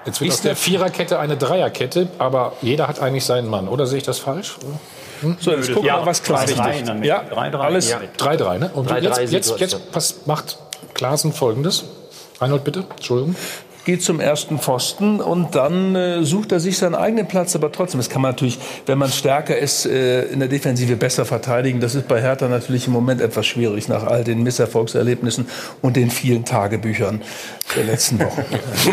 Jetzt wird Ist aus der der- Viererkette eine Dreierkette, aber jeder hat eigentlich seinen Mann. Oder sehe ich das falsch? Hm? So, jetzt gucken wir mal, was Richtig. macht. Ja, alles Ja. 3-3, ne? Und 3-3 jetzt, jetzt, Situation. jetzt was macht Klaassen folgendes. Reinhold, bitte. Entschuldigung. geht zum ersten Pfosten und dann äh, sucht er sich seinen eigenen Platz. Aber trotzdem, das kann man natürlich, wenn man stärker ist, äh, in der Defensive besser verteidigen. Das ist bei Hertha natürlich im Moment etwas schwierig nach all den Misserfolgserlebnissen und den vielen Tagebüchern der letzten Wochen.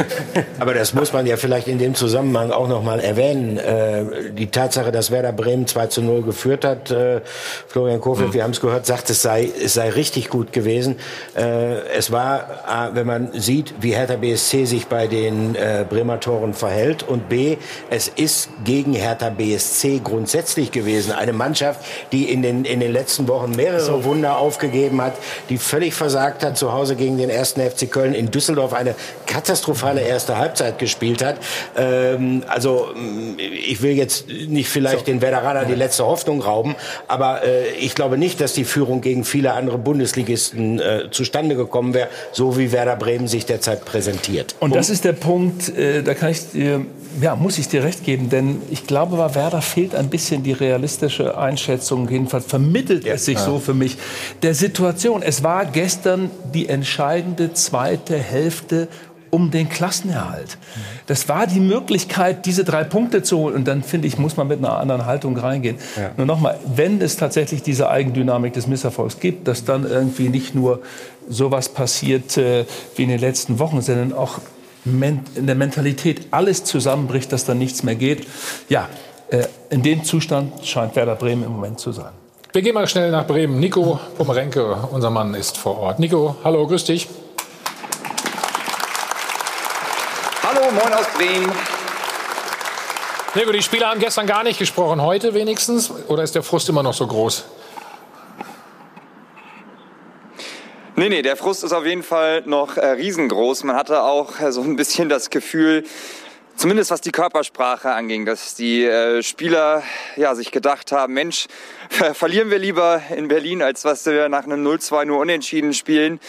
Aber das muss man ja vielleicht in dem Zusammenhang auch noch mal erwähnen. Äh, die Tatsache, dass Werder Bremen 2 zu 0 geführt hat, äh, Florian Kofeld, wir haben es gehört, sagt, es sei, es sei richtig gut gewesen. Äh, es war, A, wenn man sieht, wie Hertha BSC sich bei den äh, Bremer Toren verhält und B, es ist gegen Hertha BSC grundsätzlich gewesen. Eine Mannschaft, die in den, in den letzten Wochen mehrere Wunder aufgegeben hat, die völlig versagt hat, zu Hause gegen den ersten FC Köln in Düsseldorf eine katastrophale erste Halbzeit gespielt hat. Ähm, also mh, ich will jetzt nicht vielleicht den Werderaner die letzte Hoffnung rauben, aber äh, ich glaube nicht, dass die Führung gegen viele andere Bundesligisten äh, zustande gekommen wäre, so wie Werder Bremen sich derzeit präsentiert. Und das ist der Punkt, äh, da kann ich dir, ja, muss ich dir recht geben, denn ich glaube, bei Werder fehlt ein bisschen die realistische Einschätzung, jedenfalls vermittelt es sich Ja. so für mich, der Situation. Es war gestern die entscheidende zweite Hälfte um den Klassenerhalt. Das war die Möglichkeit, diese drei Punkte zu holen. Und dann, finde ich, muss man mit einer anderen Haltung reingehen. Nur nochmal, wenn es tatsächlich diese Eigendynamik des Misserfolgs gibt, dass dann irgendwie nicht nur sowas passiert äh, wie in den letzten Wochen, sondern auch in der Mentalität alles zusammenbricht, dass dann nichts mehr geht. Ja, äh, in dem Zustand scheint Werder Bremen im Moment zu sein. Wir gehen mal schnell nach Bremen. Nico Pomerenke, unser Mann, ist vor Ort. Nico, hallo, grüß dich. Hallo, moin aus Bremen. Nico, die Spieler haben gestern gar nicht gesprochen. Heute wenigstens? Oder ist der Frust immer noch so groß? Nee, nee, der Frust ist auf jeden Fall noch äh, riesengroß. Man hatte auch äh, so ein bisschen das Gefühl, zumindest was die Körpersprache anging, dass die äh, Spieler ja, sich gedacht haben, Mensch, ver verlieren wir lieber in Berlin, als was wir nach einem 0-2 nur unentschieden spielen.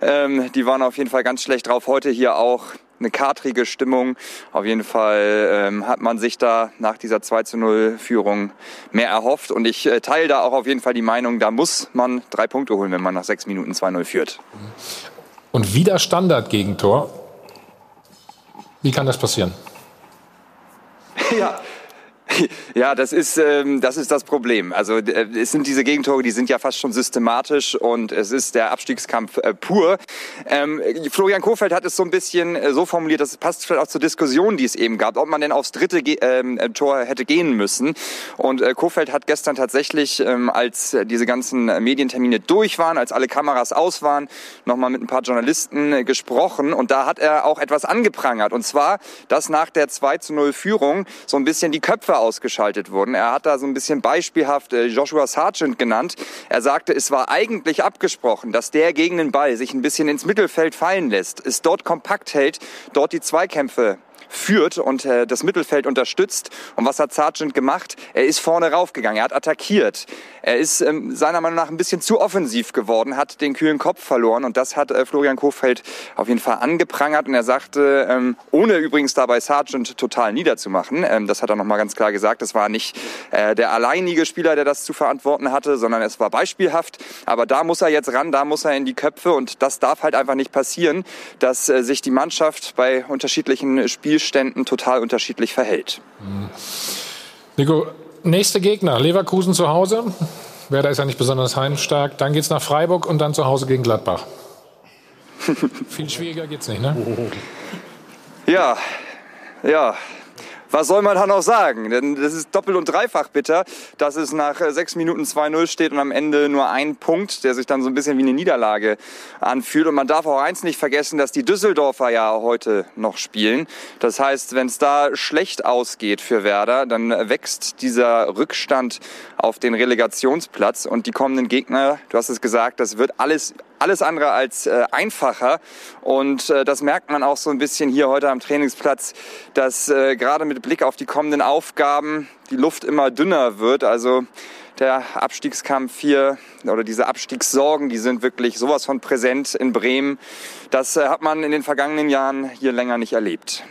Ähm, die waren auf jeden Fall ganz schlecht drauf. Heute hier auch eine katrige Stimmung. Auf jeden Fall ähm, hat man sich da nach dieser 2 zu 0 Führung mehr erhofft. Und ich äh, teile da auch auf jeden Fall die Meinung, da muss man drei Punkte holen, wenn man nach sechs Minuten 2-0 führt. Und wieder Standard-Gegentor. Wie kann das passieren? Ja. Ja, das ist, ähm, das ist das Problem. Also äh, es sind diese Gegentore, die sind ja fast schon systematisch und es ist der Abstiegskampf äh, pur. Ähm, Florian Kofeld hat es so ein bisschen äh, so formuliert, dass es passt vielleicht auch zur Diskussion, die es eben gab, ob man denn aufs dritte Ge ähm, äh, Tor hätte gehen müssen. Und äh, Kofeld hat gestern tatsächlich, ähm, als diese ganzen Medientermine durch waren, als alle Kameras aus waren, nochmal mit ein paar Journalisten äh, gesprochen und da hat er auch etwas angeprangert. Und zwar, dass nach der 2 zu 0 Führung so ein bisschen die Köpfe ausgeschaltet wurden. Er hat da so ein bisschen beispielhaft äh, Joshua Sargent genannt. Er sagte, es war eigentlich abgesprochen, dass der gegen den Ball sich ein bisschen ins Mittelfeld fallen lässt, es dort kompakt hält, dort die Zweikämpfe führt und äh, das Mittelfeld unterstützt. Und was hat Sargent gemacht? Er ist vorne raufgegangen, er hat attackiert. Er ist ähm, seiner Meinung nach ein bisschen zu offensiv geworden, hat den kühlen Kopf verloren und das hat äh, Florian Kofeld auf jeden Fall angeprangert und er sagte, ähm, ohne übrigens dabei Sargent total niederzumachen, ähm, das hat er nochmal ganz klar gesagt, es war nicht äh, der alleinige Spieler, der das zu verantworten hatte, sondern es war beispielhaft. Aber da muss er jetzt ran, da muss er in die Köpfe und das darf halt einfach nicht passieren, dass äh, sich die Mannschaft bei unterschiedlichen Spielständen total unterschiedlich verhält. Nico, nächste Gegner, Leverkusen zu Hause. Werder ist ja nicht besonders heimstark. Dann geht's nach Freiburg und dann zu Hause gegen Gladbach. Viel schwieriger geht's nicht, ne? Ja, Ja, was soll man da noch sagen? Denn das ist doppelt und dreifach bitter, dass es nach äh, sechs Minuten 2-0 steht und am Ende nur ein Punkt, der sich dann so ein bisschen wie eine Niederlage anfühlt. Und man darf auch eins nicht vergessen, dass die Düsseldorfer ja heute noch spielen. Das heißt, wenn es da schlecht ausgeht für Werder, dann wächst dieser Rückstand auf den Relegationsplatz und die kommenden Gegner, du hast es gesagt, das wird alles alles andere als äh, einfacher. Und äh, das merkt man auch so ein bisschen hier heute am Trainingsplatz, dass äh, gerade mit Blick auf die kommenden Aufgaben die Luft immer dünner wird. Also der Abstiegskampf hier oder diese Abstiegssorgen, die sind wirklich sowas von präsent in Bremen. Das äh, hat man in den vergangenen Jahren hier länger nicht erlebt.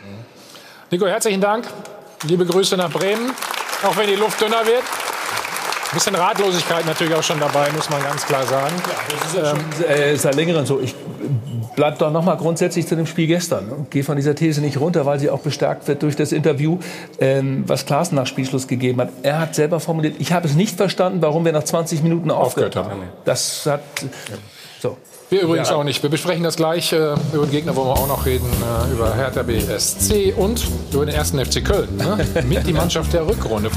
Nico, herzlichen Dank. Liebe Grüße nach Bremen, auch wenn die Luft dünner wird. Ein bisschen Ratlosigkeit natürlich auch schon dabei, muss man ganz klar sagen. Das ist ja schon äh, seit längerem so. Ich bleib doch noch mal grundsätzlich zu dem Spiel gestern und gehe von dieser These nicht runter, weil sie auch bestärkt wird durch das Interview, ähm, was Klaassen nach Spielschluss gegeben hat. Er hat selber formuliert, ich habe es nicht verstanden, warum wir nach 20 Minuten aufgehört haben. Das hat so. Wir übrigens Ja. auch nicht. Wir besprechen das gleich. Äh, über den Gegner wollen wir auch noch reden. Äh, über Hertha BSC und über den ersten FC Köln. Ne? Mit die Mannschaft der Rückrunde.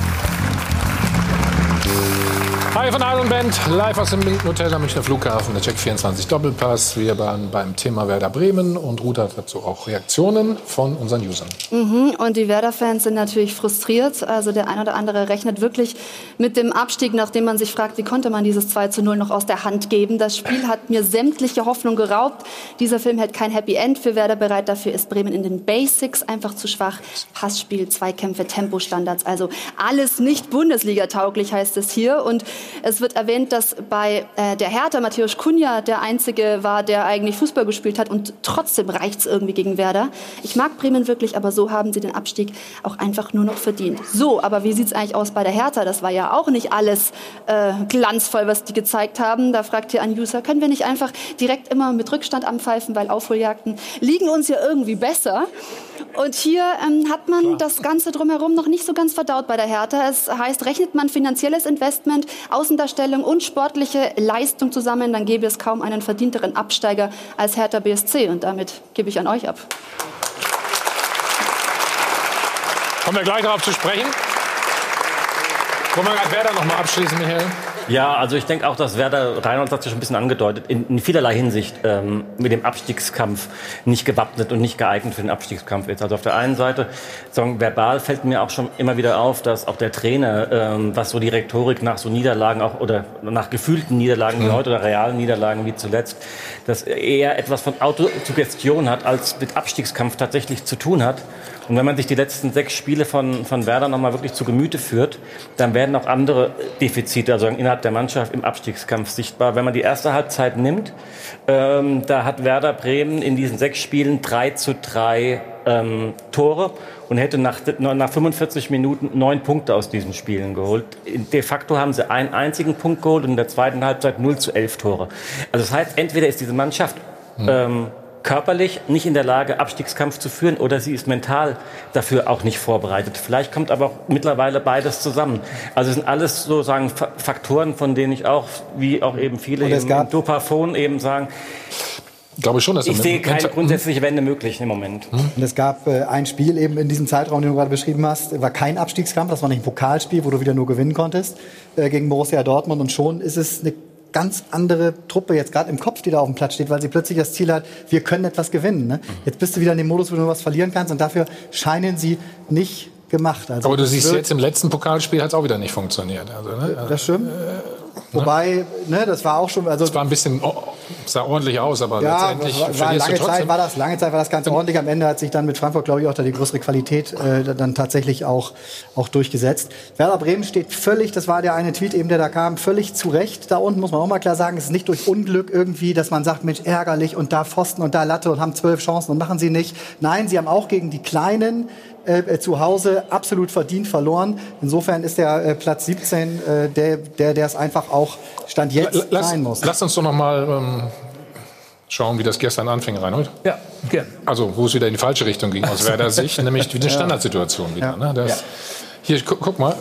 Thank you. Hi von Iron Band, live aus dem Hotel am Münchner Flughafen, der Check 24 Doppelpass. Wir waren beim Thema Werder Bremen und Ruth hat dazu auch Reaktionen von unseren Usern. Mhm, und die Werder-Fans sind natürlich frustriert. Also der ein oder andere rechnet wirklich mit dem Abstieg, nachdem man sich fragt, wie konnte man dieses 2 zu 0 noch aus der Hand geben. Das Spiel hat mir sämtliche Hoffnung geraubt. Dieser Film hält kein Happy End für Werder bereit. Dafür ist Bremen in den Basics einfach zu schwach. Passspiel, Zweikämpfe, Tempostandards, also alles nicht Bundesliga-tauglich heißt es hier. Und es wird erwähnt, dass bei äh, der Hertha Matthäus Kunja der Einzige war, der eigentlich Fußball gespielt hat und trotzdem reicht es irgendwie gegen Werder. Ich mag Bremen wirklich, aber so haben sie den Abstieg auch einfach nur noch verdient. So, aber wie sieht es eigentlich aus bei der Hertha? Das war ja auch nicht alles äh, glanzvoll, was die gezeigt haben. Da fragt ihr an User, können wir nicht einfach direkt immer mit Rückstand anpfeifen, weil Aufholjagden liegen uns ja irgendwie besser. Und hier ähm, hat man das Ganze drumherum noch nicht so ganz verdaut bei der Hertha. Es heißt, rechnet man finanzielles Investment, Außendarstellung und sportliche Leistung zusammen, dann gäbe es kaum einen verdienteren Absteiger als Hertha BSC. Und damit gebe ich an euch ab. Kommen wir gleich darauf zu sprechen. Wollen wir gerade Werder noch mal abschließen, Michael? Ja, also ich denke auch, dass Werder, Reinhold hat es ja schon ein bisschen angedeutet, in, in vielerlei Hinsicht ähm, mit dem Abstiegskampf nicht gewappnet und nicht geeignet für den Abstiegskampf ist. Also auf der einen Seite, sagen, verbal fällt mir auch schon immer wieder auf, dass auch der Trainer, ähm, was so die Rhetorik nach so Niederlagen auch oder nach gefühlten Niederlagen wie heute oder realen Niederlagen wie zuletzt, dass er eher etwas von Autosuggestion hat, als mit Abstiegskampf tatsächlich zu tun hat. Und wenn man sich die letzten sechs Spiele von, von Werder nochmal wirklich zu Gemüte führt, dann werden auch andere Defizite, also innerhalb der Mannschaft im Abstiegskampf sichtbar. Wenn man die erste Halbzeit nimmt, ähm, da hat Werder Bremen in diesen sechs Spielen 3 zu 3 ähm, Tore und hätte nach, nach 45 Minuten neun Punkte aus diesen Spielen geholt. De facto haben sie einen einzigen Punkt geholt und in der zweiten Halbzeit 0 zu 11 Tore. Also das heißt, entweder ist diese Mannschaft ähm, körperlich nicht in der Lage, Abstiegskampf zu führen oder sie ist mental dafür auch nicht vorbereitet. Vielleicht kommt aber auch mittlerweile beides zusammen. Also es sind alles sozusagen Fa- Faktoren, von denen ich auch, wie auch eben viele es im, Dopafon eben sagen, ich glaube schon, dass ich sehe keine mit- grundsätzliche Wende möglich im Moment. Und es gab äh, ein Spiel eben in diesem Zeitraum, den du gerade beschrieben hast, war kein Abstiegskampf, das war nicht ein Pokalspiel, wo du wieder nur gewinnen konntest äh, gegen Borussia Dortmund und schon ist es eine ganz andere Truppe jetzt gerade im Kopf, die da auf dem Platz steht, weil sie plötzlich das Ziel hat, wir können etwas gewinnen. Ne? Jetzt bist du wieder in dem Modus, wo du nur was verlieren kannst und dafür scheinen sie nicht gemacht. Also Aber du siehst jetzt im letzten Pokalspiel hat es auch wieder nicht funktioniert. Also, ne? Das stimmt. Wobei, ne, das war auch schon, also Es war ein bisschen, oh, sah ordentlich aus, aber Ja, letztendlich war, war lange. Zeit war das lange Zeit war das ganz ordentlich. Am Ende hat sich dann mit Frankfurt, glaube ich, auch da die größere Qualität äh, dann tatsächlich auch auch durchgesetzt. Werder Bremen steht völlig, das war der eine Tweet eben, der da kam, völlig zu Recht. Da unten muss man auch mal klar sagen, es ist nicht durch Unglück irgendwie, dass man sagt, Mensch, ärgerlich und da Pfosten und da Latte und haben zwölf Chancen und machen sie nicht. Nein, sie haben auch gegen die Kleinen äh, äh, zu Hause absolut verdient verloren. Insofern ist der äh, Platz 17 äh, der, der, der es einfach auch Stand jetzt Lass, sein muss. lass uns doch noch mal ähm, schauen, wie das gestern anfing, Reinhold. Ja, gern. Also, wo es wieder in die falsche Richtung ging aus Werder Sicht, nämlich wie eine. Standardsituation wieder. Ja. Ne? Das, Ja. Hier, gu guck mal.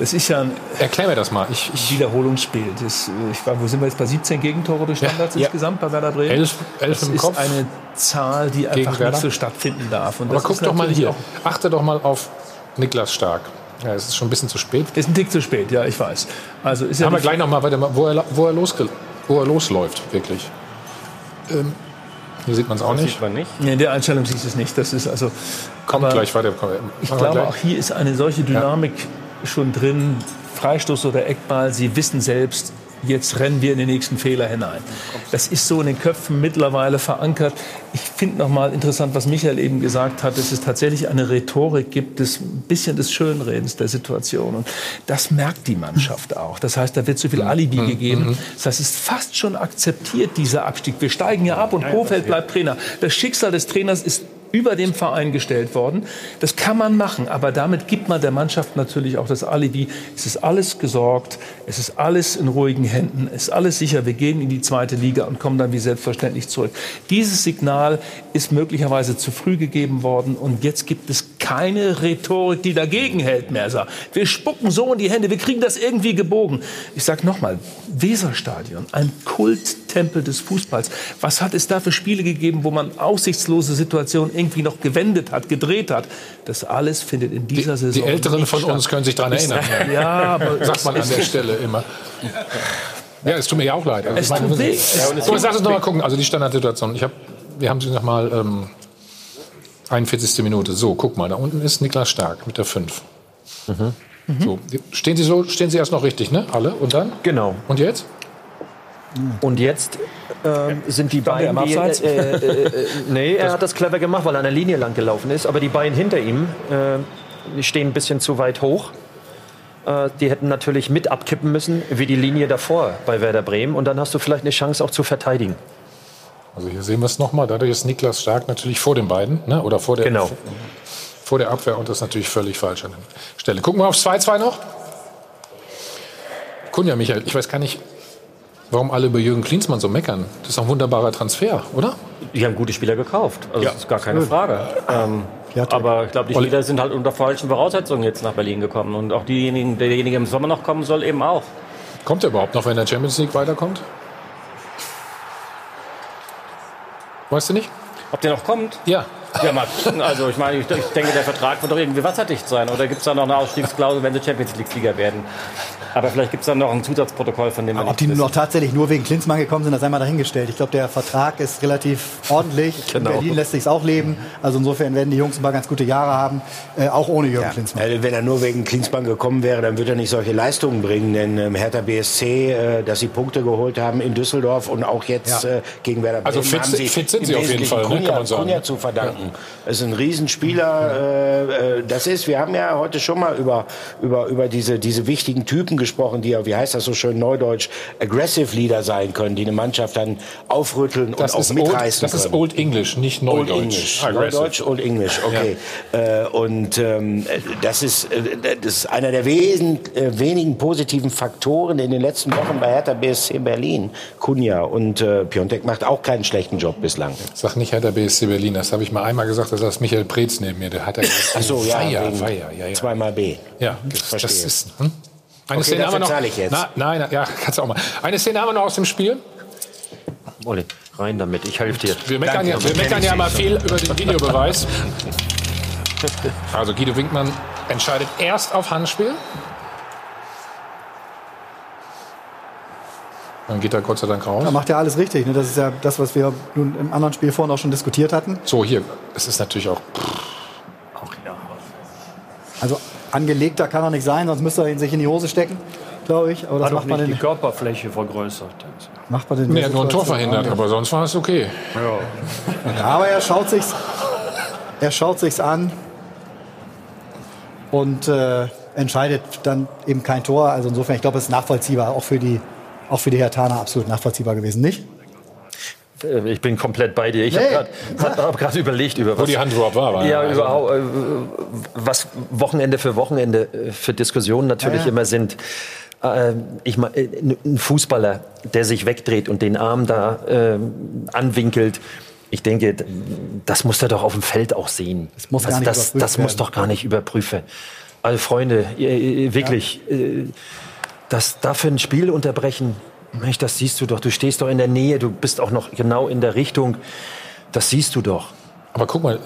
Das ist ja ein Erklär mir das mal. Ich, ich Wiederholungsspiel. Das, äh, ich war, wo sind wir jetzt bei 17 Gegentore durch Standards Ja. insgesamt bei Werder Bremen? Elf- elf das im ist Kopf. eine Zahl, die einfach Werder. nicht so stattfinden darf. Und Aber das guck ist doch mal hier. Achte doch mal auf Niklas Stark. Ja, es ist schon ein bisschen zu spät. Ist ein Tick zu spät, ja, ich weiß. Also ist Ja, ja haben wir gleich noch mal, warte mal, wo er, wo er, losge wo er losläuft, wirklich. Ähm, hier sieht man es auch Das nicht. sieht man nicht. Nee, in der Einstellung siehst du es nicht. Das ist also. Kommt gleich weiter. Komm, Ich glaube, gleich. auch hier ist eine solche Dynamik schon drin. Freistoß oder Eckball. Sie wissen selbst, jetzt rennen wir in den nächsten Fehler hinein. Das ist so in den Köpfen mittlerweile verankert. Ich finde noch mal interessant, was Michael eben gesagt hat, dass es tatsächlich eine Rhetorik gibt, des, ein bisschen des Schönredens der Situation. Und das merkt die Mannschaft auch. Das heißt, da wird zu viel Alibi Mhm. gegeben. Das heißt, es ist fast schon akzeptiert, dieser Abstieg. Wir steigen ja ab und Kofeld bleibt Trainer. Das Schicksal des Trainers ist über dem Verein gestellt worden. Das kann man machen, aber damit gibt man der Mannschaft natürlich auch das Alibi. Es ist alles gesorgt, es ist alles in ruhigen Händen, es ist alles sicher. Wir gehen in die zweite Liga und kommen dann wie selbstverständlich zurück. Dieses Signal ist möglicherweise zu früh gegeben worden und jetzt gibt es keine Rhetorik, die dagegen hält, Merser. Wir spucken so in die Hände, wir kriegen das irgendwie gebogen. Ich sage nochmal, Weserstadion, ein Kulttempel des Fußballs. Was hat es da für Spiele gegeben, wo man aussichtslose Situationen irgendwie noch gewendet hat, gedreht hat? Das alles findet in dieser Die Saison Älteren nicht von statt. uns können sich daran erinnern. Ja, aber sagt man an der Stelle immer. Ja, es tut mir ja auch leid. Also Es ich meine, tut weh. Es So, lass uns noch mal gucken. Also die Standardsituation. Ich hab, wir haben sie noch mal ähm, 41. Minute. So, guck mal, da unten ist Niklas Stark mit der 5. So, die- stehen Sie so, stehen Sie erst noch richtig, ne? Alle und dann? Genau. Und jetzt? Und jetzt ähm, sind die Stand beiden, die, Abseits? äh, äh, äh, nee, er hat das clever gemacht, weil er an der Linie lang gelaufen ist. Aber die beiden hinter ihm, äh, stehen ein bisschen zu weit hoch. Äh, die hätten natürlich mit abkippen müssen, wie die Linie davor bei Werder Bremen. Und dann hast du vielleicht eine Chance auch zu verteidigen. Also hier sehen wir es nochmal. Dadurch ist Niklas Stark natürlich vor den beiden, ne? Oder vor der, Genau. vor der Abwehr und das ist natürlich völlig falsch an der Stelle. Gucken wir aufs 2-2 noch. Kunja, Michael, ich weiß gar nicht, warum alle über Jürgen Klinsmann so meckern. Das ist doch ein wunderbarer Transfer, oder? Die haben gute Spieler gekauft. Also Ja. das ist gar keine Frage. Ähm, aber ich glaube, die Spieler sind halt unter falschen Voraussetzungen jetzt nach Berlin gekommen. Und auch diejenigen, derjenige im Sommer noch kommen soll, eben auch. Kommt er überhaupt noch, wenn der Champions League weiterkommt? Weißt du nicht? Ob der noch kommt? Ja. Ja, mal gucken. Also ich meine, ich, ich denke, der Vertrag wird doch irgendwie wasserdicht sein. Oder gibt es da noch eine Ausstiegsklausel, wenn sie Champions League-Sieger werden? Aber vielleicht gibt es dann noch ein Zusatzprotokoll, von dem wir Ob die wissen. noch tatsächlich nur wegen Klinsmann gekommen sind, das sei mal dahingestellt. Ich glaube, der Vertrag ist relativ ordentlich. Genau. In Berlin lässt sich auch leben. Also insofern werden die Jungs ein paar ganz gute Jahre haben, äh, auch ohne Jürgen Klinsmann. Also wenn er nur wegen Klinsmann gekommen wäre, dann würde er nicht solche Leistungen bringen. Denn ähm, Hertha BSC, äh, dass sie Punkte geholt haben in Düsseldorf und auch jetzt Ja. äh, gegen Werder Bremen Also fit- haben sie fit sind sie auf jeden Fall, ne, Kunja, kann man sagen. Kunja zu verdanken. Das ist ein Riesenspieler. Äh, äh, das ist, wir haben ja heute schon mal über, über, über diese, diese wichtigen Typen gesprochen, die ja, wie heißt das so schön neudeutsch, aggressive Leader sein können, die eine Mannschaft dann aufrütteln Das und auch old, mitreißen das können. ist Old English, nicht Old Neudeutsch. English. Aggressive. Neudeutsch, Old English, okay. Äh, und ähm, das, ist, äh, das ist einer der wesen, äh, wenigen positiven Faktoren in den letzten Wochen bei Hertha BSC Berlin. Kunja und äh, Piontek macht auch keinen schlechten Job bislang. Sag nicht Hertha BSC Berlin, das habe ich mal einmal gesagt, das ist Michael Preetz neben mir, der hat er gesagt. Ach so, ja, Feier, Feier, ja, ja. zweimal B. Ja, das, das ist. Hm? Eine Okay, Szene haben wir noch. ich jetzt. Na, nein, ja, kannst du auch mal. Eine Szene haben wir noch aus dem Spiel. Olli, rein damit, ich helfe dir. Wir meckern, Danke. ja, wir meckern ja mal viel über den Videobeweis. Also Guido Winkmann entscheidet erst auf Handspiel. Dann geht er Gott sei Dank raus. Da macht er alles richtig. Ne? Das ist ja das, was wir nun im anderen Spiel vorhin auch schon diskutiert hatten. So, hier, es ist natürlich auch. Also angelegter kann er nicht sein, sonst müsste er ihn sich in die Hose stecken, glaube ich. Aber das Hat macht man, nicht die den, Körperfläche vergrößert. macht man den Nee, er hat nur ein Tor verhindert, aber sonst war es okay. Ja, aber er schaut sich's, er schaut sich's an und äh, entscheidet dann eben kein Tor. Also insofern, ich glaube, es ist nachvollziehbar, auch für die, auch für die Hertaner absolut nachvollziehbar gewesen, nicht? Äh, Ich bin komplett bei dir. Ich Nee. habe gerade hab grad überlegt, über Wo was, die Hand überhaupt war. war ja, also- überhaupt, äh, was Wochenende für Wochenende äh, für Diskussionen natürlich Ja, ja. immer sind. Ich mein, äh, ein Fußballer, der sich wegdreht und den Arm da äh, anwinkelt. Ich denke, das muss er doch auf dem Feld auch sehen. Das muss gar also nicht das, das muss doch gar nicht überprüfen. Also Freunde, wirklich, äh, das dafür ein Spiel unterbrechen, Mensch, das siehst du doch. Du stehst doch in der Nähe, du bist auch noch genau in der Richtung. Das siehst du doch. Aber guck mal,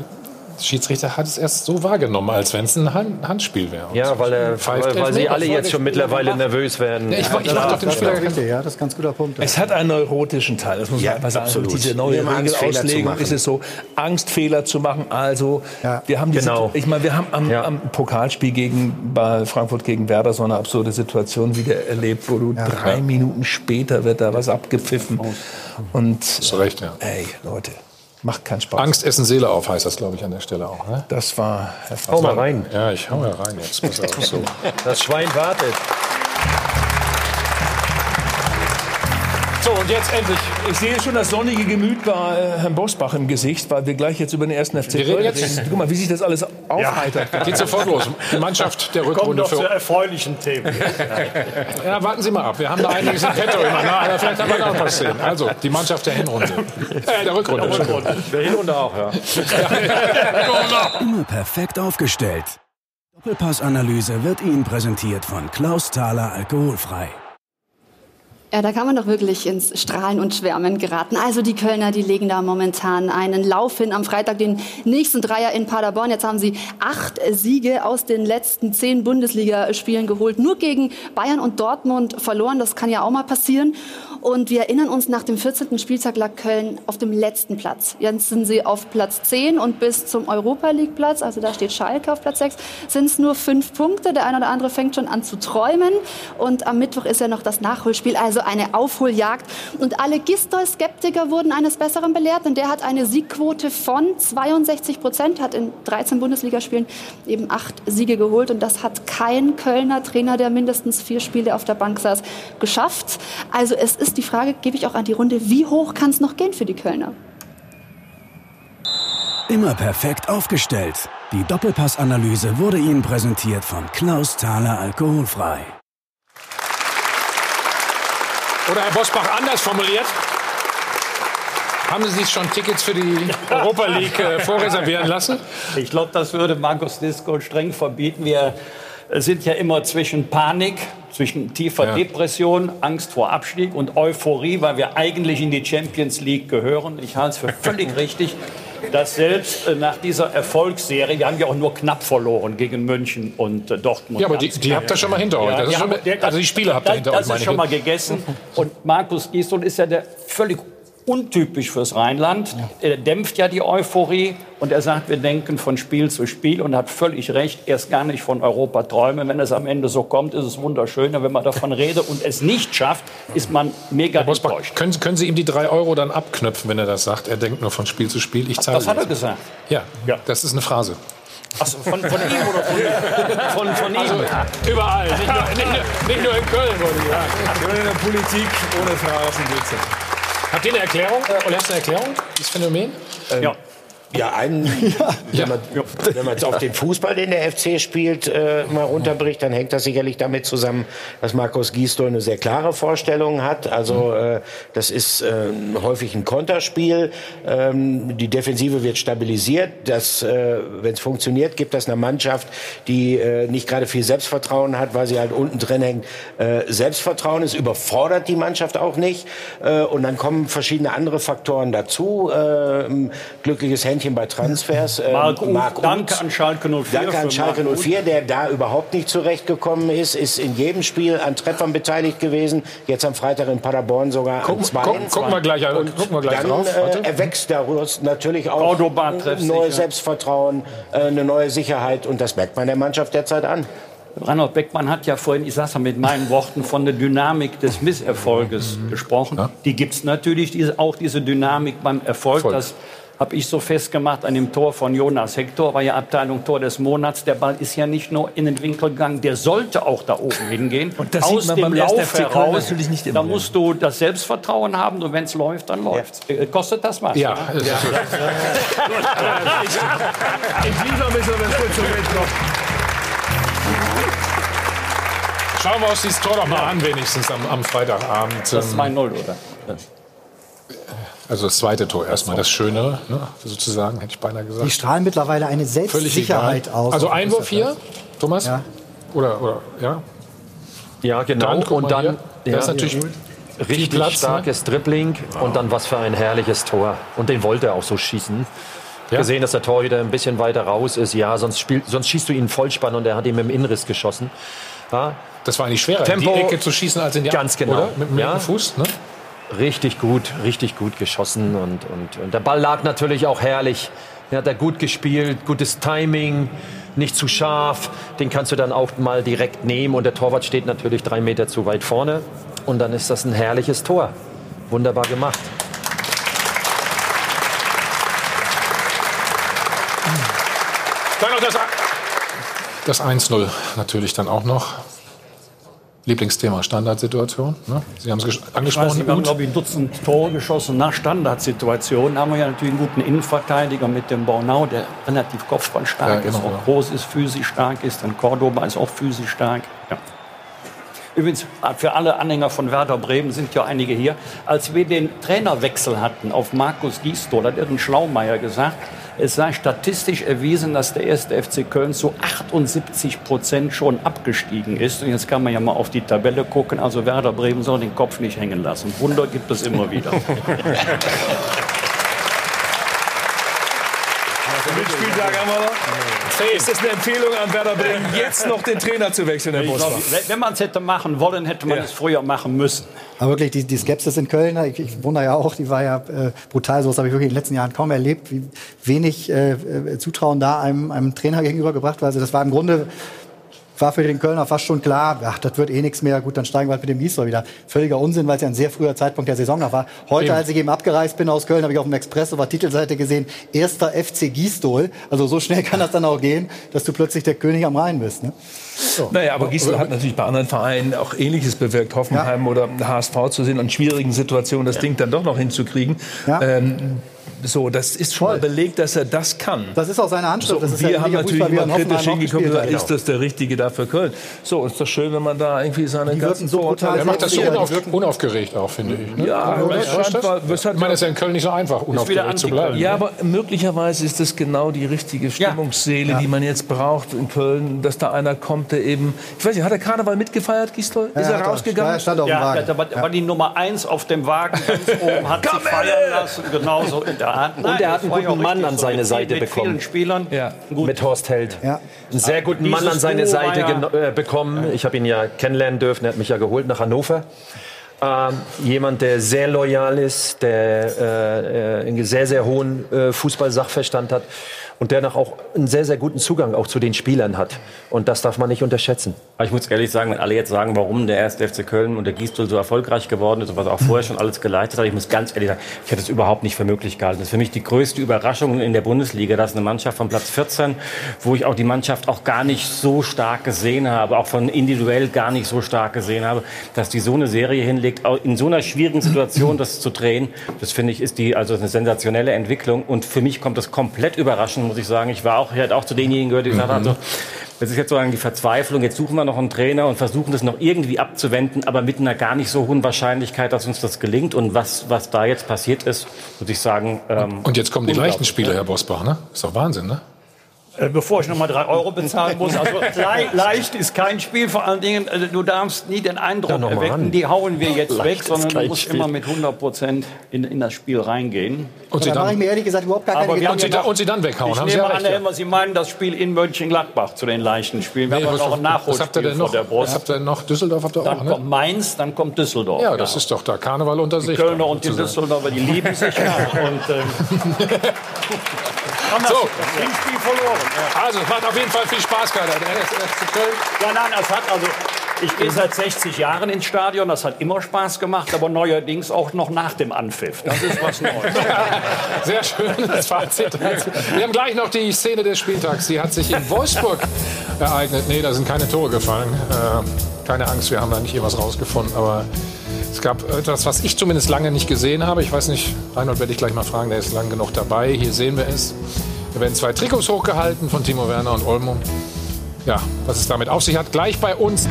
Schiedsrichter hat es erst so wahrgenommen, als wenn es ein Hand Handspiel wäre. Ja, weil, er, weil, weil sie alle jetzt schon mittlerweile nervös werden. Ja, ich, ich mach doch den Spieler Ja, das ist ein ganz guter Punkt. Es hat einen neurotischen Teil, das muss man Ja, einfach sagen. absolut. Diese neue zu Regelauslegung ist es so, Angst, Fehler zu machen. Also, wir haben diese, Genau. ich meine, wir haben am, am Pokalspiel gegen, bei Frankfurt gegen Werder so eine absurde Situation wieder erlebt, wo du drei Minuten später wird da was abgepfiffen. Und, Hast du recht, ja. ey, Leute, macht keinen Spaß. Angst essen Seele auf, heißt das, glaube ich, an der Stelle auch. Ne? Das war Hau mal rein. Ja, ich hau ja rein jetzt. Pass auf, so. Das Schwein wartet. So, und jetzt endlich. Ich sehe schon das sonnige Gemüt bei äh, Herrn Bosbach im Gesicht, weil wir gleich jetzt über den ersten FC reden jetzt- Guck mal, wie sich das alles aufheitert. Geht sofort los. Die Mannschaft der Kommen Rückrunde doch zu für. erfreulichen Themen. Ja, warten Sie mal ab. Wir haben da einiges im Petto immer. Na, vielleicht haben wir da noch was sehen. Also, die Mannschaft der Hinrunde. Äh, der Rückrunde. Der Hinrunde auch, ja. Immer perfekt aufgestellt. Doppelpassanalyse wird Ihnen präsentiert von Klaus Thaler Alkoholfrei. Ja, da kann man doch wirklich ins Strahlen und Schwärmen geraten. Also die Kölner, die legen da momentan einen Lauf hin. Am Freitag den nächsten Dreier in Paderborn. Jetzt haben sie acht Siege aus den letzten zehn Bundesligaspielen geholt. Nur gegen Bayern und Dortmund verloren. Das kann ja auch mal passieren. Und wir erinnern uns, nach dem 14. Spieltag lag Köln auf dem letzten Platz. Jetzt sind sie auf Platz 10 und bis zum Europa League Platz, also da steht Schalke auf Platz 6, sind es nur fünf Punkte. Der eine oder andere fängt schon an zu träumen. Und am Mittwoch ist ja noch das Nachholspiel, also eine Aufholjagd. Und alle Gistol-Skeptiker wurden eines Besseren belehrt, denn der hat eine Siegquote von 62 Prozent, hat in 13 Bundesligaspielen eben acht Siege geholt. Und das hat kein Kölner Trainer, der mindestens vier Spiele auf der Bank saß, geschafft. Also es ist die Frage, gebe ich auch an die Runde, wie hoch kann es noch gehen für die Kölner? Immer perfekt aufgestellt. Die Doppelpassanalyse wurde Ihnen präsentiert von Klaus Thaler Alkoholfrei. Oder Herr Bosbach anders formuliert. Haben Sie sich schon Tickets für die Europa League äh, vorreservieren lassen? Ich glaube, das würde Markus Disco streng verbieten. Wir sind ja immer zwischen Panik, zwischen tiefer Ja. Depression, Angst vor Abstieg und Euphorie, weil wir eigentlich in die Champions League gehören. Ich halte es für völlig richtig, dass selbst äh, nach dieser Erfolgsserie, wir haben ja auch nur knapp verloren gegen München und äh, Dortmund. Ja, aber die- die habt ihr schon mal hinter euch. Das ist die schon haben- mal- also die Spiele habt ihr das- hinter euch, Das ist schon mal gegessen. Und Markus Gisdol ist ja der völlig untypisch fürs Rheinland. Er dämpft ja die Euphorie und er sagt, wir denken von Spiel zu Spiel und hat völlig recht, erst gar nicht von Europa träumen. Wenn es am Ende so kommt, ist es wunderschön. Und wenn man davon redet und es nicht schafft, ist man mega Herr Bosbach, enttäuscht. können, können Sie ihm die drei Euro dann abknöpfen, wenn er das sagt? Er denkt nur von Spiel zu Spiel. Ich zahle Das hat er gesagt. Ja, das ist eine Phrase. Achso, von, von ihm oder von, Von, von ihm. Also, überall, nicht nur, nicht, nur, nicht nur in Köln, wollte ich sagen. in der Politik ohne Phrasen geht's ja. Habt ihr eine Erklärung? Oder hast du eine Erklärung, dieses Phänomen? ja. Ja, einen, wenn, man, wenn man jetzt auf den Fußball, den der FC spielt, äh, mal runterbricht, dann hängt das sicherlich damit zusammen, dass Markus Gisdol eine sehr klare Vorstellung hat. Also äh, das ist äh, häufig ein Konterspiel. Ähm, die Defensive wird stabilisiert. Das, äh, wenn es funktioniert, gibt das einer Mannschaft, die äh, nicht gerade viel Selbstvertrauen hat, weil sie halt unten drin hängt. Äh, Selbstvertrauen ist überfordert die Mannschaft auch nicht. Äh, und dann kommen verschiedene andere Faktoren dazu. Äh, glückliches Händchen bei Transfers. Äh, Marc Marc danke an Schalke 04 Danke an Schalke Marc Uth. 04, der da überhaupt nicht zurechtgekommen ist, ist in jedem Spiel an Treffern beteiligt gewesen. Jetzt am Freitag in Paderborn sogar an Gucken, zwei. gucken, gucken wir gleich, Und gucken wir gleich dann drauf. Warte. äh, erwächst daraus natürlich auch ein neues Selbstvertrauen, äh, eine neue Sicherheit und das merkt man der Mannschaft derzeit an. Reinhold Beckmann hat ja vorhin, ich sage es mal mit meinen Worten, von der Dynamik des Misserfolges gesprochen. Die gibt es natürlich, diese, auch diese Dynamik beim Erfolg. Voll. Das habe ich so festgemacht an dem Tor von Jonas Hector, war ja Abteilung Tor des Monats. Der Ball ist ja nicht nur in den Winkel gegangen, der sollte auch da oben hingehen. Und das sieht Aus man dem beim Lauf 1. FC Köln heraus, natürlich nicht immer. da musst du das Selbstvertrauen haben und wenn es läuft, dann läuft es. Kostet das was? Ja, oder? es ist- Ich mich so das kurz zum. Schauen wir uns dieses Tor doch mal an, wenigstens am, am Freitagabend. Das ist Ähm, 2-0, oder? Also das zweite Tor erstmal, das Schönere, ne, sozusagen, hätte ich beinahe Die gesagt. strahlen mittlerweile eine Selbstsicherheit aus. Also Einwurf hier, Thomas? Ja. Oder, oder, ja? Ja, genau. Dann, und dann hier. Der ja, ist natürlich richtig Platz, ne? starkes Dribbling und dann was für ein herrliches Tor. Und den wollte er auch so schießen. Gesehen, dass der Torhüter ein bisschen weiter raus ist. Ja, sonst, spielt, sonst schießt du ihn Vollspann und er hat ihm im Innenriss geschossen. Ja. Das war eigentlich schwerer, Tempo, in die Ecke zu schießen als in die Ganz genau. Oder? Mit dem Ja. Fuß, ne? Richtig gut, richtig gut geschossen und, und, und der Ball lag natürlich auch herrlich. Er hat er gut gespielt, gutes Timing, nicht zu scharf. Den kannst du dann auch mal direkt nehmen und der Torwart steht natürlich drei Meter zu weit vorne. Und dann ist das ein herrliches Tor. Wunderbar gemacht. Dann noch das 1-0 natürlich dann auch noch. Lieblingsthema, Standardsituation. Ne? Sie haben es weiß angesprochen. nicht, wir haben, glaube ich, ein Dutzend Tore geschossen nach Standardsituationen. Haben wir ja natürlich einen guten Innenverteidiger mit dem Bornau, der relativ kopfballstark Ja, ist, genau, auch ja. groß ist, physisch stark ist. Dann Cordoba ist auch physisch stark. Ja. Übrigens, für alle Anhänger von Werder Bremen sind ja einige hier. Als wir den Trainerwechsel hatten auf Markus Gisdol, hat Irren Schlaumeier gesagt, es sei statistisch erwiesen, dass der erste FC Köln zu 78 Prozent schon abgestiegen ist. Und jetzt kann man ja mal auf die Tabelle gucken. Also Werder Bremen soll den Kopf nicht hängen lassen. Wunder gibt es immer wieder. Spieltag haben wir noch. Ist das eine Empfehlung an Werder Bremen, jetzt noch den Trainer zu wechseln, Herr Bosbach? glaub, wenn- man es hätte machen wollen, hätte man es früher machen müssen. Aber wirklich, die, die Skepsis in Köln, ich, ich wundere ja auch, die war ja äh, brutal. So was habe ich wirklich in den letzten Jahren kaum erlebt, wie wenig äh, äh, Zutrauen da einem, einem Trainer gegenübergebracht war. Also das war im Grunde war für den Kölner fast schon klar, ach, das wird eh nichts mehr, gut, dann steigen wir halt mit dem Gisdol wieder. Völliger Unsinn, weil es ja ein sehr früher Zeitpunkt der Saison noch war. Heute, Eben. als ich eben abgereist bin aus Köln, habe ich auf dem Express auf der Titelseite gesehen, erster FC Gisdol. Also so schnell kann das dann auch gehen, dass du plötzlich der König am Rhein bist. Ne? Naja, aber Gisdol hat natürlich bei anderen Vereinen auch Ähnliches bewirkt. Hoffenheim oder HSV zu sehen und in schwierigen Situationen das Ding dann doch noch hinzukriegen. Ähm, so, das ist schon mal belegt, dass er das kann. Das ist auch seine Anschrift. So, Das und ist ja wir haben natürlich er immer kritisch hingekommen gesagt, ist das der Richtige da für Köln? So, ist doch schön, wenn man da irgendwie seine Die ganzen so brutal Er macht das so unauf, unaufgeregt auch, finde ich. Ne? Ja, scheint das? mal- es hat ich meine, es ist ja in Köln nicht so einfach, unaufgeregt zu bleiben. Ja, aber möglicherweise ist das genau die richtige Stimmungsseele, die man jetzt braucht in Köln, dass da einer kommt, der eben, ich weiß nicht, hat der Karneval mitgefeiert, Gisdol? Ist er rausgegangen? Ja, da war, war die Nummer eins auf dem Wagen ganz oben, hat sich feiern lassen, genauso in der Hand. Und er hat einen guten Mann an seine Seite mit bekommen. vielen Spielern. Mit Horst Held. Ja. Einen sehr guten Dieses Mann an seine Seite ja- äh, bekommen. Ich habe ihn ja kennenlernen dürfen. Er hat mich ja geholt nach Hannover. Ähm, jemand, der sehr loyal ist, der äh, äh, einen sehr, sehr hohen äh, Fußball-Sachverstand hat und der auch einen sehr, sehr guten Zugang auch zu den Spielern hat. Und das darf man nicht unterschätzen. Ich muss ehrlich sagen, wenn alle jetzt sagen, warum der erste FC Köln und der Gisdol so erfolgreich geworden ist und was er auch vorher schon alles geleistet hat, ich muss ganz ehrlich sagen, ich hätte es überhaupt nicht für möglich gehalten. Das ist für mich die größte Überraschung in der Bundesliga. Das ist eine Mannschaft von Platz 14, wo ich auch die Mannschaft auch gar nicht so stark gesehen habe, auch von individuell gar nicht so stark gesehen habe, dass die so eine Serie hinlegt, auch in so einer schwierigen Situation das zu drehen. Das finde ich ist die also eine sensationelle Entwicklung und für mich kommt das komplett überraschend, muss ich sagen. Ich war auch, ich hatte auch zu denjenigen gehört, die gesagt haben, so, das ist jetzt sozusagen die Verzweiflung. Jetzt suchen wir noch einen Trainer und versuchen das noch irgendwie abzuwenden, aber mit einer gar nicht so hohen Wahrscheinlichkeit, dass uns das gelingt. Und was, was da jetzt passiert ist, muss ich sagen. Ähm, Und jetzt kommen die leichten Unglaublich, Spiele, Herr Bosbach, ne? Ist doch Wahnsinn, ne? Äh, Bevor ich nochmal drei Euro bezahlen muss. Also le leicht ist kein Spiel. Vor allen Dingen, äh, du darfst nie den Eindruck Ja, erwecken, die hauen wir jetzt Leicht weg, sondern du musst Spiel. immer mit 100 Prozent in, in das Spiel reingehen. Und sie da mache ich dann, mir ehrlich gesagt überhaupt gar keine Gedanken. ja noch- und sie dann weghauen, Ich haben Sie nehme ja an, recht, Herr ja. Sie meinen das Spiel in Mönchengladbach zu den leichten Spielen. Wir Nee, haben noch ein was habt ihr Nachholspiel denn noch? der Brust. Was habt ihr denn noch? Düsseldorf habt ihr auch, Dann ne? kommt Mainz, dann kommt Düsseldorf. Ja, das ist doch da Karneval unter sich. Kölner und die. Düsseldorfer, die lieben sich ja. Und, ähm, das, So. das Ringspiel verloren. Ja. Also, es macht auf jeden Fall viel Spaß gerade. Der FC Köln. Ja, nein, es hat also. Ich gehe seit 60 Jahren ins Stadion, das hat immer Spaß gemacht, aber neuerdings auch noch nach dem Anpfiff. Das ist was Neues. Sehr schönes Fazit. Wir haben gleich noch die Szene des Spieltags. Die hat sich in Wolfsburg ereignet. Nee, da sind keine Tore gefallen. Äh, keine Angst, wir haben da nicht irgendwas rausgefunden. Aber es gab etwas, was ich zumindest lange nicht gesehen habe. Ich weiß nicht, Reinhold werde ich gleich mal fragen, der ist lang genug dabei. Hier sehen wir es. Da werden zwei Trikots hochgehalten von Timo Werner und Olmo. Ja, was es damit auf sich hat, gleich bei uns.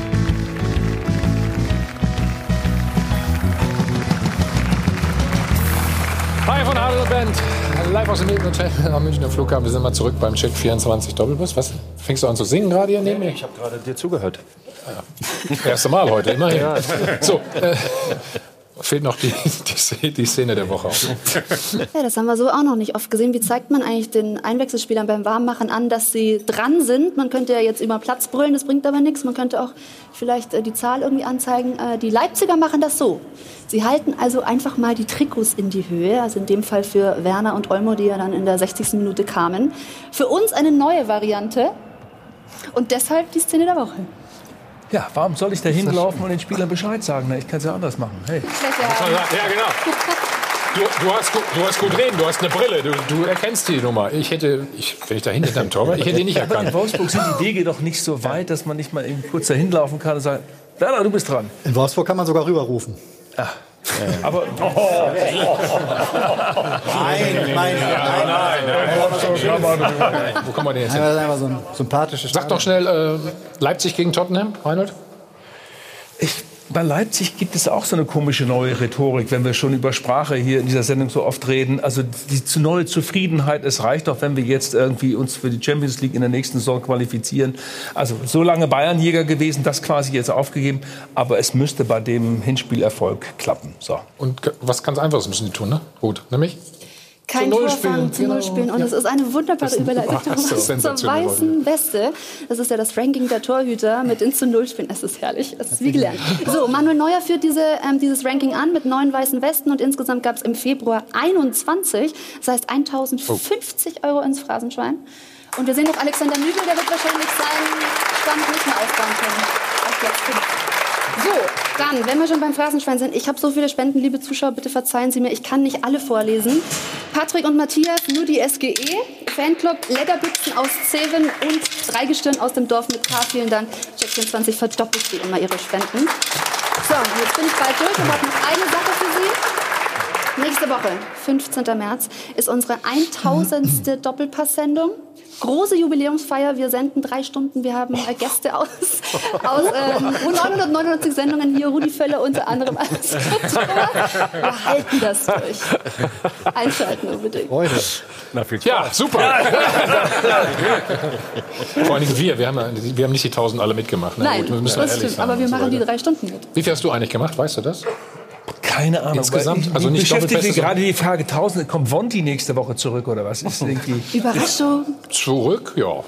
Hi von Adel Band. Live aus dem Hilton Hotel am Münchner Flughafen. Wir sind mal zurück beim Check 24 Doppelbus. Was? Fängst du an zu singen gerade hier neben mir? Ich habe gerade dir zugehört. Ja. Erste Mal heute, immerhin. Ja. So, äh, fehlt noch die, die, die Szene der Woche. Ja, das haben wir so auch noch nicht oft gesehen. Wie zeigt man eigentlich den Einwechselspielern beim Warmmachen an, dass sie dran sind? Man könnte ja jetzt über Platz brüllen, das bringt aber nichts. Man könnte auch vielleicht äh, die Zahl irgendwie anzeigen. Äh, die Leipziger machen das so. Sie halten also einfach mal die Trikots in die Höhe, also in dem Fall für Werner und Olmo, die ja dann in der 60. Minute kamen. Für uns eine neue Variante und deshalb die Szene der Woche. Ja, warum soll ich da hinlaufen und den Spielern Bescheid sagen? Ich kann es ja anders machen. Hey. Ja, genau. Du, du, hast, gut- du hast gut reden, du hast eine Brille, du, du erkennst die Nummer. Ich hätte, ich, wenn ich da hinter deinem Tor war, ich hätte ihn nicht Aber in erkannt. Wolfsburg sind die Wege doch nicht so weit, dass man nicht mal eben kurz da hinlaufen kann und sagen, Werner, du bist dran. In Wolfsburg kann man sogar rüberrufen. Aber Nein, nein, Wo kommen wir denn jetzt Das hin? ist einfach so ein sympathisches Sag doch schnell, äh, Leipzig gegen Tottenham, Reinhold? Bei Leipzig gibt es auch so eine komische neue Rhetorik, wenn wir schon über Sprache hier in dieser Sendung so oft reden. Also die neue Zufriedenheit, es reicht doch, wenn wir jetzt irgendwie uns für die Champions League in der nächsten Saison qualifizieren. Also so lange Bayernjäger gewesen, das quasi jetzt aufgegeben. Aber es müsste bei dem Hinspielerfolg klappen. So. Und was ganz Einfaches müssen die tun, ne? Gut, nämlich? Kein Null Tor spielen, fangen, zu Null genau. spielen. Und Ja. es ist eine wunderbare Überleitung ist zur weißen Weste. Das ist ja das Ranking der Torhüter mit den zu Null spielen. Es ist herrlich. Es ist wie gelernt. So, Manuel Neuer führt diese, ähm, dieses Ranking an mit neun weißen Westen und insgesamt gab es im Februar 21. Das heißt 1050 Euro ins Phrasenschwein. Und wir sehen noch Alexander Nübel, der wird wahrscheinlich seinen Stand nicht mehr aufbauen können. Auf fünf. So, dann, wenn wir schon beim Phrasenschwein sind, ich habe so viele Spenden, liebe Zuschauer, bitte verzeihen Sie mir, ich kann nicht alle vorlesen. Patrick und Matthias, nur die SGE, Fanclub, Leckerbüchsen aus Zeven und Dreigestirn aus dem Dorf mit K. Vielen Dank. Check24 verdoppelt wie immer Ihre Spenden. So, jetzt bin ich bald durch und habe noch eine Sache für Sie. Nächste Woche, 15. März, ist unsere 1000. Doppelpass-Sendung. Große Jubiläumsfeier. Wir senden drei Stunden. Wir haben äh, Gäste aus, aus ähm, 999 Sendungen hier. Rudi Völler unter anderem als Moderator. Wir halten das durch. Einschalten unbedingt. Freude. Na, viel Ja, super. Vor allem wir, wir haben, ja- wir haben nicht die 1000 alle mitgemacht. Ne? Nein, Gut, wir müssen das ehrlich stimmt. sein Aber wir machen die drei Stunden mit. Wie viel hast du eigentlich gemacht, weißt du das? Keine Ahnung. Insgesamt? ich- Also nicht beschäftigt mich gerade die Frage, 1000, kommt Vonti nächste Woche zurück oder was? Ist irgendwie Überraschung. Zurück? Ja.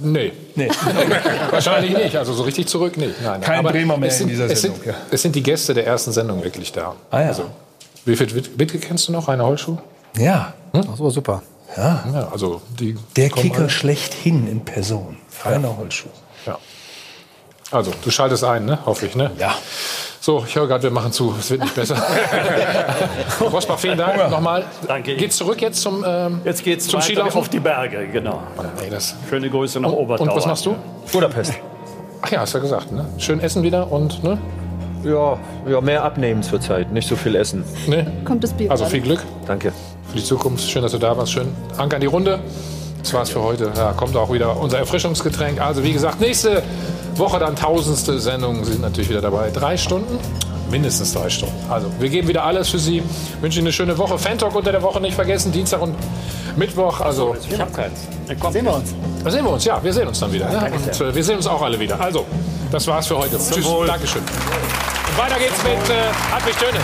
Nee. Nee. Wahrscheinlich nicht. Also so richtig zurück nicht. Nein, Kein Aber Bremer mehr sind, in dieser es sind, Sendung, ja. Es sind die Gäste der ersten Sendung wirklich da. Ah, ja. Also, Wilfried Witt- Wittke kennst du noch? Rainer Holschuh? Ja. Ach so, super. Ja. Ja, also die Der Kicker alle. schlechthin in Person. Rainer Holschuh. Ja. Also, du schaltest ein, ne? Hoffe ich, ne? Ja. So, ich höre gerade, wir machen zu. Es wird nicht besser. Rosbach, vielen Dank nochmal. Danke. Geht's zurück jetzt zum, ähm, Jetzt geht's zum Skilaufen? auf die Berge, genau. Ey, das Schöne Grüße nach und, Obertauer. und was machst du? Budapest. Ach ja, hast du ja gesagt, ne? Schön essen wieder und, ne? Ja, ja, mehr abnehmen zurzeit, nicht so viel essen. ne? Kommt das Bier Also viel Glück Danke. für die Zukunft. Schön, dass du da warst. Schön. Anker an die Runde. Das war's für heute. Ja, kommt auch wieder unser Erfrischungsgetränk. Also wie gesagt, nächste Woche dann tausendste Sendung. Sie sind natürlich wieder dabei. Drei Stunden. Mindestens drei Stunden. Also, wir geben wieder alles für Sie. Wünschen Ihnen eine schöne Woche. Fan-Talk unter der Woche nicht vergessen. Dienstag und Mittwoch. Also, Ich hab keins. Sehen wir uns. da sehen wir uns. Ja, wir sehen uns dann wieder. Ne? Und äh, wir sehen uns auch alle wieder. Also, das war's für heute. Tschüss. Wohl. Dankeschön. Und weiter geht's mit äh, Hartwig Töne.